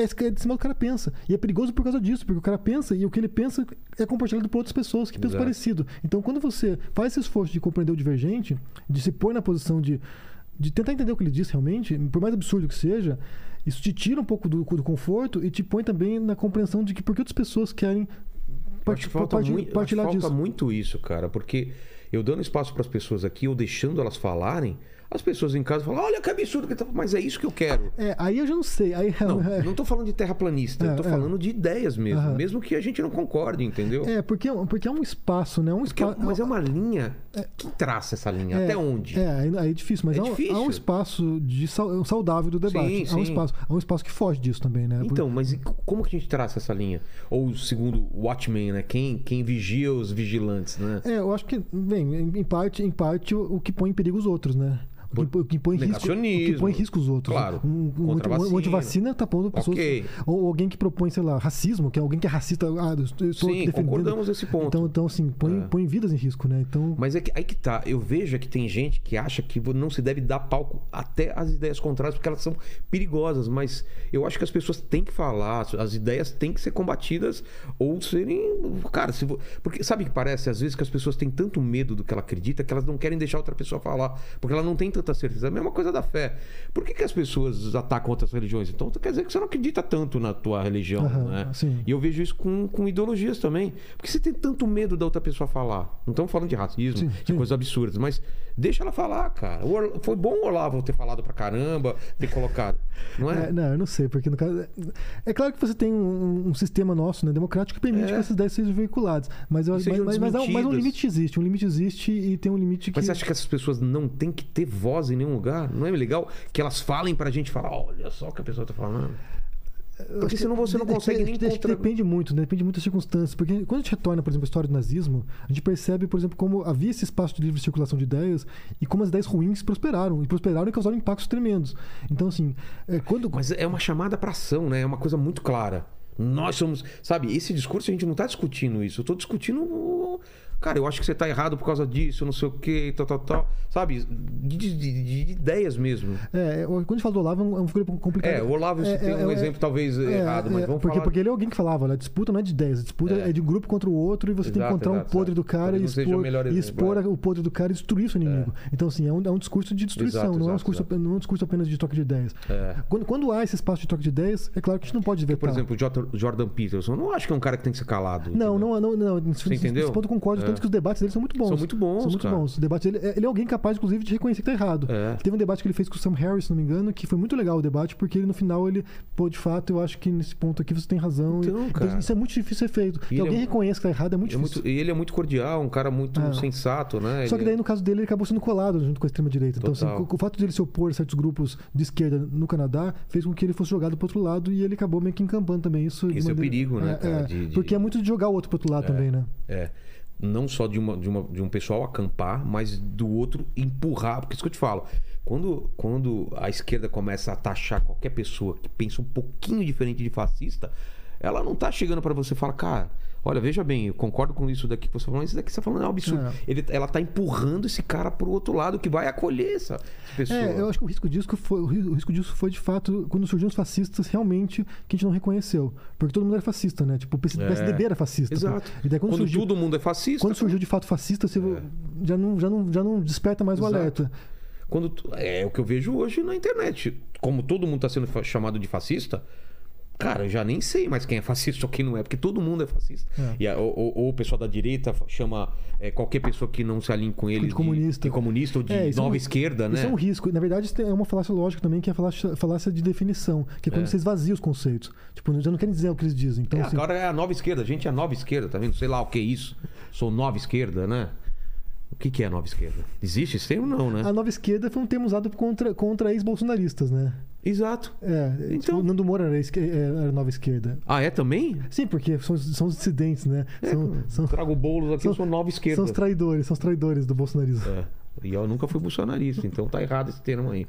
é isso que é de cima do cara pensa. E é perigoso por causa disso, porque o cara pensa e o que ele pensa é compartilhado por outras pessoas que pensam parecido. Então, quando você faz esse esforço de compreender o divergente, de se pôr na posição de, de tentar entender o que ele diz realmente, por mais absurdo que seja, isso te tira um pouco do, do conforto e te põe também na compreensão de que por que outras pessoas querem Eu part- acho que falta, partilhar- mui- eu acho que partilhar falta disso. muito isso, cara, porque eu dando espaço para as pessoas aqui, ou deixando elas falarem, as pessoas em casa falam: olha que absurdo que tá. Mas é isso que eu quero. É, aí eu já não sei. Aí, Não, é, não tô falando de terraplanista, eu tô É, é. falando de ideias mesmo. Aham. Mesmo que a gente não concorde, entendeu? É, porque, porque é um espaço, né? Um Porque- espaço. mas é uma linha. Quem traça essa linha? É, Até onde? É, aí é difícil, mas É há, um, difícil. há um espaço de sau- saudável do debate. Sim, há um sim. espaço, há um espaço que foge disso também, né? Por- Então, mas como que a gente traça essa linha? Ou segundo o Watchmen, né? Quem, quem vigia os vigilantes, né? É, eu acho que, bem, em parte, em parte o que põe em perigo os outros, né? O que, o que põe risco, o que põe em risco os outros. Claro. Um, um, um, um vacina. antivacina tá pondo pessoas. Ok. Ou alguém que propõe, sei lá, racismo, que é alguém que é racista. Ah, eu estou Sim, concordamos nesse ponto. Então, então assim, põe, É. põe vidas em risco, né? Então. Mas é que, aí que tá. Eu vejo é que tem gente que acha que não se deve dar palco até às ideias contrárias, porque elas são perigosas. Mas eu acho que as pessoas têm que falar, as ideias têm que ser combatidas ou serem. Cara, se porque sabe o que parece? Às vezes que as pessoas têm tanto medo do que ela acredita que elas não querem deixar outra pessoa falar, porque ela não tem tanta certeza. É a mesma coisa da fé. Por que, que as pessoas atacam outras religiões? Então quer dizer que você não acredita tanto na tua religião, Aham, né? sim. E eu vejo isso com, com ideologias também. Porque você tem tanto medo da outra pessoa falar. Não estamos falando de racismo, Sim, de sim. coisas absurdas, mas deixa ela falar, cara. Foi bom o Olavo ter falado pra caramba, ter colocado. Não é? É, não, eu não sei, porque no caso. É claro que você tem um, um sistema nosso, né, democrático, que permite É. que essas ideias sejam veiculadas. Mas, eu, mas, mas, mas um- mas um limite existe. Um limite existe e tem um limite que. Mas você acha que essas pessoas não têm que ter voz em nenhum lugar? Não é legal que elas falem pra gente falar, olha só o que a pessoa tá falando. Porque senão você não consegue nem contra... Depende muito, né? Depende muito das circunstâncias. Porque quando a gente retorna, por exemplo, a história do nazismo, a gente percebe, por exemplo, como havia esse espaço de livre circulação de ideias e como as ideias ruins prosperaram. E prosperaram e causaram impactos tremendos. Então, assim, é, quando. Mas é uma chamada pra ação, né? É uma coisa muito clara. Nós somos. Sabe, esse discurso a gente não tá discutindo isso. Eu tô discutindo. Cara, eu acho que você tá errado por causa disso, não sei o quê, tal, tal, tal. Sabe? De, de- de- de ideias mesmo. É, quando a gente fala do Olavo, é um- é figura complicado. É, o Olavo você É, tem é, um é, exemplo talvez É, errado, mas é, vamos porque, falar. porque ele é alguém que falava, a disputa não é de ideias, a disputa É. é, de um grupo contra o outro e você tem que Exato, encontrar exato, um podre do exato. cara e expor, melhor e exemplo, expor é. o podre do cara e destruir o seu inimigo. Então, assim, é um, é um discurso de destruição, Exato, não, é um exato, discurso, exato. não é um discurso apenas de troca de ideias. É. Quando, quando há esse espaço de troca de ideias, é claro que a gente não pode vetar. Por exemplo, o Jordan Peterson, eu não acho que é um cara que tem que ser calado. Não, entendeu? não, não, não. Nesse, nesse entendeu? ponto eu concordo, É. tanto que os debates dele são muito bons. São muito bons, São muito cara. bons. Os debates dele, ele é alguém capaz, inclusive, de reconhecer que tá errado. É. Teve um debate que ele fez com o Sam Harris, se não me engano, que foi muito legal o debate, porque ele, no final ele, pô, de fato, eu acho que nesse ponto aqui você tem razão. Então, E- cara. isso é muito difícil ser feito. E Que ele alguém é- reconheça que tá errado é muito É difícil. muito, e ele é muito cordial, um cara muito É. sensato, né? Só que Ele- daí, no caso dele, ele acabou sendo colado junto com a extrema-direita. Então, assim, o, o fato de ele se opor a certos grupos de esquerda no Canadá fez com que ele fosse jogado pro outro lado e ele acabou meio que encampando também isso. de Esse é o maneira- perigo, né, É, cara, é, de- de- Porque é muito de jogar o outro pro outro lado também, né? É. Não só de, uma, de, uma, de um pessoal acampar, mas do outro empurrar. Porque isso que eu te falo. Quando, quando a esquerda começa a taxar qualquer pessoa que pensa um pouquinho diferente de fascista, ela não tá chegando pra você e fala, cara, olha, veja bem, eu concordo com isso daqui que você tá falando, isso daqui que você tá falando é um absurdo. É. Ele, ela tá empurrando esse cara pro outro lado que vai acolher essa pessoa. É, eu acho que o risco disso foi, o ri- o risco disso foi de fato quando surgiram os fascistas realmente que a gente não reconheceu. Porque todo mundo era fascista, né? Tipo, o PC É. PSDB era fascista. Exato. E daí quando, Quando surgiu, todo mundo é fascista. quando surgiu de fato fascista, você já, não, já, não, já não desperta mais o Exato. alerta. Quando é o que eu vejo hoje na internet. Como todo mundo está sendo chamado de fascista, cara, eu já nem sei mais quem é fascista ou quem não é, porque todo mundo é fascista. É. E a- ou, ou- o pessoal da direita chama é, qualquer pessoa que não se alinhe com ele De comunista. de comunista ou de É, isso é nova um- esquerda, né? Isso é um risco. Na verdade, isso é uma falácia lógica também, que é a falácia, falácia de definição, que é quando É. você esvazia os conceitos. Tipo, já não querem dizer o que eles dizem. Então, É, assim, agora é a nova esquerda. A gente é a nova esquerda, tá vendo? Sei lá o que é isso. Sou nova esquerda, né? O que, que é a nova esquerda? Existe esse termo? Não, né? a nova esquerda foi um termo usado contra, contra ex-bolsonaristas, né? Exato. É, Então- tipo, Nando Moura era, esque- era nova esquerda. Ah, é também? Sim, porque são, são os dissidentes, né? São, são, Trago bolos aqui, eu sou nova esquerda. são os traidores, são os traidores do bolsonarismo. É. E eu nunca fui bolsonarista, então tá errado esse termo aí.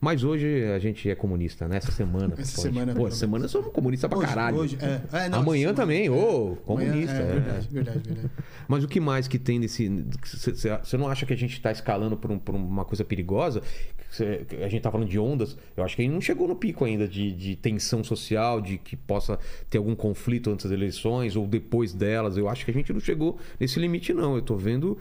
Mas hoje a gente é comunista, né? Essa semana. Essa pô, semana, Pô, pelo essa semana somos comunistas pra Hoje- caralho. hoje, é. É, não, Amanhã também, é. ô, Amanhã- comunista. É, é. verdade, verdade, verdade. Mas o que mais que tem nesse. Você não acha que a gente tá escalando por, um- por uma coisa perigosa? Cê- a gente tá falando de ondas. Eu acho que a gente não chegou no pico ainda de, de tensão social, de que possa ter algum conflito antes das eleições ou depois delas. Eu acho que a gente não chegou nesse limite, não. Eu tô vendo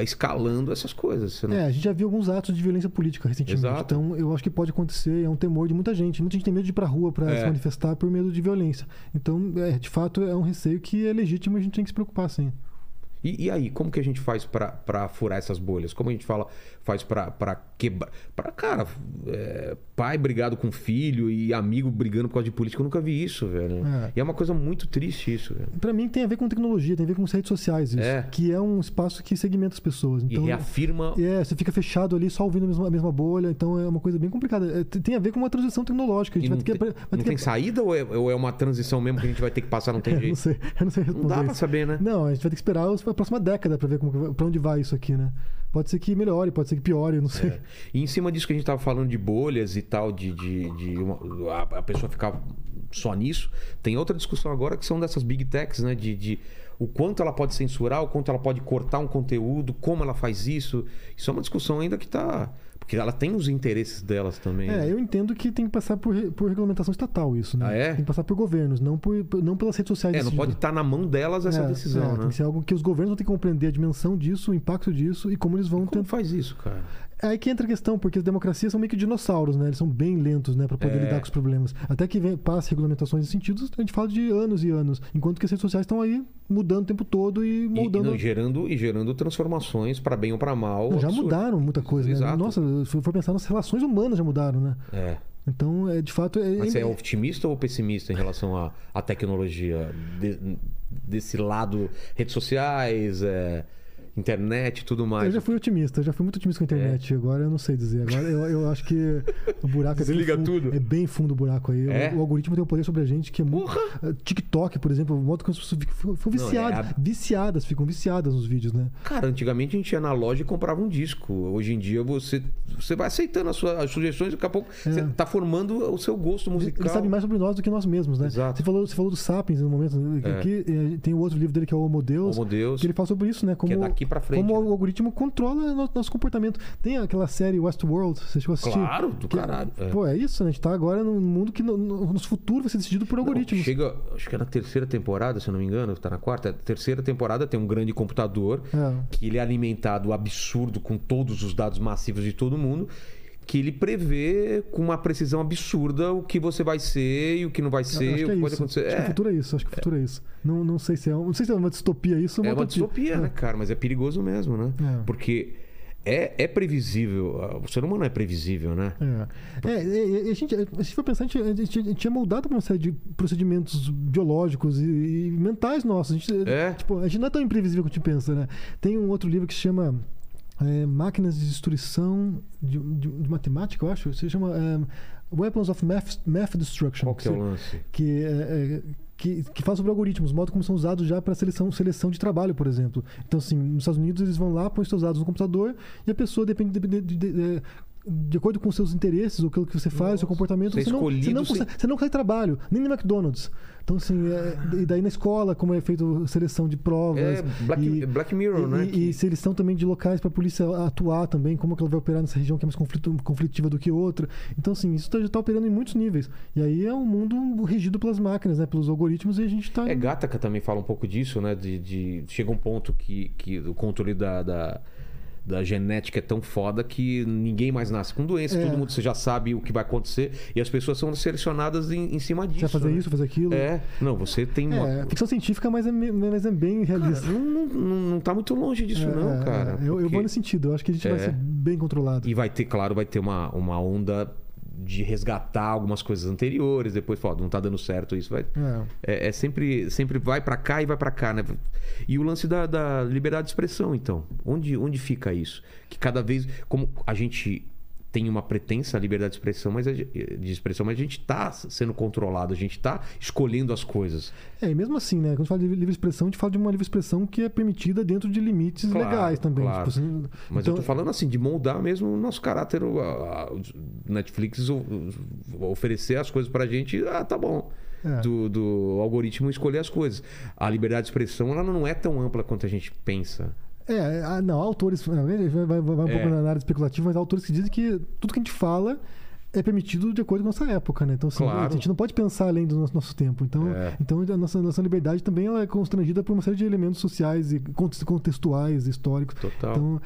escalando essas coisas. Não- É, a gente já viu alguns atos de violência política recentemente. Exato. Então, eu acho que pode acontecer, é um temor de muita gente. Muita gente tem medo de ir pra rua pra É. se manifestar por medo de violência. Então, é, de fato, é um receio que é legítimo e a gente tem que se preocupar, sim. E, e aí, como que a gente faz pra furar essas bolhas? Como a gente fala, faz pra pra quebrar. Pra, cara, é, pai brigado com filho e amigo brigando por causa de política, eu nunca vi isso, velho. É. E é uma coisa muito triste isso, velho. Pra mim, tem a ver com tecnologia, tem a ver com as redes sociais, isso. É. Que é um espaço que segmenta as pessoas. Então, e reafirma. É, você fica fechado ali só ouvindo a mesma, a mesma bolha, então é uma coisa bem complicada. É, tem a ver com uma transição tecnológica. A gente não vai ter que. tem, vai não ter tem que saída ou é, ou é uma transição mesmo que a gente vai ter que passar, não tem Eu não jeito? sei, eu não sei responder. Não dá pra isso. saber, né? Não, a gente vai ter que esperar a próxima década pra ver como, pra onde vai isso aqui, né? Pode ser que melhore, pode ser que piore, não sei. É. E em cima disso que a gente tava falando de bolhas e tal, de, de, de uma- a, pessoa ficar só nisso, tem outra discussão agora que são dessas big techs, né? De, de o quanto ela pode censurar, o quanto ela pode cortar um conteúdo, como ela faz isso. Isso é uma discussão ainda que tá. Porque ela tem os interesses delas também. né? É, eu entendo que tem que passar por, por regulamentação estatal isso, né? Ah, é? Tem que passar por governos, não, por, não pelas redes sociais. É, não pode estar na mão delas essa É, decisão, é, Tem né? que ser algo que os governos vão ter que compreender a dimensão disso, o impacto disso e como eles vão Como faz isso, cara? É aí que entra a questão, porque as democracias são meio que dinossauros, né? Eles são bem lentos, né, para poder É. lidar com os problemas. Até que vem, passe regulamentações em sentidos, a gente fala de anos e anos, enquanto que as redes sociais estão aí mudando o tempo todo e E, e moldando. não, gerando, e gerando transformações para bem ou para mal. Não, já absurdo. mudaram muita coisa, né? Exato. Nossa, se for pensar nas relações humanas já mudaram, né? É. Então, é, de fato, é, Mas você é é- otimista ou pessimista em relação à, à tecnologia? De- desse lado, redes sociais, é, internet e tudo mais. eu já fui otimista, eu já fui muito otimista com a internet. Agora eu não sei dizer. Agora eu, eu acho que o buraco é bem Desliga fundo, tudo. É bem fundo o buraco aí. O- É? O, algoritmo tem um poder sobre a gente que é muito. Porra! Eh, TikTok, por exemplo, o modo que as pessoas ficam, ficam Não, é viciadas. a- Viciadas, ficam viciadas nos vídeos, né? Cara, antigamente a gente ia na loja e comprava um disco. Hoje em dia você, você vai aceitando as, suas, as sugestões e daqui a pouco você tá formando o seu gosto musical. Ele sabe mais sobre nós do que nós mesmos, né? Exato. Você falou, você falou do Sapiens no momento. né? É. Aqui, eh, tem o outro livro dele que é o Homo Deus. Homo Deus. Que ele fala sobre isso, né? Como, é daqui pra frente, Como né? o algoritmo controla no- nosso comportamento. Tem aquela série Westworld, você chegou a assistir? Claro, do Que- caralho. É. Pô, é isso, né? A gente tá agora num mundo que no, no, nosso futuro vai ser decidido por Não, algoritmos. chega, acho que é na terceira temporada, se eu não me engano, tá na quarta. A terceira temporada tem um grande computador É. que ele é alimentado absurdo com todos os dados massivos de todo mundo, que ele prevê com uma precisão absurda o que você vai ser e o que não vai ser, acho o que é pode isso. acontecer. Acho que o É, futuro é isso. Acho que o futuro é isso. Não, não sei se é, não sei se é uma distopia isso ou é uma utopia. distopia, né, cara? Mas é perigoso mesmo, né? É. Porque é, é previsível. ah, O ser humano é previsível, né? É. É, é, é, a gente, se for pensar, a gente, a gente- a gente é moldado uma série de procedimentos biológicos e, e mentais nossos. A gente, É. tipo, a gente não é tão imprevisível quanto a gente pensa, né? Tem um outro livro que se chama é, Máquinas de Destruição de, de- de Matemática, eu acho. Se chama é, Weapons of Math, Math Destruction. Qual que é o se- lance? que, é, é, que, que fala sobre algoritmos, o modo como são usados já para seleção, seleção de trabalho, por exemplo. Então, assim, nos Estados Unidos eles vão lá, põem seus dados no computador e a pessoa depende de, de- acordo com os seus interesses, ou aquilo que você faz, o seu comportamento, Você é você, não, você, não consegue, você não consegue trabalho, nem no McDonald's. Então, assim, é, e daí na escola, como é feito seleção de provas. É Black, e- Black Mirror, e, né? e- e seleção também de locais para a polícia atuar também, como que ela vai operar nessa região que é mais conflito- conflitiva do que outra. Então, assim, isso tá- já está operando em muitos níveis. E aí é um mundo regido pelas máquinas, né? Pelos algoritmos, e a gente está. É, Gataca também fala um pouco disso, né? De, de- chega um ponto que, que o controle da, da, da genética é tão foda que ninguém mais nasce com doença, É. todo mundo você já sabe o que vai acontecer e as pessoas são selecionadas em, em cima disso. Você vai fazer né? isso, fazer aquilo. É, não, você tem uma. É, ficção científica, mas é, me- mas é bem Cara, realista. não, não, não, não tá muito longe disso, É, não, é, cara. é. Eu, eu vou nesse sentido. Eu acho que a gente vai É. ser bem controlado. E vai ter, claro, vai ter uma, uma onda de resgatar algumas coisas anteriores, depois, pô, não tá dando certo isso, vai. É. É, é sempre, sempre vai pra cá e vai pra cá, né? E o lance da, da liberdade de expressão, então. Onde, onde fica isso? Que cada vez. Como a gente tem uma pretensa liberdade de expressão, mas a de expressão, mas a gente tá sendo controlado, a gente tá escolhendo as coisas. É, e mesmo assim, né? Quando a gente fala de livre expressão, a gente fala de uma livre expressão que é permitida dentro de limites Claro, legais também. claro. Tipo, assim, Mas então, eu tô falando assim, de moldar mesmo o nosso caráter. a- Netflix oferecer as coisas pra gente, ah, tá bom. É. Do, do algoritmo escolher as coisas. A liberdade de expressão ela não é tão ampla quanto a gente pensa. É, ah, não, há autores. Vai, vai, um É. pouco na área especulativa, mas há autores que dizem que tudo que a gente fala é permitido de acordo com a nossa época, né? Então, assim, Claro. a gente não pode pensar além do nosso, nosso tempo. Então, É. então a nossa, nossa liberdade também ela é constrangida por uma série de elementos sociais e conte- contextuais, históricos. Total. Então,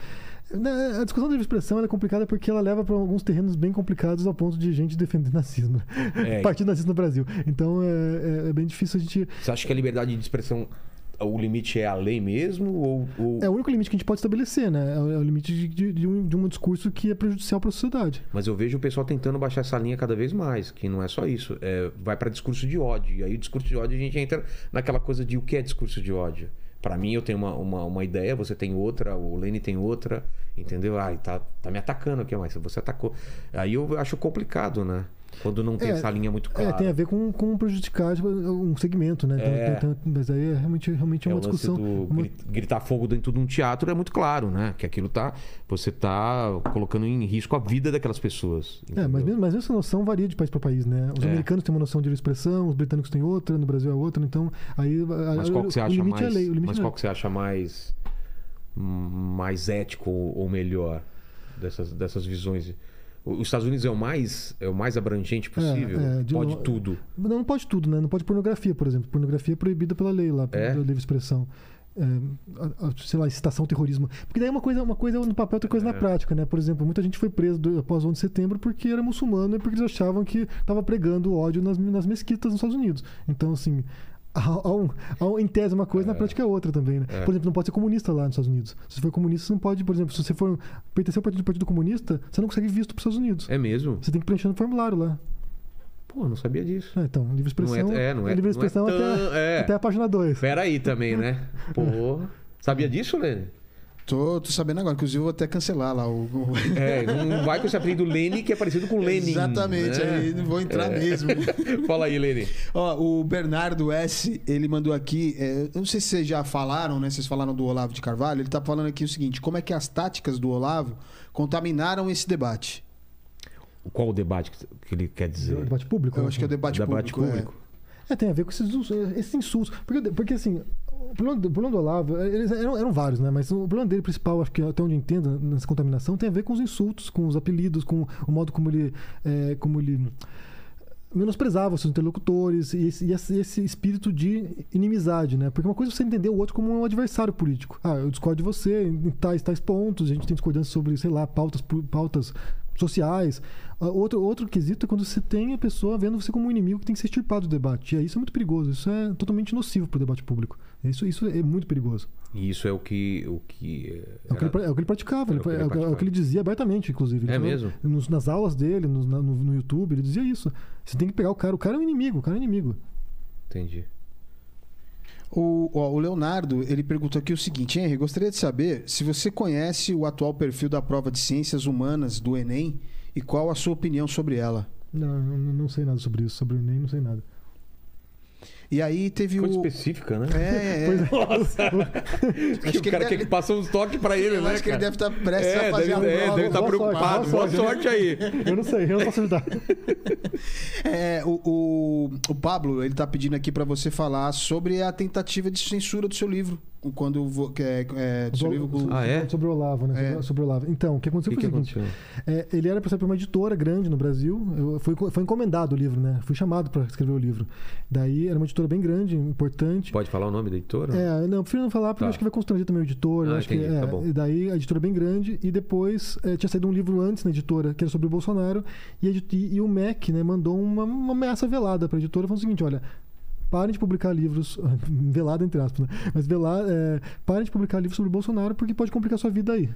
né, a discussão da livre expressão é complicada porque ela leva para alguns terrenos bem complicados ao ponto de gente defender nazismo. É. Partido nazista no Brasil. Então, é, é- é bem difícil a gente. Você acha que a liberdade de expressão, o limite é a lei mesmo? Ou, ou- É o único limite que a gente pode estabelecer, né? É o, é limite de, de- de um, de um discurso que é prejudicial para a sociedade. Mas eu vejo o pessoal tentando baixar essa linha cada vez mais, que não é só isso. É, vai para discurso de ódio. E aí o discurso de ódio a gente entra naquela coisa de o que é discurso de ódio. Para mim, eu tenho uma, uma, uma ideia, você tem outra, o Lene tem outra, entendeu? Ai, tá, tá me atacando aqui, mas você atacou. Aí eu acho complicado, né? Quando não tem É, essa linha muito clara. É, tem a ver com, com prejudicar tipo, um segmento, né? Então, É. tem- tem- mas aí é realmente, realmente É uma o lance discussão. uma- gri- gritar fogo dentro de um teatro é muito claro, né? Que aquilo tá. Você tá colocando em risco a vida daquelas pessoas. É, mas entendeu? mesmo, mas essa noção varia de país para país, né? Os É. americanos têm uma noção de expressão, os britânicos têm outra, no Brasil é outra, então aí Mas qual que você acha mais? é lei, mas é qual que você acha mais mais ético ou ou melhor dessas, dessas visões? Os Estados Unidos é o mais é o mais abrangente possível. é, de Pode tudo. Não, não pode tudo, né? Não pode pornografia, por exemplo. Pornografia é proibida pela lei lá, É? da livre expressão. É, sei lá, incitação ao terrorismo. Porque daí é uma coisa, uma coisa no papel, outra coisa É. na prática, né? Por exemplo, muita gente foi presa do- após o 11 de setembro porque era muçulmano e porque eles achavam que estava pregando ódio nas, nas mesquitas nos Estados Unidos. Então, assim, há um- em tese uma coisa, na prática é outra também, né? É. Por exemplo, não pode ser comunista lá nos Estados Unidos. Se você for comunista, você não pode, por exemplo, se você for pertencer ao partido, partido comunista, você não consegue visto para os Estados Unidos. É mesmo? Você tem que preencher no formulário lá. Pô, não sabia disso. É, então, livre expressão. Não é- é, não é- livre é expressão tão- até, é. até a página 2. Pera aí também, né? Pô, sabia disso, Lene? Tô, tô sabendo agora, inclusive eu vou até cancelar lá o. o- É, não vai com esse apelido Lene que é parecido com Lenin. Exatamente, né? aí não vou entrar mesmo. Fala aí, Lene. Ó, o Bernardo S, ele mandou aqui, é, eu não sei se vocês já falaram, né? Vocês falaram do Olavo de Carvalho, ele tá falando aqui o seguinte: como é que as táticas do Olavo contaminaram esse debate? Qual o debate que ele quer dizer? Debate público. Eu né? acho que é o debate, debate público. público. É, tem a ver com esses, esses insultos. Porque, porque assim, o problema, do- o do Olavo, eles eram, eram vários, né? Mas o problema dele principal, acho que até onde eu entendo, nessa contaminação, tem a ver com os insultos, com os apelidos, com o modo como ele. é, como ele menosprezava os seus interlocutores e esse, e esse- espírito de inimizade, né? Porque uma coisa é você entender o outro como um adversário político. Ah, eu discordo de você em tais, tais pontos, a gente tem discordância sobre, sei lá, pautas, pautas sociais. Ah, Outro, outro quesito é quando você tem a pessoa vendo você como um inimigo que tem que ser extirpado do debate. E aí isso é muito perigoso, isso é totalmente nocivo para o debate público. Isso, isso é muito perigoso. E isso é o que. O que É o que ele, é o que ele praticava, Era ele o que ele é o que- é o que ele dizia abertamente, inclusive. Ele É mesmo? nos- nas aulas dele, na- no, no YouTube, ele dizia isso. Você tem que pegar o cara, o cara é um inimigo, o cara é um inimigo. Entendi. O, ó, o Leonardo, ele perguntou aqui o seguinte: Henry, gostaria de saber se você conhece o atual perfil da prova de ciências humanas do Enem e qual a sua opinião sobre ela. Não, não, não sei nada sobre isso, sobre o Enem, não sei nada. E aí teve Coisa o. específica, né? É, é. Nossa! Acho o que cara ele quer deve- que passe uns toques pra ele, Eu né? acho que ele cara? deve estar prestes É, a fazer deve, a é, deve estar Boa sorte, preocupado. boa Boa sorte. sorte aí. Eu não sei, eu não posso ajudar. É, o, o, o Pablo, ele tá pedindo aqui pra você falar sobre a tentativa de censura do seu livro. Quando vo- que é, é, do seu livro. com- Ah, é? Sobre o Olavo, né? É. Sobre, o Olavo. Então, o que O aconteceu que, foi o seguinte. É, ele era para ser uma editora grande no Brasil. Eu, foi, foi encomendado o livro, né? Fui chamado para escrever o livro. Daí era uma editora bem grande, importante. Pode falar o nome da editora? É, não, prefiro não falar porque Tá. eu acho que vai constranger também o editor. Ah, acho entendi, que, é, tá bom. E daí a editora é bem grande. E depois é, tinha saído um livro antes na editora, que era sobre o Bolsonaro. E, e- e o MEC né, mandou uma, uma ameaça velada para a editora, falando o seguinte: olha. Parem de publicar livros, velado entre aspas, né? Mas velar, é, parem de publicar livros sobre o Bolsonaro porque pode complicar sua vida aí.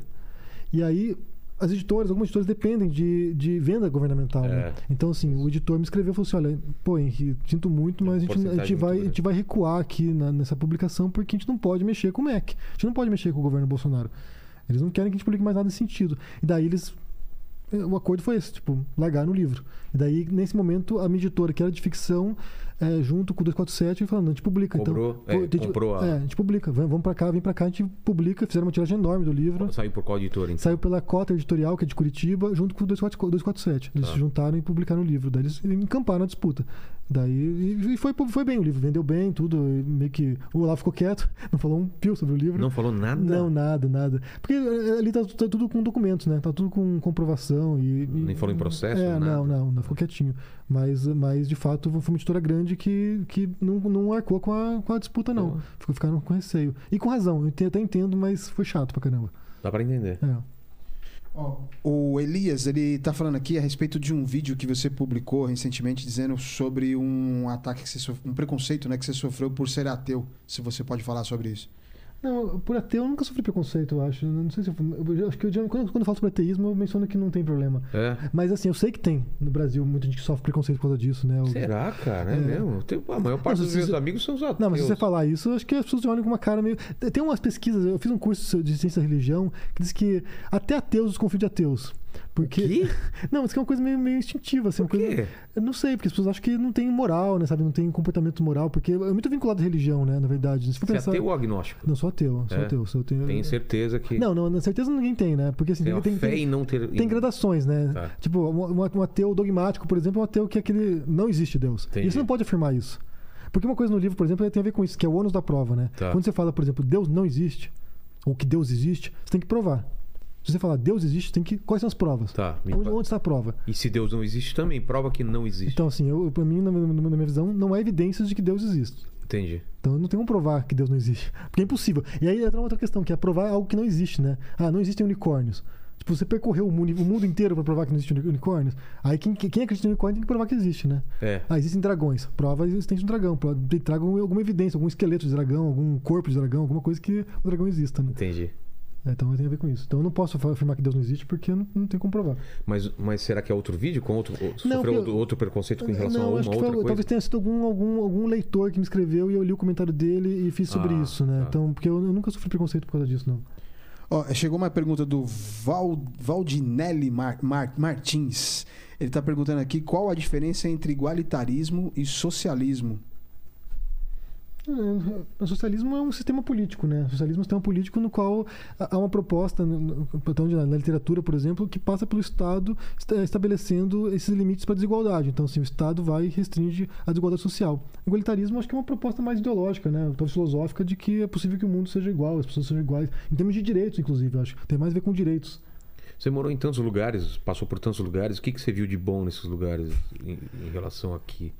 E aí, as editoras, algumas editoras dependem de, de venda governamental, né? É. Então, assim, o editor me escreveu e falou assim: olha, pô, Henrique, sinto muito, mas a gente, a gente, vai, a gente vai recuar aqui na- nessa publicação porque a gente não pode mexer com o MEC. A gente não pode mexer com o governo Bolsonaro. Eles não querem que a gente publique mais nada nesse sentido. E daí eles. O acordo foi esse, tipo, largar no livro. E daí, nesse momento, a minha editora, que era de ficção, é, junto com o 247, falando, a gente publica. Cobrou, então, é, a gente- comprou a- É, a gente publica. Vamos pra cá, vem pra cá, a gente publica. Fizeram uma tiragem enorme do livro. Saiu por qual editora, então? Saiu pela Cota Editorial, que é de Curitiba, junto com o 244 247. Eles Tá. se juntaram e publicaram o livro. Daí eles encamparam a disputa. Daí e foi, foi bem o livro, vendeu bem, tudo. meio que o Olavo ficou quieto, não falou um pio sobre o livro. Não falou nada? Não, nada, nada. Porque eh, ali tá, tá tudo com documentos, né? Tá tudo com comprovação e. Nem falou em processo, É, não, não, não, ficou quietinho. Mas, mas de fato, foi uma editora grande que, que não, não arcou com a, com a disputa, não. Ficou, ficaram com receio. E com razão, eu até entendo, mas foi chato pra caramba. Dá pra entender. É. O Elias, ele tá falando aqui a respeito de um vídeo que você publicou recentemente dizendo sobre um ataque que você sof... um preconceito, né, que você sofreu por ser ateu. Se você pode falar sobre isso. Não, por ateu eu nunca sofri preconceito, eu acho. Não sei se eu, eu, acho que eu, quando, quando eu falo sobre ateísmo, eu menciono que não tem problema. É. Mas assim, eu sei que tem no Brasil muita gente que sofre preconceito por causa disso, né? O- Será, cara? É, É. mesmo? Tem- a maior parte Não, dos meus você- amigos são os ateus. Não, mas se você falar isso, acho que as pessoas olham com uma cara meio. Tem umas pesquisas, eu fiz um curso de ciência da religião que diz que até ateus desconfiam de ateus. Porque. quê? Não, isso que é uma coisa meio, meio instintiva, assim. Por uma coisa- quê? Eu não sei, porque as pessoas acham que não tem moral, né? Sabe? Não tem comportamento moral, porque é muito vinculado à religião, né? Na verdade. Se for Você é pensar- ateu ou agnóstico? Não, sou ateu, sou É? ateu. Sou, tenho... Tenho certeza que Não, não, na certeza ninguém tem, né? Porque assim, tem tem, fé tem, em não ter... tem gradações, né? Tá. Tipo, um, um- um ateu dogmático, por exemplo, é um ateu que é aquele. Não existe Deus. Entendi. E você não pode afirmar isso. Porque uma coisa no livro, por exemplo, tem a ver com isso, que é o ônus da prova, né? Tá. Quando você fala, por exemplo, Deus não existe, ou que Deus existe, você tem que provar. Se você falar Deus existe, tem que. Quais são as provas? Tá, Onde, onde está a prova? E se Deus não existe também, prova que não existe. Então, assim, eu, pra mim, na, minha- na minha visão, não há evidências de que Deus existe. Entendi. Então eu não tenho como provar que Deus não existe. Porque é impossível. E aí entra uma outra questão, que é provar algo que não existe, né? Ah, não existem unicórnios. Tipo, você percorreu o mundo, o mundo inteiro para provar que não existem uni- unicórnios. Aí quem, quem acredita em unicórnio tem que provar que existe, né? É. Ah, existem dragões. Prova a existência de um dragão. Traga alguma evidência, algum esqueleto de dragão, algum corpo de dragão, alguma coisa que o dragão exista, né? Entendi. É, Então tem a ver com isso. Então eu não posso afirmar que Deus não existe porque eu não, não tenho como provar. Mas, mas será que é outro vídeo com outro. ou Não, Sofreu eu- outro preconceito com relação a não, uma acho que outra foi- coisa? talvez tenha sido algum, algum, algum leitor que me escreveu e eu li o comentário dele e fiz sobre Ah, isso, né? tá. Então, porque eu, eu nunca sofri preconceito por causa disso, não. Ó, chegou uma pergunta do Val, Valdinelli Mar- Mar- Martins. Ele tá perguntando aqui qual a diferença entre igualitarismo e socialismo. É, O socialismo é um sistema político, né? O socialismo é um sistema político no qual há uma proposta, na literatura, por exemplo, que passa pelo Estado esta- estabelecendo esses limites para a desigualdade. Então, assim, o Estado vai e restringe a desigualdade social. O igualitarismo acho que é uma proposta mais ideológica, né? Talvez filosófica de que é possível que o mundo seja igual, as pessoas sejam iguais. Em termos de direitos, inclusive, acho. Tem mais a ver com direitos. Você morou em tantos lugares, passou por tantos lugares. O que, que você viu de bom nesses lugares em, em relação aqui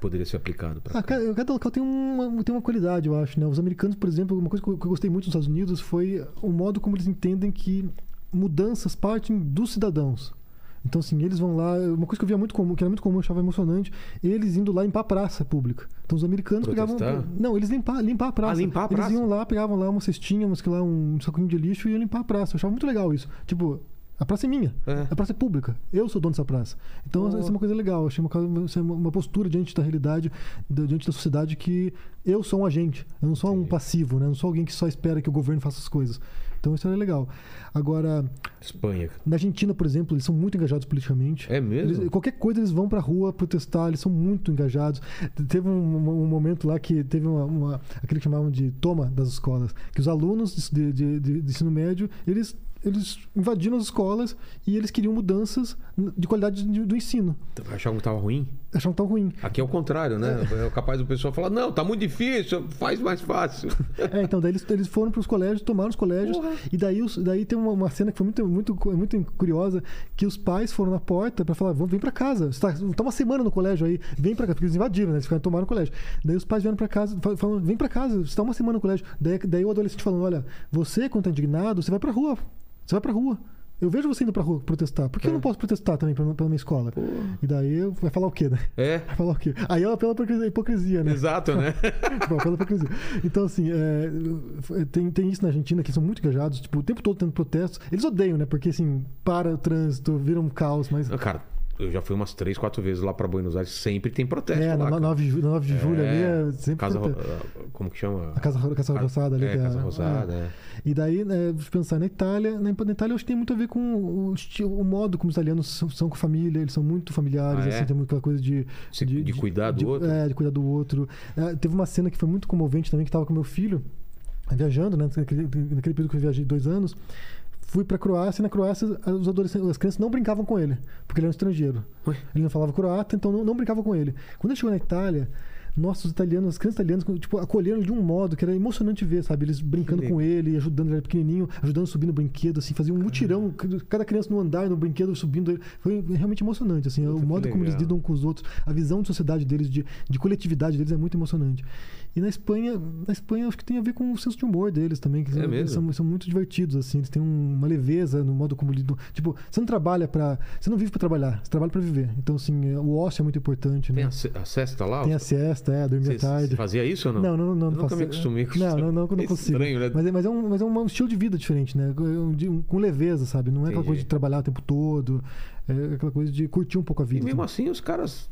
poderia ser aplicado para Ah, cada, cada local tem uma, tem uma qualidade, eu acho, né? Os americanos, por exemplo, uma coisa que eu, que eu gostei muito nos Estados Unidos foi o modo como eles entendem que mudanças partem dos cidadãos. Então, assim, eles vão lá. Uma coisa que eu via muito comum, que era muito comum, eu achava emocionante, eles indo lá limpar a praça pública. Então, os americanos Protestar? pegavam. Não, eles limpar, limpar a praça. Ah, limpar a eles praça? iam lá, pegavam lá uma cestinha, sei lá, um saquinho de lixo e iam limpar a praça. Eu achava muito legal isso. Tipo, a praça é minha. É. A praça é pública. Eu sou dono dessa praça. Então, Oh. essa é uma coisa legal. Eu achei uma, coisa- isso é uma uma postura diante da realidade, da- diante da sociedade, que eu sou um agente. Eu não sou um Entendi. passivo, né? Eu não sou alguém que só espera que o governo faça as coisas. Então isso é legal. Agora, Espanha. na Argentina, por exemplo, eles são muito engajados politicamente. É mesmo? Eles- qualquer coisa eles vão pra rua protestar, eles são muito engajados. Teve um, um momento lá que teve uma, uma- aquele que chamavam de toma das escolas, que os alunos de, de- de- de ensino médio, eles eles invadiram as escolas e eles queriam mudanças de qualidade de- do ensino. Achavam que tava ruim? Achavam que tão ruim. Aqui é o contrário, né? É capaz do pessoal falar, não, tá muito difícil, faz mais fácil. É, então, daí eles, eles foram para os colégios, tomaram os colégios, Porra. e daí, os- daí tem uma, uma cena que foi muito, muito, muito curiosa, que os pais foram na porta para falar, vem para casa, você tá, tá uma semana no colégio aí, vem para casa, porque eles invadiram, né, eles ficaram, tomaram o colégio. Daí os pais vieram para casa, fal- falando, vem para casa, você tá uma semana no colégio. Daí, daí o adolescente falando, olha, você quando tá indignado, você vai pra rua, você vai pra rua. Eu vejo você indo pra rua protestar. Por que eu não posso protestar também pela, pela minha escola? E daí vai falar o quê, né? É, Vai falar o quê? Aí é pela hipocrisia, hipocrisia né? exato, né? Bom, pela hipocrisia. Então, assim, é, tem, tem isso na Argentina, que são muito engajados, tipo, o tempo todo tendo protestos. Eles odeiam, né? Porque, assim, para o trânsito, vira um caos, mas... Cara, eu já fui umas três, quatro vezes lá pra Buenos Aires, sempre tem protesto É, lá. na cara. 9 de, ju- na 9 de julho ali é sempre Casa, protesto. Ro- como que chama? A Casa, Ro- Casa Rosada ali. É, que Casa Rosada, é. E daí, né, pensar, na Itália, na, na Itália eu acho que tem muito a ver com o, estilo, o modo como os italianos são, são com a família, eles são muito familiares, Ah, é? assim, tem muito aquela coisa de... Se- de cuidar do de- outro. É, de cuidar do outro. É, teve uma cena que foi muito comovente também, que tava com meu filho, viajando, né, naquele, naquele período que eu viajei dois anos, fui pra Croácia e na Croácia os adolescentes, as crianças não brincavam com ele, porque ele era um estrangeiro. Ué? Ele não falava croata, então não, não brincava com ele. Quando ele chegou na Itália, nossa, os italianos, as crianças italianas, tipo, acolheram ele de um modo que era emocionante ver, sabe? Eles brincando com ele, ajudando ele, era pequenininho, ajudando a subir no brinquedo, assim, faziam um mutirão, cada criança no andar, no brinquedo, subindo. ele. Foi realmente emocionante, assim, Puta, o modo como eles lidam com os outros, a visão de sociedade deles, de, de coletividade deles é muito emocionante. E na Espanha, na Espanha acho que tem a ver com o senso de humor deles também, que É eles são, são muito divertidos, assim, eles têm um- uma leveza no modo como lidam. Tipo, você não trabalha pra. Você não vive pra trabalhar, você trabalha pra viver. Então, assim, o ócio é muito importante, Tem né? a, ce- a cesta lá? Tem a siesta, é, dormir à tarde. você fazia isso ou não? Não, não, não. não Eu nunca faço- me acostumei com Não, isso. não, não, não É consigo. estranho, né? Mas, é, mas, é um, mas é um estilo de vida diferente, né? Com- leveza, sabe? Não é aquela Entendi. coisa de trabalhar o tempo todo. É aquela coisa de curtir um pouco a E vida. mesmo assim, os caras.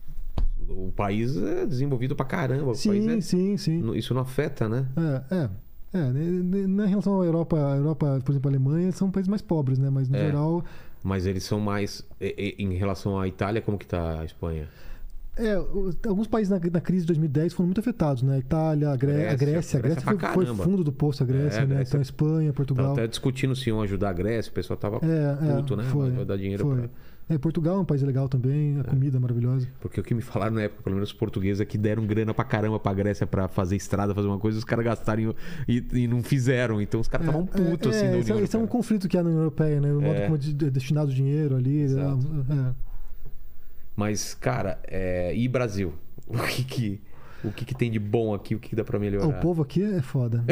O país é desenvolvido pra caramba. Sim, é- sim, sim. Isso não afeta, né? É, é. É, né, né, na relação à Europa, a Europa, por exemplo, a Alemanha, são países mais pobres, né? Mas no É. geral, Mas eles são mais. Em relação à Itália, como que tá a Espanha? é, alguns países na, na crise de 2010 foram muito afetados, né? A Itália, a, Gré- a Grécia, Grécia, a Grécia Grécia foi, foi fundo do poço, a Grécia, É, a né? Grécia- Então a Espanha, Portugal. até discutindo se iam ajudar a Grécia, o pessoal tava É, é, puto, né? foi, Vai dar dinheiro foi. pra. É, Portugal é um país legal também, a comida é maravilhosa. Porque o que me falaram na época, pelo menos os portugueses, é que deram grana pra caramba pra Grécia pra fazer estrada, fazer uma coisa, os caras gastaram e, e não fizeram. Então os caras estavam putos, é, assim, da esse, é- esse é um conflito que há na União Europeia, né? O modo É. como é é destinado o dinheiro ali. Exato. é, Mas, cara, é... e Brasil? O que que, o que que tem de bom aqui? O que, que dá pra é. melhorar? O povo aqui é foda.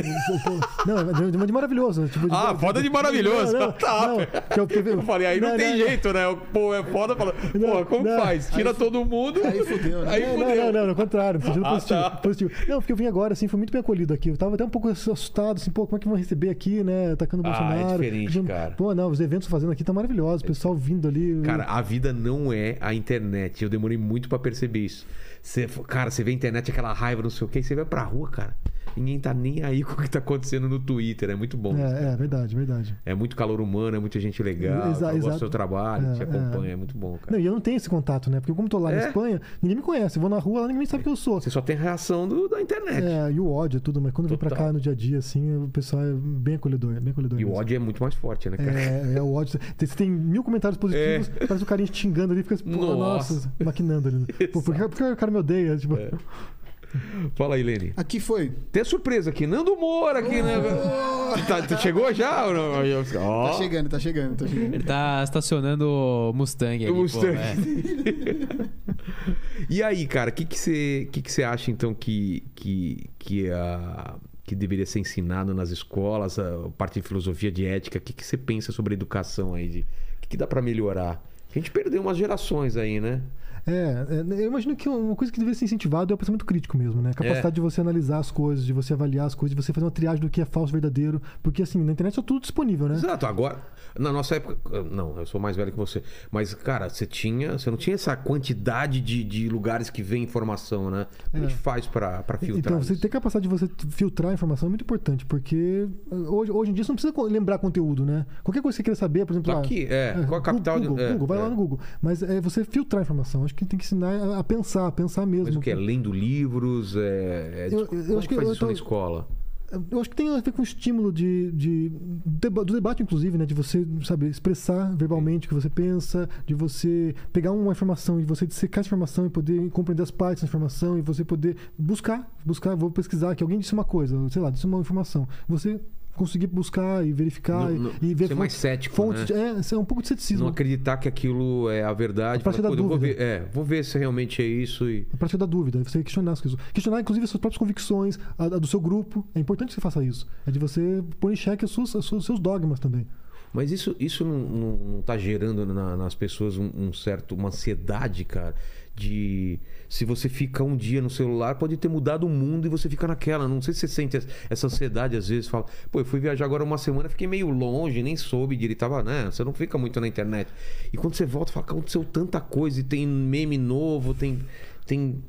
Povo- não, é de, de maravilhoso. né? Tipo, de- Ah, foda de maravilhoso. Não, não, Tá. não, que eu, Eu falei, aí não, tem jeito, né? O povo é foda, fala, pô, como não. faz? Tira todo mundo. Aí fudeu, né? Aí Não, fudeu. não, não, não, ao contrário, sentido Ah, positivo, tá. positivo. Não, porque eu vim agora, assim, fui muito bem acolhido aqui. Eu tava até um pouco assustado, assim, pô, como é que vão receber aqui, né? Atacando o Ah, é Bolsonaro. diferente, Dizendo, cara. Pô, não, os eventos fazendo aqui tá maravilhosos, o pessoal vindo ali. Cara, a vida não é a internet. Eu demorei muito pra perceber isso. Você, cara, você vê a internet, aquela raiva, não sei o quê, e você vai pra rua, cara. Ninguém tá nem aí com o que tá acontecendo no Twitter. É muito bom. isso. É, é, verdade, verdade. É muito calor humano, é muita gente legal. Exa- gosta do seu trabalho, É, te é. acompanha. É. muito bom, Não, cara. e eu não tenho esse contato, né? Porque como eu tô lá na É? Espanha, ninguém me conhece. Eu vou na rua, lá ninguém sabe quem eu sou. Você só tem reação do, da internet. É, e o ódio, tudo, mas quando eu vim pra cá no dia a dia, assim, o pessoal é bem acolhedor, é bem acolhedor. E o mesmo. ódio é muito mais forte, né, cara? É, é o ódio. Você tem mil comentários positivos, parece o carinha xingando ali, fica, pô, É. Nossa. nossa, maquinando ali. Pô, por que, por que o cara me odeia? Tipo, É. Fala aí, Lene. Aqui foi. Tem surpresa aqui. Nando Moura aqui, né? Tá, tá- chegou já? Ó. Tá chegando, tá chegando, tá chegando. Ele tá estacionando o Mustang O Mustang. pô. é. E aí, cara, o que que você que que você acha então que que que, a, que deveria ser ensinado nas escolas, a parte de filosofia, de ética? O que que você pensa sobre a educação aí? De, o que, que dá pra melhorar? A gente perdeu umas gerações aí, né? É, é, eu imagino que uma coisa que deveria ser incentivado é o pensamento crítico mesmo, né? A capacidade É. de você analisar as coisas, de você avaliar as coisas, de você fazer uma triagem do que é falso verdadeiro. Porque, assim, na internet é tudo disponível, né? Exato, agora, na nossa época, não, eu sou mais velho que você, mas, cara, você tinha, você não tinha essa quantidade de, de lugares que vem informação, né? Como a gente faz pra, pra filtrar Então, você isso? ter capacidade de você filtrar a informação é muito importante, porque uh, hoje, hoje em dia você não precisa lembrar conteúdo, né? Qualquer coisa que você queira saber, por exemplo. Tá aqui, é, qual a capital de- Google, é, Google, vai é. lá no Google. Mas é você filtrar a informação. Acho que tem que ensinar a, pensar, a pensar mesmo. Mas o que? É lendo livros? É, é, Eu- eu como acho que que faz eu isso tô- na escola? Eu acho que tem a ver com o estímulo de, de- do debate, inclusive, né? De você, sabe, expressar verbalmente o que você pensa, de você pegar uma informação e você dissecar essa informação e poder compreender as partes da informação e você poder buscar, buscar, vou pesquisar que alguém disse uma coisa, sei lá, disse uma informação. Você conseguir buscar e verificar e- e ver ser mais cético, fontes. né? É, é um pouco de ceticismo. Não acreditar que aquilo é a verdade. A prática da "Pô, eu vou dúvida. ver, é, vou ver se realmente é isso e. A prática da dúvida, você questionar as coisas. Questionar, inclusive, as suas próprias convicções, a, a do seu grupo. É importante que você faça isso. É de você pôr em xeque os seus, os seus- dogmas também. Mas isso, isso não, não, não tá gerando na- nas pessoas um, um certo, uma ansiedade, cara, de se você fica um dia no celular, pode ter mudado o mundo e você fica naquela. Não sei se você sente es- essa ansiedade às vezes, fala, pô, eu fui viajar agora uma semana, fiquei meio longe, nem soube direito, tava, né? Você não fica muito na internet. E quando você volta, fala, aconteceu tanta coisa, e tem meme novo, tem. Tem,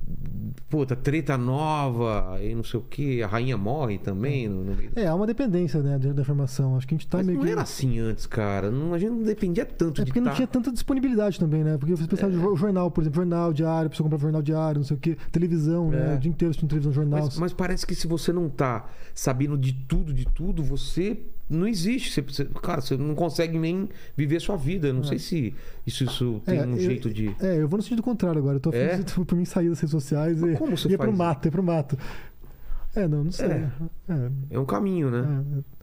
puta, treta nova e não sei o que. A rainha morre também. No, no meio É, há uma dependência né, da informação. Acho que a gente tá Mas meio não que. era assim antes, cara. Não, a gente não dependia tanto É de porque não tá- tinha tanta disponibilidade também, né? Porque você pensava É. de jornal, por exemplo, jornal diário, a pessoa comprava jornal diário, não sei o quê, televisão, né? É. O dia inteiro assistindo televisão, jornal. Mas, mas parece que se você não tá sabendo de tudo, de tudo, você não existe. Você, você- cara, você não consegue nem viver sua vida. Eu não sei se isso, isso tem um eu- jeito de. É, eu vou no sentido contrário agora. Eu tô É? afim de, por mim, sair das redes sociais Mas e como você pro faz mato, ia pro mato. É, não, não sei. É. É, É um caminho, né? é.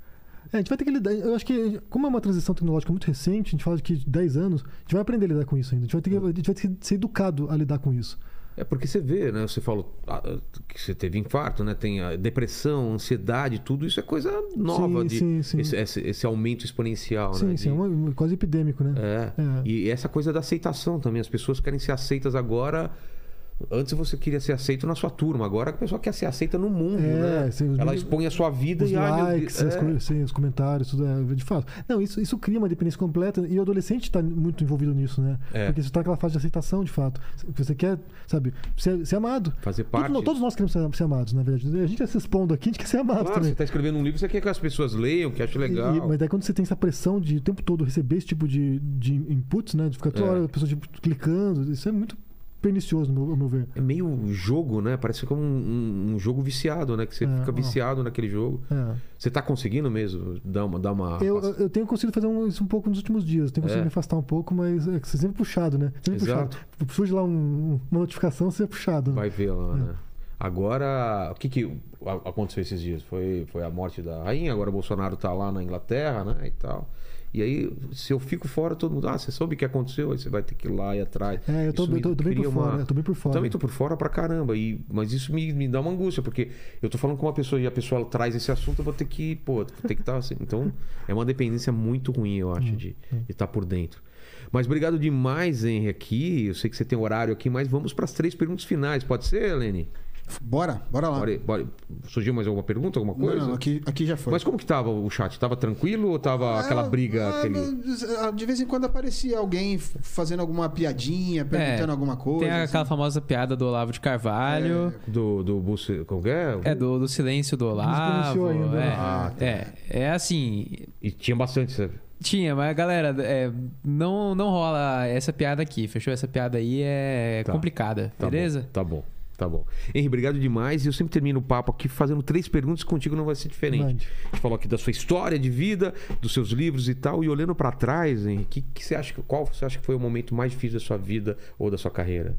É, a gente vai ter que lidar. Eu acho que, como é uma transição tecnológica muito recente, a gente fala de que 10 anos, a gente vai aprender a lidar com isso ainda. A gente vai ter que, a gente vai ter que ser educado a lidar com isso. É porque você vê, né? Você falou ah, que você teve infarto, né? Tem a depressão, ansiedade, tudo isso é coisa nova. Sim, de, sim, sim. Esse, esse- esse aumento exponencial, sim, né? sim, é de- uma- quase epidêmico, né? É. É. E essa coisa da aceitação também. As pessoas querem ser aceitas agora. Antes você queria ser aceito na sua turma, agora a pessoa quer ser aceita no mundo, É, né? sim, Ela expõe a sua vida Os e ai, meu likes, Deus, as é. sim, os comentários, tudo é de fato. Não, isso, isso cria uma dependência completa e o adolescente está muito envolvido nisso, né? É. Porque você está naquela fase de aceitação, de fato. Você quer, sabe, ser, ser amado. Fazer Todos, parte. todos nós queremos ser, ser amados, na verdade. A gente está se expondo aqui, a gente quer ser amado Claro, também. você está escrevendo um livro, você quer que as pessoas leiam, que achem legal. E- mas daí quando você tem essa pressão de o tempo todo receber esse tipo de, de inputs, né? De ficar toda É. hora a pessoa tipo, clicando, isso é muito pernicioso, ao meu ver. É meio jogo, né? Parece como um, um- jogo viciado, né? Que você É, fica ó. viciado naquele jogo. É. Você tá conseguindo mesmo dar uma. Dar uma Eu, eu tenho conseguido fazer um- isso um pouco nos últimos dias. Tenho conseguido É. me afastar um pouco, mas é que você é sempre puxado, né? Sempre Exato. puxado. Surge lá um- uma notificação, você é puxado. né? Vai ver lá, É. né? Agora, o que, que aconteceu esses dias? Foi, foi a morte da rainha, agora o Bolsonaro tá lá na Inglaterra, né? E tal. E aí, se eu fico fora, todo mundo, ah, você soube o que aconteceu? Aí você vai ter que ir lá e atrás. É, eu tô, Isso me eu tô, tô bem por cria fora. uma- Eu tô bem por Eu fora. também tô por fora pra caramba. E, mas isso me, me dá uma angústia, porque eu tô falando com uma pessoa e a pessoa traz esse assunto, eu vou ter que, pô, ter que estar assim. Então, é uma dependência muito ruim, eu acho, de estar por dentro. Mas obrigado demais, Henry, aqui. Eu sei que você tem horário aqui, mas vamos para as três perguntas finais. Pode ser, Helene? Bora, bora lá. Bora, bora. Surgiu mais alguma pergunta, alguma Não, coisa? não, aqui, aqui já foi. Mas como que tava o chat? Tava tranquilo ou tava aquela É, briga? é, aquele... De vez em quando aparecia alguém fazendo alguma piadinha, perguntando alguma coisa. É, Tem aquela assim. famosa piada do Olavo de Carvalho. Do, do Buce... Como é? É, do, do silêncio do Olavo. ainda. É, Ah, tá. é, é assim. E tinha bastante, sabe? Tinha, mas galera, é, não, não rola essa piada aqui. Fechou? Essa piada aí é Tá. complicada, Tá beleza? Bom, tá bom, tá bom. Henry, obrigado demais. E eu sempre termino o papo aqui fazendo três perguntas. Contigo não vai ser diferente. Mande. A gente falou aqui da sua história de vida, dos seus livros e tal. E olhando pra trás, Henry, que, que você acha, qual você acha que foi o momento mais difícil da sua vida ou da sua carreira?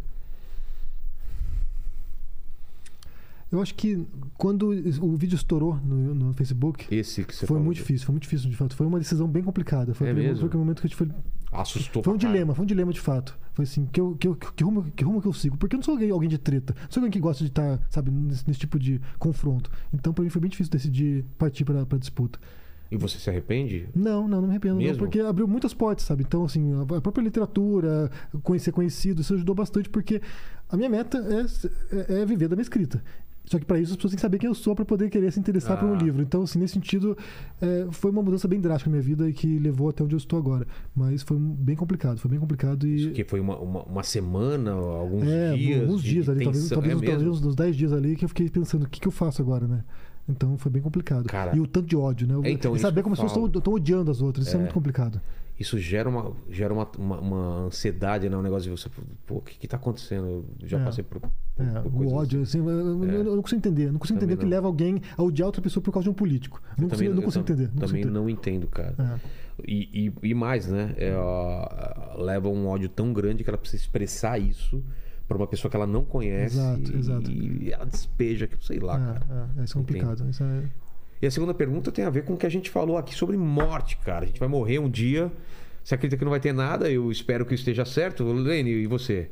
Eu acho que quando o vídeo estourou no, no Facebook, Esse que você foi falou. muito difícil, foi muito difícil, de fato. Foi uma decisão bem complicada. Foi, É aquele momento que a gente foi. Assustou Foi um dilema, foi um dilema de fato. Foi assim, que, eu, que, eu, que, rumo, que rumo que eu sigo? Porque eu não sou alguém, alguém de treta. Não sou alguém que gosta de estar, sabe, nesse, nesse tipo de confronto. Então, pra mim, foi bem difícil decidir partir pra, pra disputa. E você se arrepende? Não, não, não me arrependo. Não, porque abriu muitas portas, sabe? Então, assim, a própria literatura, conhecer conhecido, isso ajudou bastante, porque a minha meta é, é- é viver da minha escrita. Só que para isso as pessoas têm que saber quem eu sou para poder querer se interessar por um Ah. livro. Então, assim, nesse sentido, é, foi uma mudança bem drástica na minha vida e que levou até onde eu estou agora. Mas foi bem complicado, foi bem complicado e. Isso que foi uma, uma, uma semana, alguns É, dias. alguns dias ali, talvez, talvez, é talvez uns 10 dias ali que eu fiquei pensando, o que, que eu faço agora, né? Então foi bem complicado. Cara. e o tanto de ódio, né? É, então, saber como eu as pessoas estão odiando as outras, isso é É. muito complicado. Isso gera uma, gera uma, uma, uma ansiedade, né? Um negócio de você. Pô, o que, que tá acontecendo? Eu já É. passei por. por- É, por o ódio, assim, eu, eu- É. eu não consigo entender. Não consigo Também entender o que não. leva alguém a odiar outra pessoa por causa de um político. Não Eu consigo, não eu consigo entender. Não também consigo não entendo, cara. É. E, e, e mais, né? É, ó, leva um ódio tão grande que ela precisa expressar isso pra uma pessoa que ela não conhece. Exato, e, exato. e ela despeja, que sei lá, cara. É, é, isso é complicado. Isso é- E a segunda pergunta tem a ver com o que a gente falou aqui sobre morte, cara. A gente vai morrer um dia. Você acredita que não vai ter nada? Eu espero que esteja certo. Lene, e você?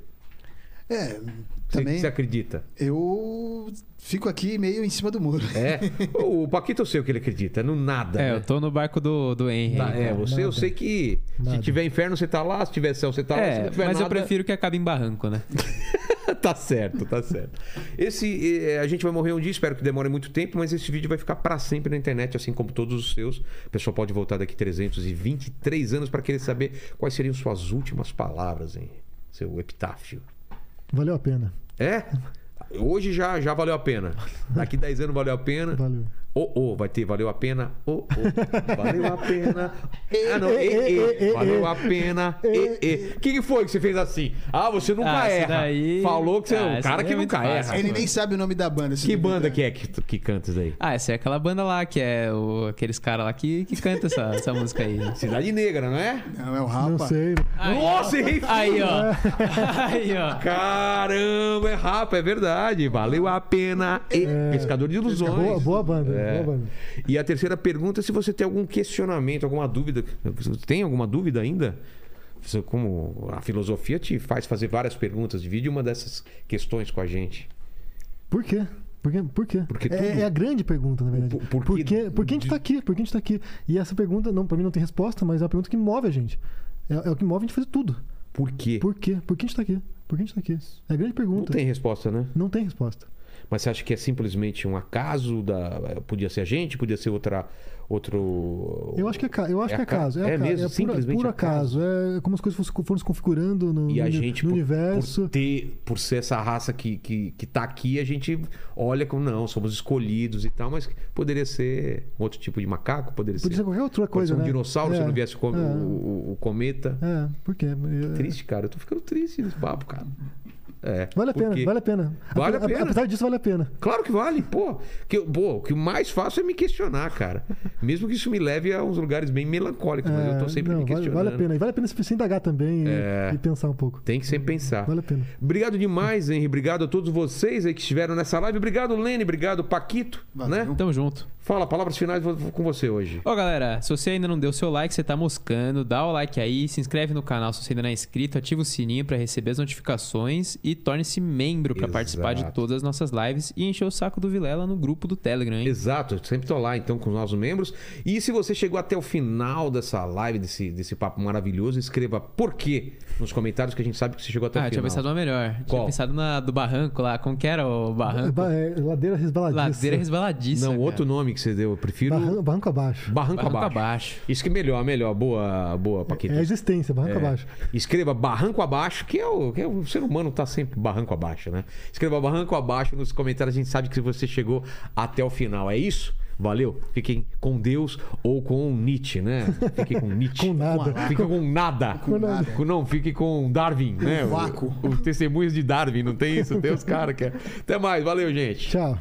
É, Você, também você acredita? eu fico aqui meio em cima do muro. É? o Paquito eu sei o que ele acredita, no nada. É, né? eu tô no barco do, do Henry. Tá, é, você eu Nada. sei que se Nada. tiver inferno você tá lá, se tiver céu você tá lá, se É, não tiver mas eu nada... prefiro que acabe em barranco, né? tá certo, tá certo. Esse, eh, a gente vai morrer um dia, espero que demore muito tempo, mas esse vídeo vai ficar pra sempre na internet, assim como todos os seus. O pessoal pode voltar daqui 323 anos pra querer saber quais seriam suas últimas palavras, hein? Seu epitáfio. Valeu a pena. É? Hoje já, já valeu a pena. Daqui 10 anos valeu a pena. Valeu. Ô, ô, vai ter, valeu a pena. Ô, ô, valeu a pena. Ah, não, E, e, e, valeu a pena. E, e. O que, que foi que você fez assim? Ah, você nunca Ah, erra. daí- Falou que você é Ah, um esse cara que é nunca fácil. erra. Ele nem sabe o nome da banda. Que banda que é que, que canta isso daí? Ah, essa é aquela banda lá que é o, aqueles caras lá que, que canta essa, essa música aí. Cidade Negra, não é? Não, é o Não Rapa. sei. Nossa, errei Aí, ó. Aí, ó. Caramba, é rapa, é verdade. Valeu a pena. E, Pescador de ilusões. Boa, boa banda, É. boa banda. E a terceira pergunta é se você tem algum questionamento, alguma dúvida. Tem alguma dúvida ainda? Como a filosofia te faz fazer várias perguntas, divide uma dessas questões com a gente. Por quê? Por quê? Por quê? Porque é, tudo- é a grande pergunta, na verdade. Por- por Por, que- que, por que a gente tá aqui? Por que a gente tá aqui? E essa pergunta, não, pra mim não tem resposta, mas é a pergunta que move a gente. É, é o que move a gente fazer tudo. Por quê? Por quê? Por que a gente tá aqui? Por que a gente tá aqui? É a grande Não pergunta. tem resposta, né? Não tem resposta. Mas você acha que é simplesmente um acaso da podia ser a gente, podia ser outra outro Eu acho que é, eu acho É que é. É, é acaso. mesmo, é pura, simplesmente acaso. acaso. É como as coisas fossem- foram se configurando no, E a no- gente, no por, universo. por ter, por ser essa raça que, que, que tá aqui, a gente olha como não, somos escolhidos e tal, mas poderia ser outro tipo de macaco, poderia, Podia ser qualquer outra coisa, ser um né? dinossauro se É, não viesse o, é. o, o- o cometa. É, por quê? É, Triste, cara. Eu tô ficando triste nesse papo, cara. É, Vale a pena, vale a pena. Vale a Ape- pena. Apesar disso, vale a pena. Claro que vale, pô. Que, eu- pô. O que eu mais faço é me questionar, cara. Mesmo que isso me leve a uns lugares bem melancólicos, mas eu tô É, sempre não, me vale, questionando. vale a pena. E vale a pena se indagar também e- É. e, pensar um pouco. Tem que sempre pensar. Vale a pena. Obrigado demais, Henry. Obrigado a todos vocês aí que estiveram nessa live. Obrigado, Lene. Obrigado, Paquito. Valeu. Né? Tamo junto. Fala, palavras finais vou- vou com você hoje. Ó, galera, se você ainda não deu seu like, você tá moscando, dá o like aí, se inscreve no canal se você ainda não é inscrito, ativa o sininho pra receber as notificações e torne-se membro pra Exato. participar de todas as nossas lives e encher o saco do Vilela no grupo do Telegram, hein? Exato, eu sempre tô lá então com os nossos membros. E se você chegou até o final dessa live, desse, desse papo maravilhoso, escreva por quê nos comentários que a gente sabe que você chegou até Ah, o eu tinha final. pensado uma melhor. Qual? Tinha pensado na do barranco lá. Como que era o barranco? Ba- é, ladeira resbaladiça. Ladeira resbaladiça. Não, cara. outro nome que você deu, eu prefiro Barranco, barranco abaixo. Barranco, Barranco abaixo. abaixo. Isso que é melhor, melhor. Boa, boa, Paquito. É a existência, barranco É. abaixo. Escreva barranco abaixo, que é, o, que é o ser humano tá sempre barranco abaixo, né? Escreva barranco abaixo nos comentários, a gente sabe que você chegou até o final. É isso? Valeu? Fiquem com Deus ou com Nietzsche, né? Fiquem com Nietzsche. Com nada. Fiquem com nada. Com nada. Com- Não, fique com Darwin, né? vácuo. O, o testemunhos de Darwin, não tem isso? Tem os caras que é. Até mais, valeu, gente. Tchau.